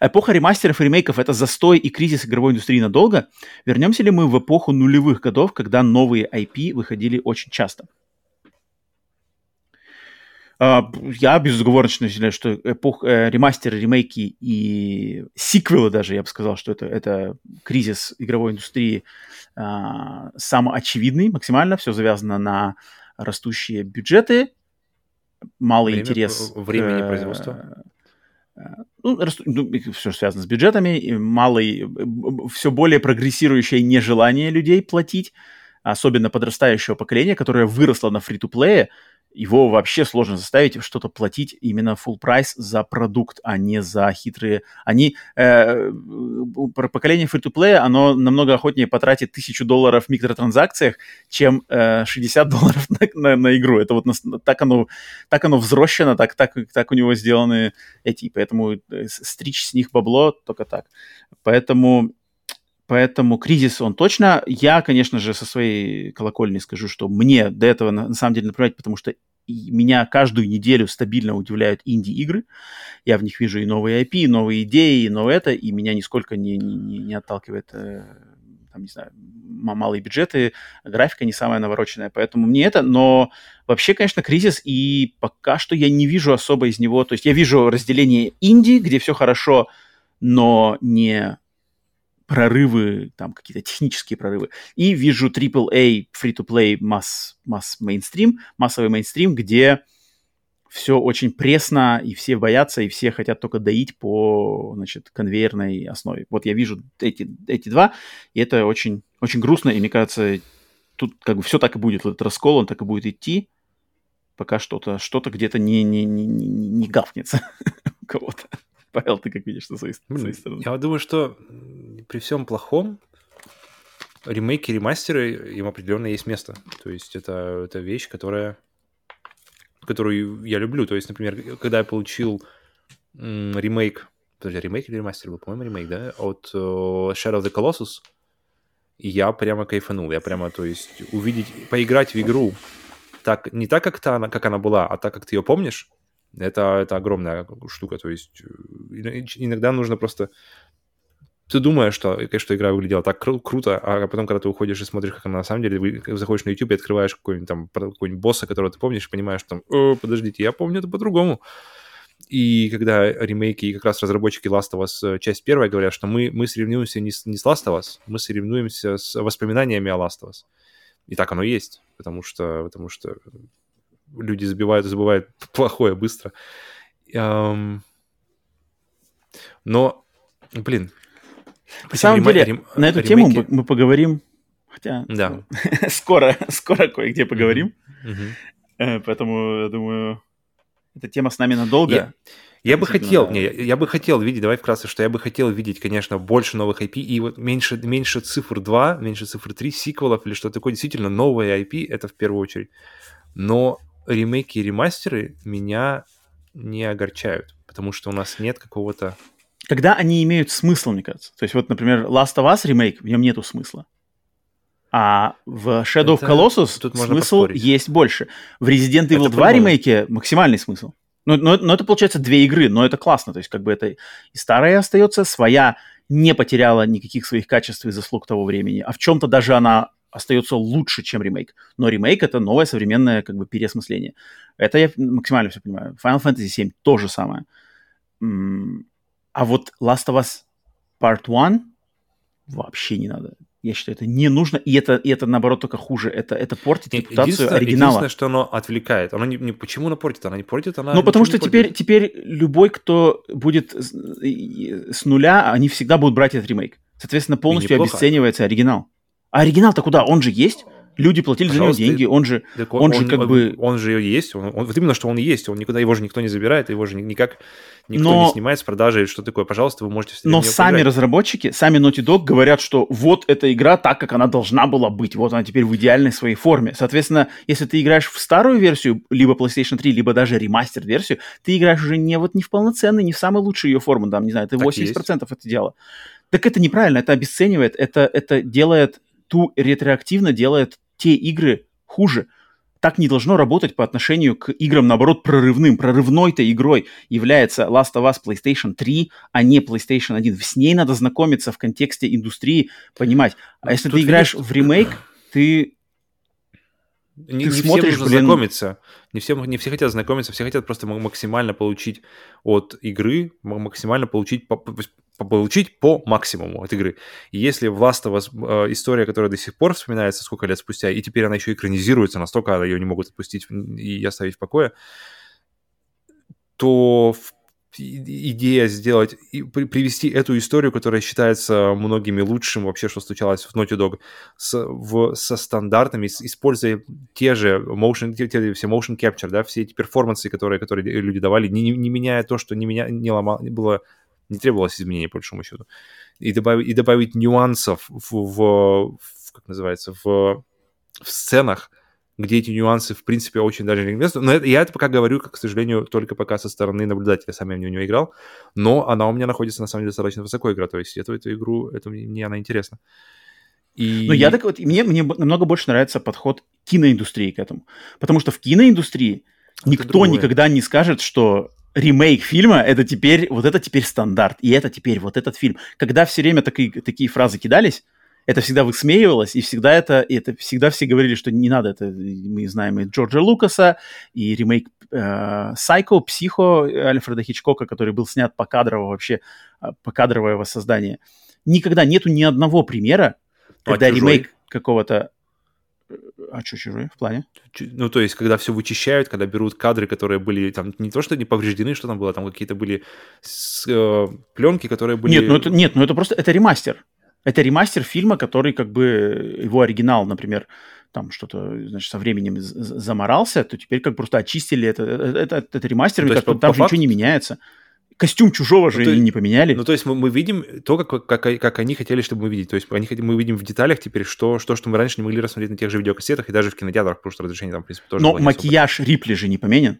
Эпоха ремастеров и ремейков – это застой и кризис игровой индустрии надолго? Вернемся ли мы в эпоху нулевых годов, когда новые IP выходили очень часто? Э, я безоговорочно считаю, что эпох, э, ремастеры, ремейки и сиквелы даже, я бы сказал, что это, это кризис игровой индустрии э, самоочевидный максимально. Все завязано на растущие бюджеты, малый Время, интерес... Времени к, производства. Э, ну, расту, ну, все связано с бюджетами, малый, все более прогрессирующее нежелание людей платить, особенно подрастающего поколения, которое выросло на фри-то-плее, его вообще сложно заставить что-то платить именно full прайс за продукт, а не за хитрые... Они... Э, поколение free-to-play, оно намного охотнее потратит тысячу долларов в микротранзакциях, чем э, 60 долларов на, на, на игру. Это вот на, так оно, так оно взрощено, так, так, так у него сделаны эти. Поэтому э, стричь с них бабло только так. Поэтому Поэтому кризис он точно. Я, конечно же, со своей колокольни скажу, что мне до этого на, на самом деле наплевать, потому что меня каждую неделю стабильно удивляют инди-игры. Я в них вижу и новые IP, и новые идеи, и новое это, и меня нисколько не, не, не отталкивает э, там, не знаю, малые бюджеты, графика не самая навороченная, поэтому мне это, но вообще, конечно, кризис, и пока что я не вижу особо из него, то есть я вижу разделение инди, где все хорошо, но не прорывы, там какие-то технические прорывы. И вижу AAA, free-to-play, масс, масс мейнстрим, массовый мейнстрим, где все очень пресно, и все боятся, и все хотят только доить по, значит, конвейерной основе. Вот я вижу эти, эти два, и это очень, очень грустно, и мне кажется, тут как бы все так и будет, этот раскол, он так и будет идти, пока что-то что где-то не, не, не, не, не гавкнется у кого-то. Павел, ты как видишь со своей, своей стороны? Я думаю, что при всем плохом ремейки, ремастеры, им определенно есть место. То есть это, это вещь, которая, которую я люблю. То есть, например, когда я получил ремейк, подожди, ремейк или ремастер был? По-моему, ремейк, да? От uh, Shadow of the Colossus, и я прямо кайфанул. Я прямо, то есть, увидеть, поиграть в игру так, не так, как, та, как она была, а так, как ты ее помнишь, это, это огромная штука. То есть э, иногда нужно просто... Ты думаешь, что, что игра выглядела так кру- круто, а потом, когда ты уходишь и смотришь, как она на самом деле, заходишь на YouTube и открываешь какой-нибудь там какой-нибудь босса, которого ты помнишь, понимаешь, что там, О, подождите, я помню это по-другому. И когда ремейки и как раз разработчики Last of Us э, часть первая говорят, что мы, мы соревнуемся не с, не с Last of Us, мы соревнуемся с воспоминаниями о Last of Us. И так оно и есть, потому что, потому что люди забивают и забывают плохое быстро. Но, блин. На самом деле, рем... на эту ремейки... тему мы, поговорим, хотя да. скоро, скоро кое-где поговорим. Mm-hmm. Поэтому, я думаю, эта тема с нами надолго. Я, я бы хотел, не, я бы хотел видеть, давай вкратце, что я бы хотел видеть, конечно, больше новых IP и вот меньше, меньше цифр 2, меньше цифр 3, сиквелов или что-то такое. Действительно, новые IP, это в первую очередь. Но ремейки и ремастеры меня не огорчают, потому что у нас нет какого-то... Когда они имеют смысл, мне кажется. То есть вот, например, Last of Us ремейк, в нем нету смысла. А в Shadow Это... of Colossus Тут смысл есть больше. В Resident Evil это 2 ремейке максимальный смысл. Но, но, но это получается две игры, но это классно. То есть как бы это и старая остается, своя не потеряла никаких своих качеств и заслуг того времени, а в чем-то даже она остается лучше, чем ремейк. Но ремейк — это новое современное как бы переосмысление. Это я максимально все понимаю. Final Fantasy VII — то же самое. А вот Last of Us Part 1 вообще не надо. Я считаю, это не нужно, и это, и это наоборот только хуже. Это, это портит репутацию единственное, оригинала. Единственное, что оно отвлекает. Оно не, не почему оно портит? Оно не портит, она. Ну, потому что теперь, теперь любой, кто будет с нуля, они всегда будут брать этот ремейк. Соответственно, полностью обесценивается оригинал. А оригинал-то куда? Он же есть. Люди платили Пожалуйста, за него деньги, он же, он, он же как он, бы... Он же есть, он, он, вот именно, что он есть, он никуда, его же никто не забирает, его же никак никто но, не снимает с продажи, что такое, пожалуйста, вы можете... Но сами поиграть. разработчики, сами Naughty Dog говорят, что вот эта игра так, как она должна была быть, вот она теперь в идеальной своей форме. Соответственно, если ты играешь в старую версию, либо PlayStation 3, либо даже ремастер-версию, ты играешь уже не вот не в полноценной, не в самой лучшей ее форму, там, не знаю, ты 80% есть. это дело. Так это неправильно, это обесценивает, это, это делает ту ретроактивно делает те игры хуже. Так не должно работать по отношению к играм, наоборот, прорывным. Прорывной-то игрой является Last of Us PlayStation 3, а не PlayStation 1. С ней надо знакомиться в контексте индустрии, понимать. А если Тут ты играешь видишь... в ремейк, ты не, ты не смотришь, всем нужно блин... знакомиться. Не все, не все хотят знакомиться, все хотят просто максимально получить от игры, максимально получить, получить по максимуму от игры. И если в Last of Us э, история, которая до сих пор вспоминается сколько лет спустя, и теперь она еще экранизируется, настолько ее не могут отпустить и оставить в покое, то идея сделать, и привести эту историю, которая считается многими лучшим вообще, что случалось в Naughty Dog, с, в, со стандартами, используя те же motion, те, те, все motion capture, да, все эти перформансы, которые, которые люди давали, не, не меняя то, что не, меня, не ломало, было, не требовалось изменений, по большому счету. И добавить, и добавить нюансов в, в, в как называется, в, в сценах, где эти нюансы, в принципе, очень даже не местны. Но это, я это пока говорю, как, к сожалению, только пока со стороны наблюдателя. Сам я в нее не играл. Но она у меня находится, на самом деле, достаточно высоко игра. То есть эту, эту игру, это мне она интересна. И... Ну, я так вот, мне, мне намного больше нравится подход киноиндустрии к этому. Потому что в киноиндустрии это никто другое. никогда не скажет, что ремейк фильма это теперь, вот это теперь стандарт, и это теперь вот этот фильм. Когда все время такие, такие фразы кидались, это всегда высмеивалось, и всегда это, и это всегда все говорили, что не надо, это мы знаем и Джорджа Лукаса, и ремейк э, Psycho, Психо Альфреда Хичкока, который был снят по кадрово вообще, а, по кадровое воссоздание. Никогда нету ни одного примера, а когда а ремейк какого-то а что чужой в плане? Ну, то есть, когда все вычищают, когда берут кадры, которые были там не то, что не повреждены, что там было, там какие-то были с, э, пленки, которые были... Нет, ну это, нет, ну это просто, это ремастер. Это ремастер фильма, который как бы, его оригинал, например, там что-то, значит, со временем заморался, то теперь как просто очистили это, это, это, это ремастер, ну, там по же факту... ничего не меняется костюм чужого же ну, то, не поменяли. Ну, то есть мы, мы видим то, как, как, как они хотели, чтобы мы видели. То есть они, мы видим в деталях теперь, что, что, что мы раньше не могли рассмотреть на тех же видеокассетах и даже в кинотеатрах, потому что разрешение там, в принципе, тоже Но макияж особо. Рипли же не поменен.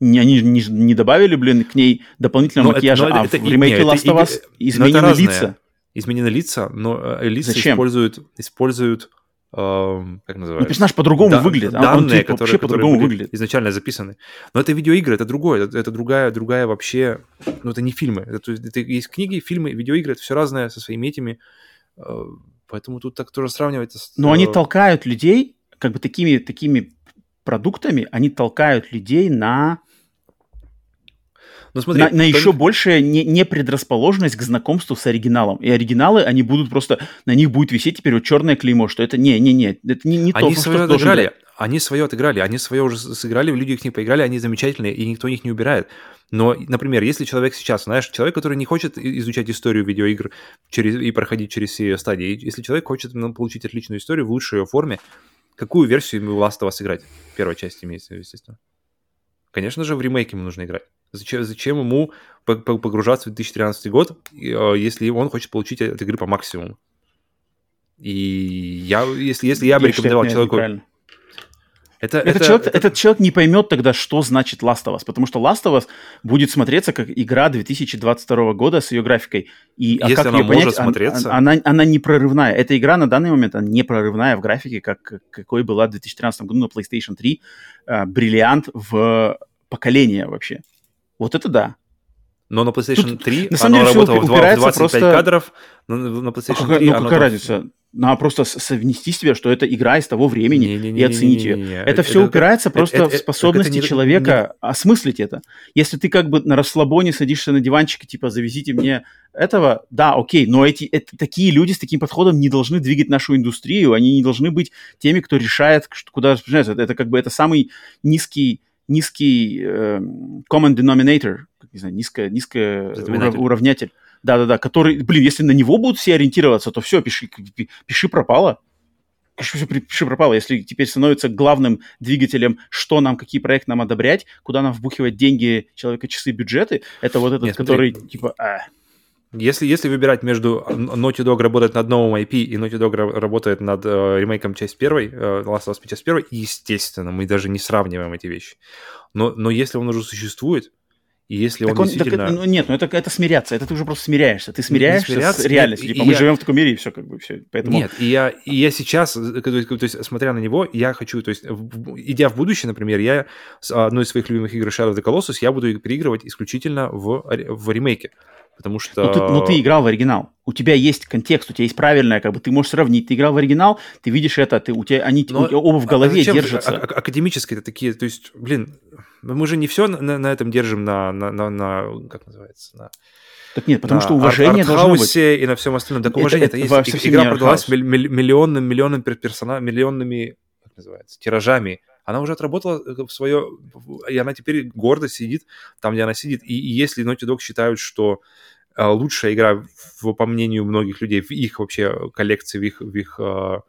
Не, они не, не добавили, блин, к ней дополнительного но макияжа, это, а это, в ремейке нет, Last of Us изменены лица. Изменены лица, но э, лица Зачем? используют, используют как называется? Ну, персонаж по-другому да, выглядит. Данные, он, типа, которые, вообще по-другому выглядит. изначально записаны. Но это видеоигры, это другое, это, это другая, другая вообще, ну это не фильмы. Это, это есть книги, фильмы, видеоигры, это все разное со своими этими. Э, поэтому тут так тоже сравнивать. Но они толкают людей, как бы такими, такими продуктами, они толкают людей на ну, смотри, на, на еще большая не, не предрасположенность к знакомству с оригиналом. И оригиналы, они будут просто, на них будет висеть теперь вот черное клеймо, что это не-не-не, это не, не они то, свое что отыграли, они свое отыграли, они свое уже сыграли, люди их не поиграли, они замечательные, и никто их не убирает. Но, например, если человек сейчас, знаешь, человек, который не хочет изучать историю видеоигр через, и проходить через все стадии, если человек хочет ну, получить отличную историю в лучшей ее форме, какую версию ему Last of Us играть? Первая часть имеется, естественно. Конечно же, в ремейке ему нужно играть. Зачем, зачем ему погружаться в 2013 год, э, если он хочет получить от игры по максимуму? И я, если, если я бы рекомендовал человеку... Это, этот, это, человек, это... этот человек не поймет тогда, что значит Last of Us, потому что Last of Us будет смотреться как игра 2022 года с ее графикой. И, а Если как она ее может понять, смотреться... Она, она, она не прорывная. Эта игра на данный момент она не прорывная в графике, как, какой была в 2013 году на PlayStation 3. Э, бриллиант в поколение вообще. Вот это да. Но на PlayStation Тут, 3 на самом оно деле, работало в 25 просто... кадров, но на PlayStation а 3 ну, какая разница? Надо просто совнести себе, что это игра из того времени не, не, не, и оценить ее. Это, это все упирается это, просто это, в способности это, человека не... осмыслить это. Если ты как бы на расслабоне садишься на диванчик и типа завезите мне этого, да, окей, но эти это, такие люди с таким подходом не должны двигать нашу индустрию, они не должны быть теми, кто решает, куда это, это как бы это самый низкий низкий э, common denominator, не знаю, низкое урав, уравнятель. Да-да-да, который, блин, если на него будут все ориентироваться, то все, пиши, пиши пропало. Пиши, пиши пропало. Если теперь становится главным двигателем, что нам, какие проекты нам одобрять, куда нам вбухивать деньги, человека, часы, бюджеты, это вот этот, Нет, который, смотри. типа, а, если, если выбирать между Naughty Dog работает над новым IP и Naughty Dog работает над э, ремейком часть первой, э, Last of Us часть первой, естественно, мы даже не сравниваем эти вещи. Но, но если он уже существует, и если так он, он действительно... Так, ну, нет, ну это, это смиряться, это ты уже просто смиряешься. Ты смиряешься смиряться, с реальностью. Нет, типа, мы я... живем в таком мире, и все как бы все. Поэтому... Нет, и я, и я сейчас, э, то есть, то есть, смотря на него, я хочу, то есть, идя в будущее, например, я с одной из своих любимых игр Shadow of the Colossus, я буду переигрывать исключительно в, в ремейке. Потому что... Ну ты, ну, ты играл в оригинал. У тебя есть контекст, у тебя есть правильное, как бы ты можешь сравнить. Ты играл в оригинал, ты видишь это, ты, у тебя они Но, оба в голове а держатся. А, а, академические это такие, то есть, блин, мы же не все на, на этом держим на, на, на, на, как называется, на... Так нет, потому на что уважение должно быть. и на всем остальном. Так уважение это, это, это есть. Игра продалась миллионным, миллионным персона, миллионными, как называется, тиражами она уже отработала э, свое, и она теперь гордо сидит там, где она сидит. И, и если Naughty Dog считают, что э, лучшая игра, в, по мнению многих людей, в их вообще коллекции, в их, в их э,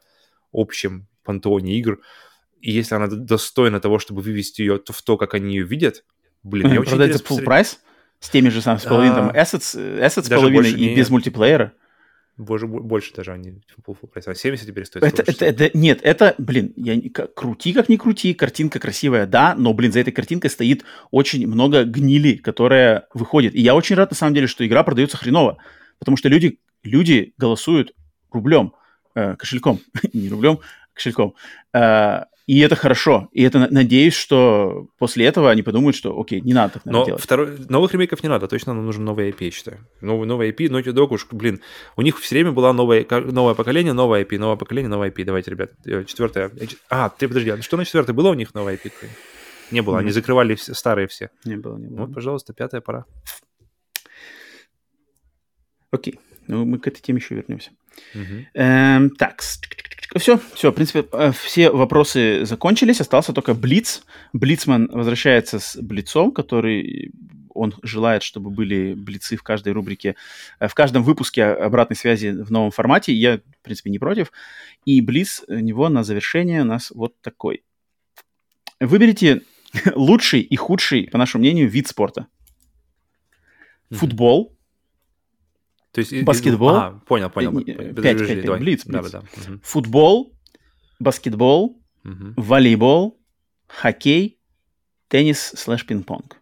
общем пантеоне игр, и если она достойна того, чтобы вывести ее в то, как они ее видят, блин, мне очень Продать за full прайс? С теми же самыми, с половиной, там, assets, assets с половиной и без мультиплеера? Боже, больше даже они full, price. А 70 теперь стоит. Это, это, это, нет, это, блин, я, как, крути как не крути, картинка красивая, да, но, блин, за этой картинкой стоит очень много гнили, которая выходит. И я очень рад, на самом деле, что игра продается хреново, потому что люди, люди голосуют рублем, э, кошельком, не рублем, кошельком. А, и это хорошо. И это надеюсь, что после этого они подумают, что окей, не надо так Но делать. Второй, новых ремейков не надо, точно нам нужен новый IP, я считаю. Новый, новый IP, Naughty Dog уж, блин, у них все время было новое, новое поколение, новое IP, новое поколение, новое IP. Давайте, ребят, э, четвертое. Э, а, ты подожди, а что на четвертое было у них новое IP? Не было, они закрывали все, старые все. Не было, не было. Вот, пожалуйста, пятая пора. Окей, ну мы к этой теме еще вернемся. Угу. Эм, так, все, все, в принципе, э, все вопросы закончились, остался только Блиц. Блицман возвращается с Блицом, который он желает, чтобы были блицы в каждой рубрике, э, в каждом выпуске обратной связи в новом формате. Я, в принципе, не против. И Блиц у него на завершение у нас вот такой. Выберите лучший и худший, по нашему мнению, вид спорта. Футбол, то есть, баскетбол. А, понял, понял. 5, 5, 5, блиц, блиц. Да, да. Угу. Футбол, баскетбол, угу. волейбол, хоккей, теннис слэш пинг-понг.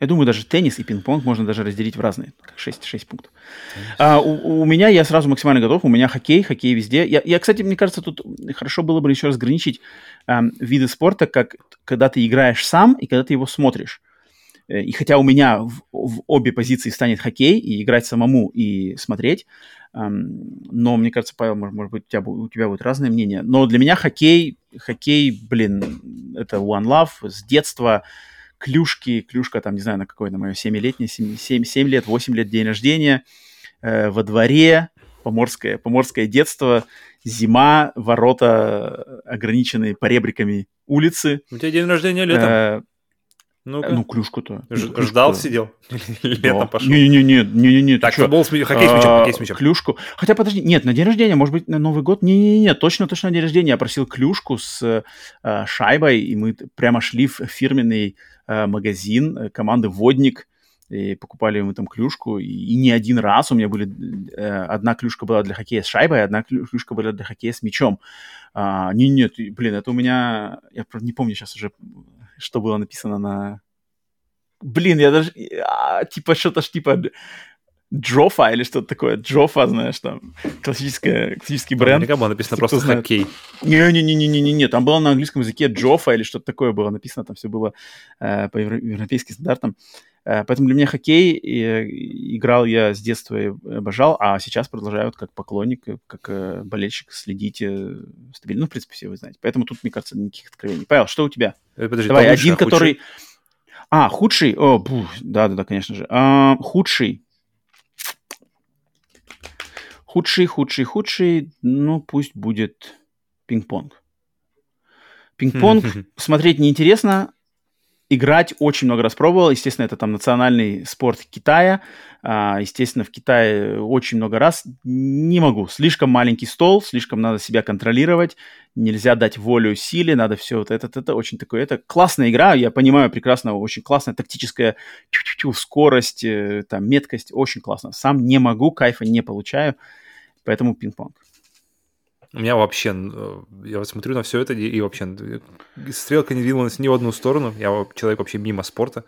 Я думаю, даже теннис и пинг-понг можно даже разделить в разные, как 6, 6 пунктов. А, у, у меня, я сразу максимально готов, у меня хоккей, хоккей везде. Я, я кстати, мне кажется, тут хорошо было бы еще разграничить э, виды спорта, как когда ты играешь сам и когда ты его смотришь. Э, и хотя у меня в, в обе позиции станет хоккей, и играть самому, и смотреть, эм, но мне кажется, Павел, может, может быть, у тебя, у тебя будет разное мнение. Но для меня хоккей, хоккей, блин, это one love с детства. Клюшки, клюшка там, не знаю, на какой, на мое 7-летнее, 7, 7, 7 лет, 8 лет день рождения, э, во дворе, поморское, поморское детство, зима, ворота ограниченные поребриками улицы. У тебя день рождения летом? Э, ну, ну клюшку-то. Ж- клюшку ждал, сидел? Летом да. пошел? Не-не-не, не-не-не. Так, футбол, с... хоккей с мячом, а, хоккей с мячом. Клюшку. Хотя, подожди, нет, на день рождения, может быть, на Новый год? Не-не-не, точно-точно на день рождения. Я просил клюшку с э, шайбой, и мы прямо шли в фирменный э, магазин э, команды «Водник», и покупали мы там клюшку, и, и не один раз у меня были... Э, одна клюшка была для хоккея с шайбой, одна клюшка была для хоккея с мячом. А, не, нет, блин, это у меня... Я не помню сейчас уже что было написано на... Блин, я даже... А, типа что-то ж типа Джофа или что-то такое. Джофа, знаешь, там классическая, классический бренд. Наверняка было написано просто хоккей. Не-не-не-не-не-не, там было на английском языке Джофа или что-то такое было написано, там все было э, по европейским стандартам. Э, поэтому для меня хоккей играл я с детства и обожал, а сейчас продолжаю вот как поклонник, как э, болельщик следить э, стабильно. Ну, в принципе, все вы знаете. Поэтому тут, мне кажется, никаких откровений. Павел, что у тебя? Э, подожди, Давай, один, худший? который... А, худший? О, да-да-да, конечно же. А, худший. Худший, худший, худший, ну, пусть будет пинг-понг. Пинг-понг смотреть неинтересно, играть очень много раз пробовал. Естественно, это там национальный спорт Китая. А, естественно, в Китае очень много раз. Не могу. Слишком маленький стол, слишком надо себя контролировать. Нельзя дать волю силе, надо все вот это, это, очень такое. Это классная игра, я понимаю прекрасно, очень классная тактическая скорость, э, там, меткость, очень классно. Сам не могу, кайфа не получаю, поэтому пинг-понг. У меня вообще, э, я вот смотрю на все это, и вообще э, стрелка не двинулась ни в одну сторону. Я человек вообще мимо спорта.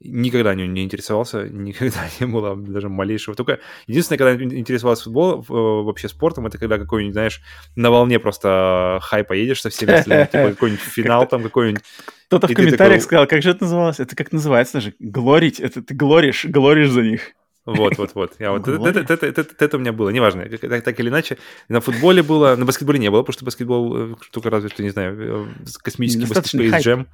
Никогда не, не интересовался, никогда не было даже малейшего. Только единственное, когда интересовался футбол, э, вообще спортом, это когда какой-нибудь, знаешь, на волне просто хайпа едешь со всеми типа какой-нибудь финал там какой-нибудь. Кто-то в комментариях сказал, как же это называлось? Это как называется даже? Глорить. Это ты глоришь, глоришь за них. Вот, вот, вот. Я вот это, это, это, это, это у меня было, неважно, так, так или иначе. На футболе было, на баскетболе не было, потому что баскетбол э, только разве что, не знаю, космический баскетбол Space Jam.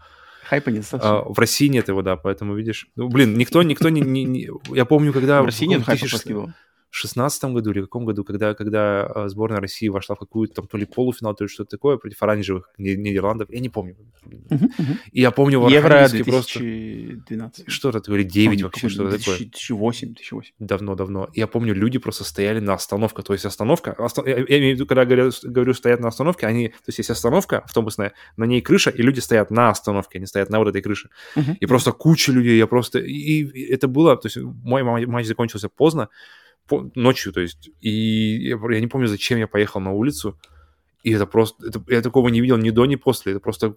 Хайпа недостаточно. А, в России нет его, да, поэтому, видишь. Ну, блин, никто, никто не... не, не я помню, когда... В России нет хайпа баскетбола. 2016 году или каком году, когда, когда а, сборная России вошла в какую-то там то ли полуфинал, то ли что-то такое против оранжевых Нидерландов, я не помню. Uh-huh, uh-huh. И я помню в Евро 2012. Просто... Что-то, или 9 помню, вообще, что-то такое. 2008, 2008. Давно-давно. Я помню, люди просто стояли на остановках, то есть остановка, останов... я, я имею в виду, когда говорю, говорю стоят на остановке, они, то есть есть остановка автобусная, на ней крыша, и люди стоят на остановке, они стоят на вот этой крыше. Uh-huh. И просто куча людей, я просто... И, и это было, то есть мой матч закончился поздно, ночью, то есть, и я, я не помню, зачем я поехал на улицу, и это просто, это, я такого не видел ни до, ни после, это просто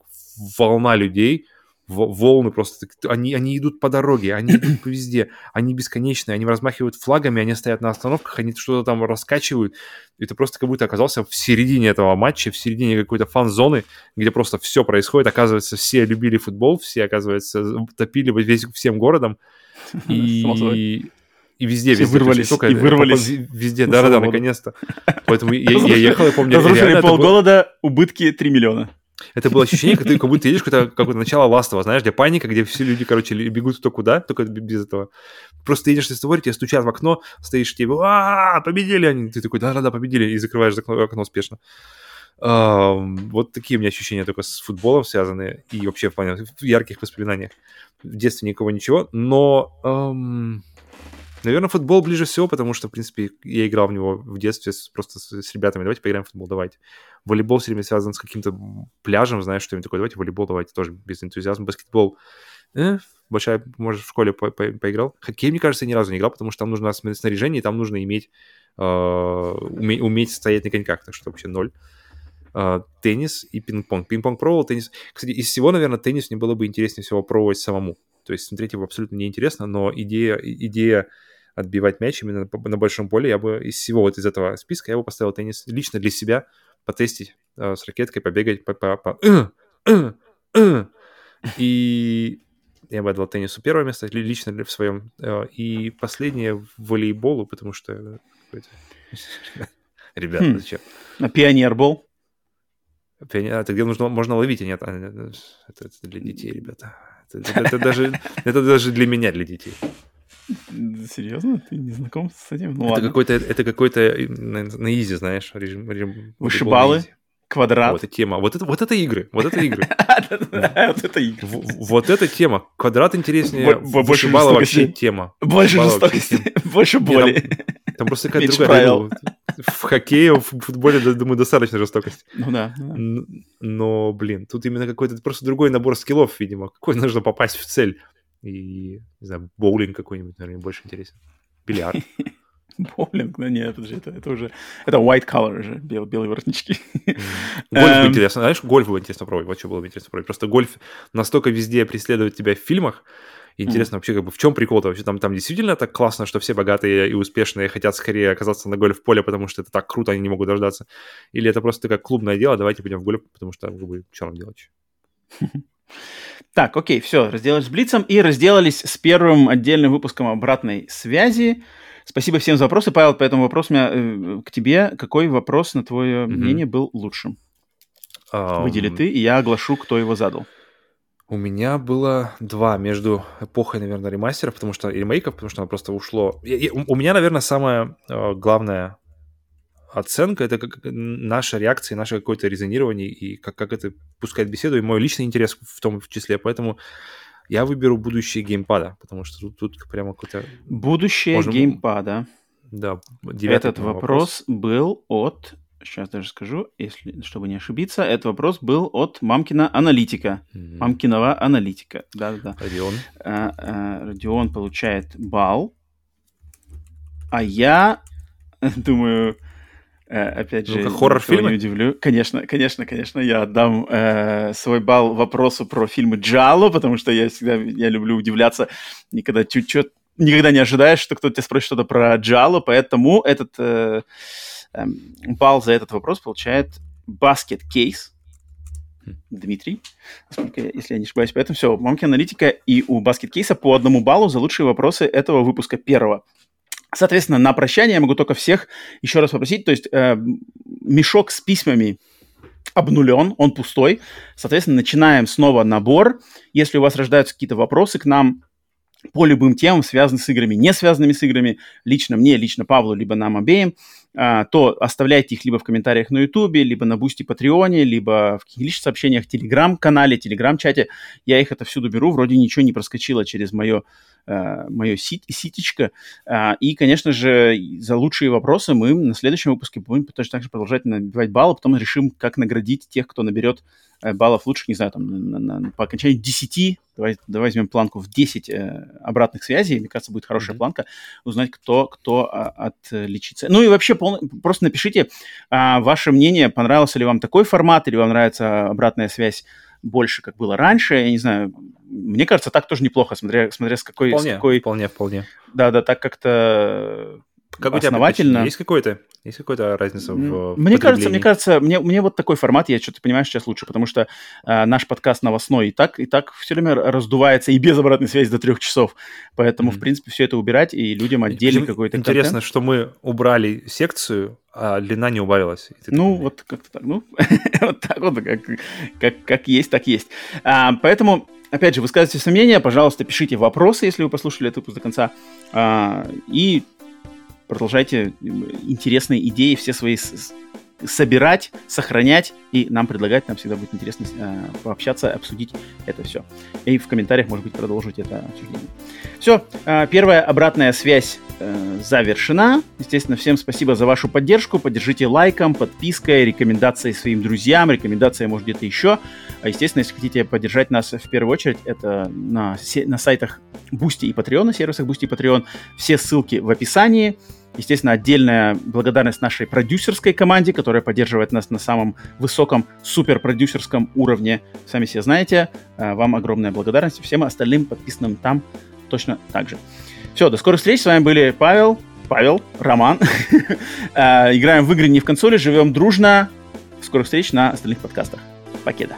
волна людей, волны просто, они, они идут по дороге, они идут везде, они бесконечные, они размахивают флагами, они стоят на остановках, они что-то там раскачивают, и ты просто как будто оказался в середине этого матча, в середине какой-то фан-зоны, где просто все происходит, оказывается, все любили футбол, все, оказывается, топили весь, всем городом, и... И везде, Все везде. вырвались, только, и вырвались Везде, да-да-да, наконец-то. Поэтому я, я ехал, я помню... Разрушили полгорода, убытки 3 миллиона. Это было ощущение, как, ты, как будто ты едешь какое-то, какое начало ластова, знаешь, где паника, где все люди, короче, бегут кто куда, только без этого. Просто едешь из створе, тебе стучат в окно, стоишь, тебе, а победили они. Ты такой, да-да-да, победили, и закрываешь окно, окно успешно. Вот такие у меня ощущения только с футболом связаны и вообще в плане ярких воспоминаниях. В детстве никого ничего, но Наверное, футбол ближе всего, потому что, в принципе, я играл в него в детстве с, просто с, с ребятами. Давайте поиграем в футбол, давайте. Волейбол все время связан с каким-то пляжем, знаешь, что-нибудь такое. Давайте волейбол, давайте тоже без энтузиазма. Баскетбол, э, большая, может, в школе по -по поиграл. Хоккей, мне кажется, ни разу не играл, потому что там нужно снаряжение, и там нужно иметь, э, уметь, уметь стоять на коньках, так что вообще ноль. Uh, теннис и пинг-понг. Пинг-понг пробовал, теннис... Кстати, из всего, наверное, теннис мне было бы интереснее всего пробовать самому. То есть смотреть его абсолютно неинтересно, но идея, идея отбивать мяч именно на, большом поле, я бы из всего вот из этого списка я бы поставил теннис лично для себя, потестить э, с ракеткой, побегать, по, по, по э, э, э. и я бы отдал теннису первое место, лично в своем, э, и последнее волейболу, потому что ребята, хм. зачем? А пионербол? Пионер... Это где нужно, можно ловить, а нет, а, это, это для детей, ребята. Это, это, это, даже, это даже для меня, для детей. Серьезно? Ты не знаком с этим? Ну, это какой-то, это какой-то на, на изи, знаешь, режим. режим Вышибалы, квадрат. Вот эта тема. Вот это, вот это игры. Вот это игры. Вот это игры. Вот эта тема. Квадрат интереснее. Вышибала вообще тема. Больше жестокости. Больше боли. Там просто какая-то другая. В хоккее, в футболе, думаю, достаточно жестокости. Ну да. Но, блин, тут именно какой-то просто другой набор скиллов, видимо. Какой нужно попасть в цель и, не знаю, боулинг какой-нибудь, наверное, больше интересен. Бильярд. Боулинг, ну нет, подожди, это, это уже, это white collar уже, бел, белые воротнички. Гольф эм. интересно, знаешь, гольф было интересно пробовать, вот что было бы интересно пробовать. Просто гольф настолько везде преследует тебя в фильмах, Интересно вообще, как бы в чем прикол-то? Вообще там, там действительно так классно, что все богатые и успешные хотят скорее оказаться на гольф-поле, потому что это так круто, они не могут дождаться. Или это просто как клубное дело, давайте пойдем в гольф, потому что как бы что нам делать? Так, окей, все, разделались с Блицем и разделались с первым отдельным выпуском обратной связи. Спасибо всем за вопросы. Павел, по этому вопросу у меня э, к тебе. Какой вопрос, на твое mm-hmm. мнение, был лучшим? Um... Выдели ты, и я оглашу, кто его задал. У меня было два между эпохой, наверное, ремастеров, потому что ремейков, потому что оно просто ушло. Я, я, у меня, наверное, самое э, главное оценка, это как наша реакция, наше какое-то резонирование и как, как это пускает беседу, и мой личный интерес в том числе. Поэтому я выберу будущее геймпада, потому что тут, тут прямо какой-то... Будущее Можно... геймпада. Да, Этот вопрос, вопрос был от... Сейчас даже скажу, если, чтобы не ошибиться. Этот вопрос был от мамкина аналитика. Mm-hmm. Мамкиного аналитика. Да-да-да. Родион. А, а, Родион получает балл. А я думаю, опять же, хоррор-фильмы? не удивлю. Конечно, конечно, конечно, я отдам э, свой балл вопросу про фильмы Джало, потому что я всегда я люблю удивляться, никогда чуть-чуть никогда не ожидаешь, что кто-то тебя спросит что-то про Джало, поэтому этот э, э, балл за этот вопрос получает Basket Case. Хм. Дмитрий, насколько если я не ошибаюсь. Поэтому все, мамки аналитика и у Basket Case по одному баллу за лучшие вопросы этого выпуска первого. Соответственно, на прощание я могу только всех еще раз попросить, то есть э, мешок с письмами обнулен, он пустой. Соответственно, начинаем снова набор. Если у вас рождаются какие-то вопросы к нам по любым темам, связанным с играми, не связанными с играми, лично мне, лично Павлу, либо нам обеим, а, то оставляйте их либо в комментариях на Ютубе, либо на Бусти Патреоне, либо в каких-личных сообщениях, Телеграм-канале, Телеграм-чате. Я их это всюду беру, вроде ничего не проскочило через мое Э, мое сит, ситечко. А, и, конечно же, за лучшие вопросы мы на следующем выпуске будем точно так же продолжать набивать баллы, потом решим, как наградить тех, кто наберет э, баллов лучше, не знаю, там, на, на, на, по окончанию 10, давай, давай возьмем планку в 10 э, обратных связей, мне кажется, будет хорошая mm-hmm. планка, узнать, кто, кто а, отличится. Ну и вообще, пол, просто напишите а, ваше мнение, понравился ли вам такой формат, или вам нравится обратная связь больше, как было раньше. Я не знаю, мне кажется, так тоже неплохо, смотря, смотря с какой... Вполне, с какой... вполне, вполне. Да, да, так как-то как основательно. Есть какой-то? Есть какая-то разница в Мне кажется, мне кажется, мне, мне вот такой формат, я что-то понимаю сейчас лучше, потому что э, наш подкаст новостной и так, и так все время раздувается и без обратной связи до трех часов. Поэтому, mm-hmm. в принципе, все это убирать и людям отдельный какой-то Интересно, контент. что мы убрали секцию, а длина не убавилась. Ну, такой, вот как-то так. Ну, вот так вот, как, как, как есть, так есть. А, поэтому Опять же, высказывайте сомнения, пожалуйста, пишите вопросы, если вы послушали этот выпуск до конца. А, и продолжайте интересные идеи все свои собирать, сохранять и нам предлагать. Нам всегда будет интересно э, пообщаться, обсудить это все. И в комментариях, может быть, продолжить это обсуждение. Все, э, первая обратная связь э, завершена. Естественно, всем спасибо за вашу поддержку. Поддержите лайком, подпиской, рекомендацией своим друзьям, рекомендацией, может, где-то еще. А, естественно, если хотите поддержать нас в первую очередь, это на, на сайтах Boosty и Patreon, на сервисах Boosty и Patreon. Все ссылки в описании. Естественно, отдельная благодарность нашей продюсерской команде, которая поддерживает нас на самом высоком суперпродюсерском уровне. Сами все знаете. А, вам огромная благодарность. Всем остальным подписанным там точно так же. Все, до скорых встреч. С вами были Павел, Павел, Роман. А, играем в игры не в консоли, живем дружно. Скорых встреч на остальных подкастах. Покеда.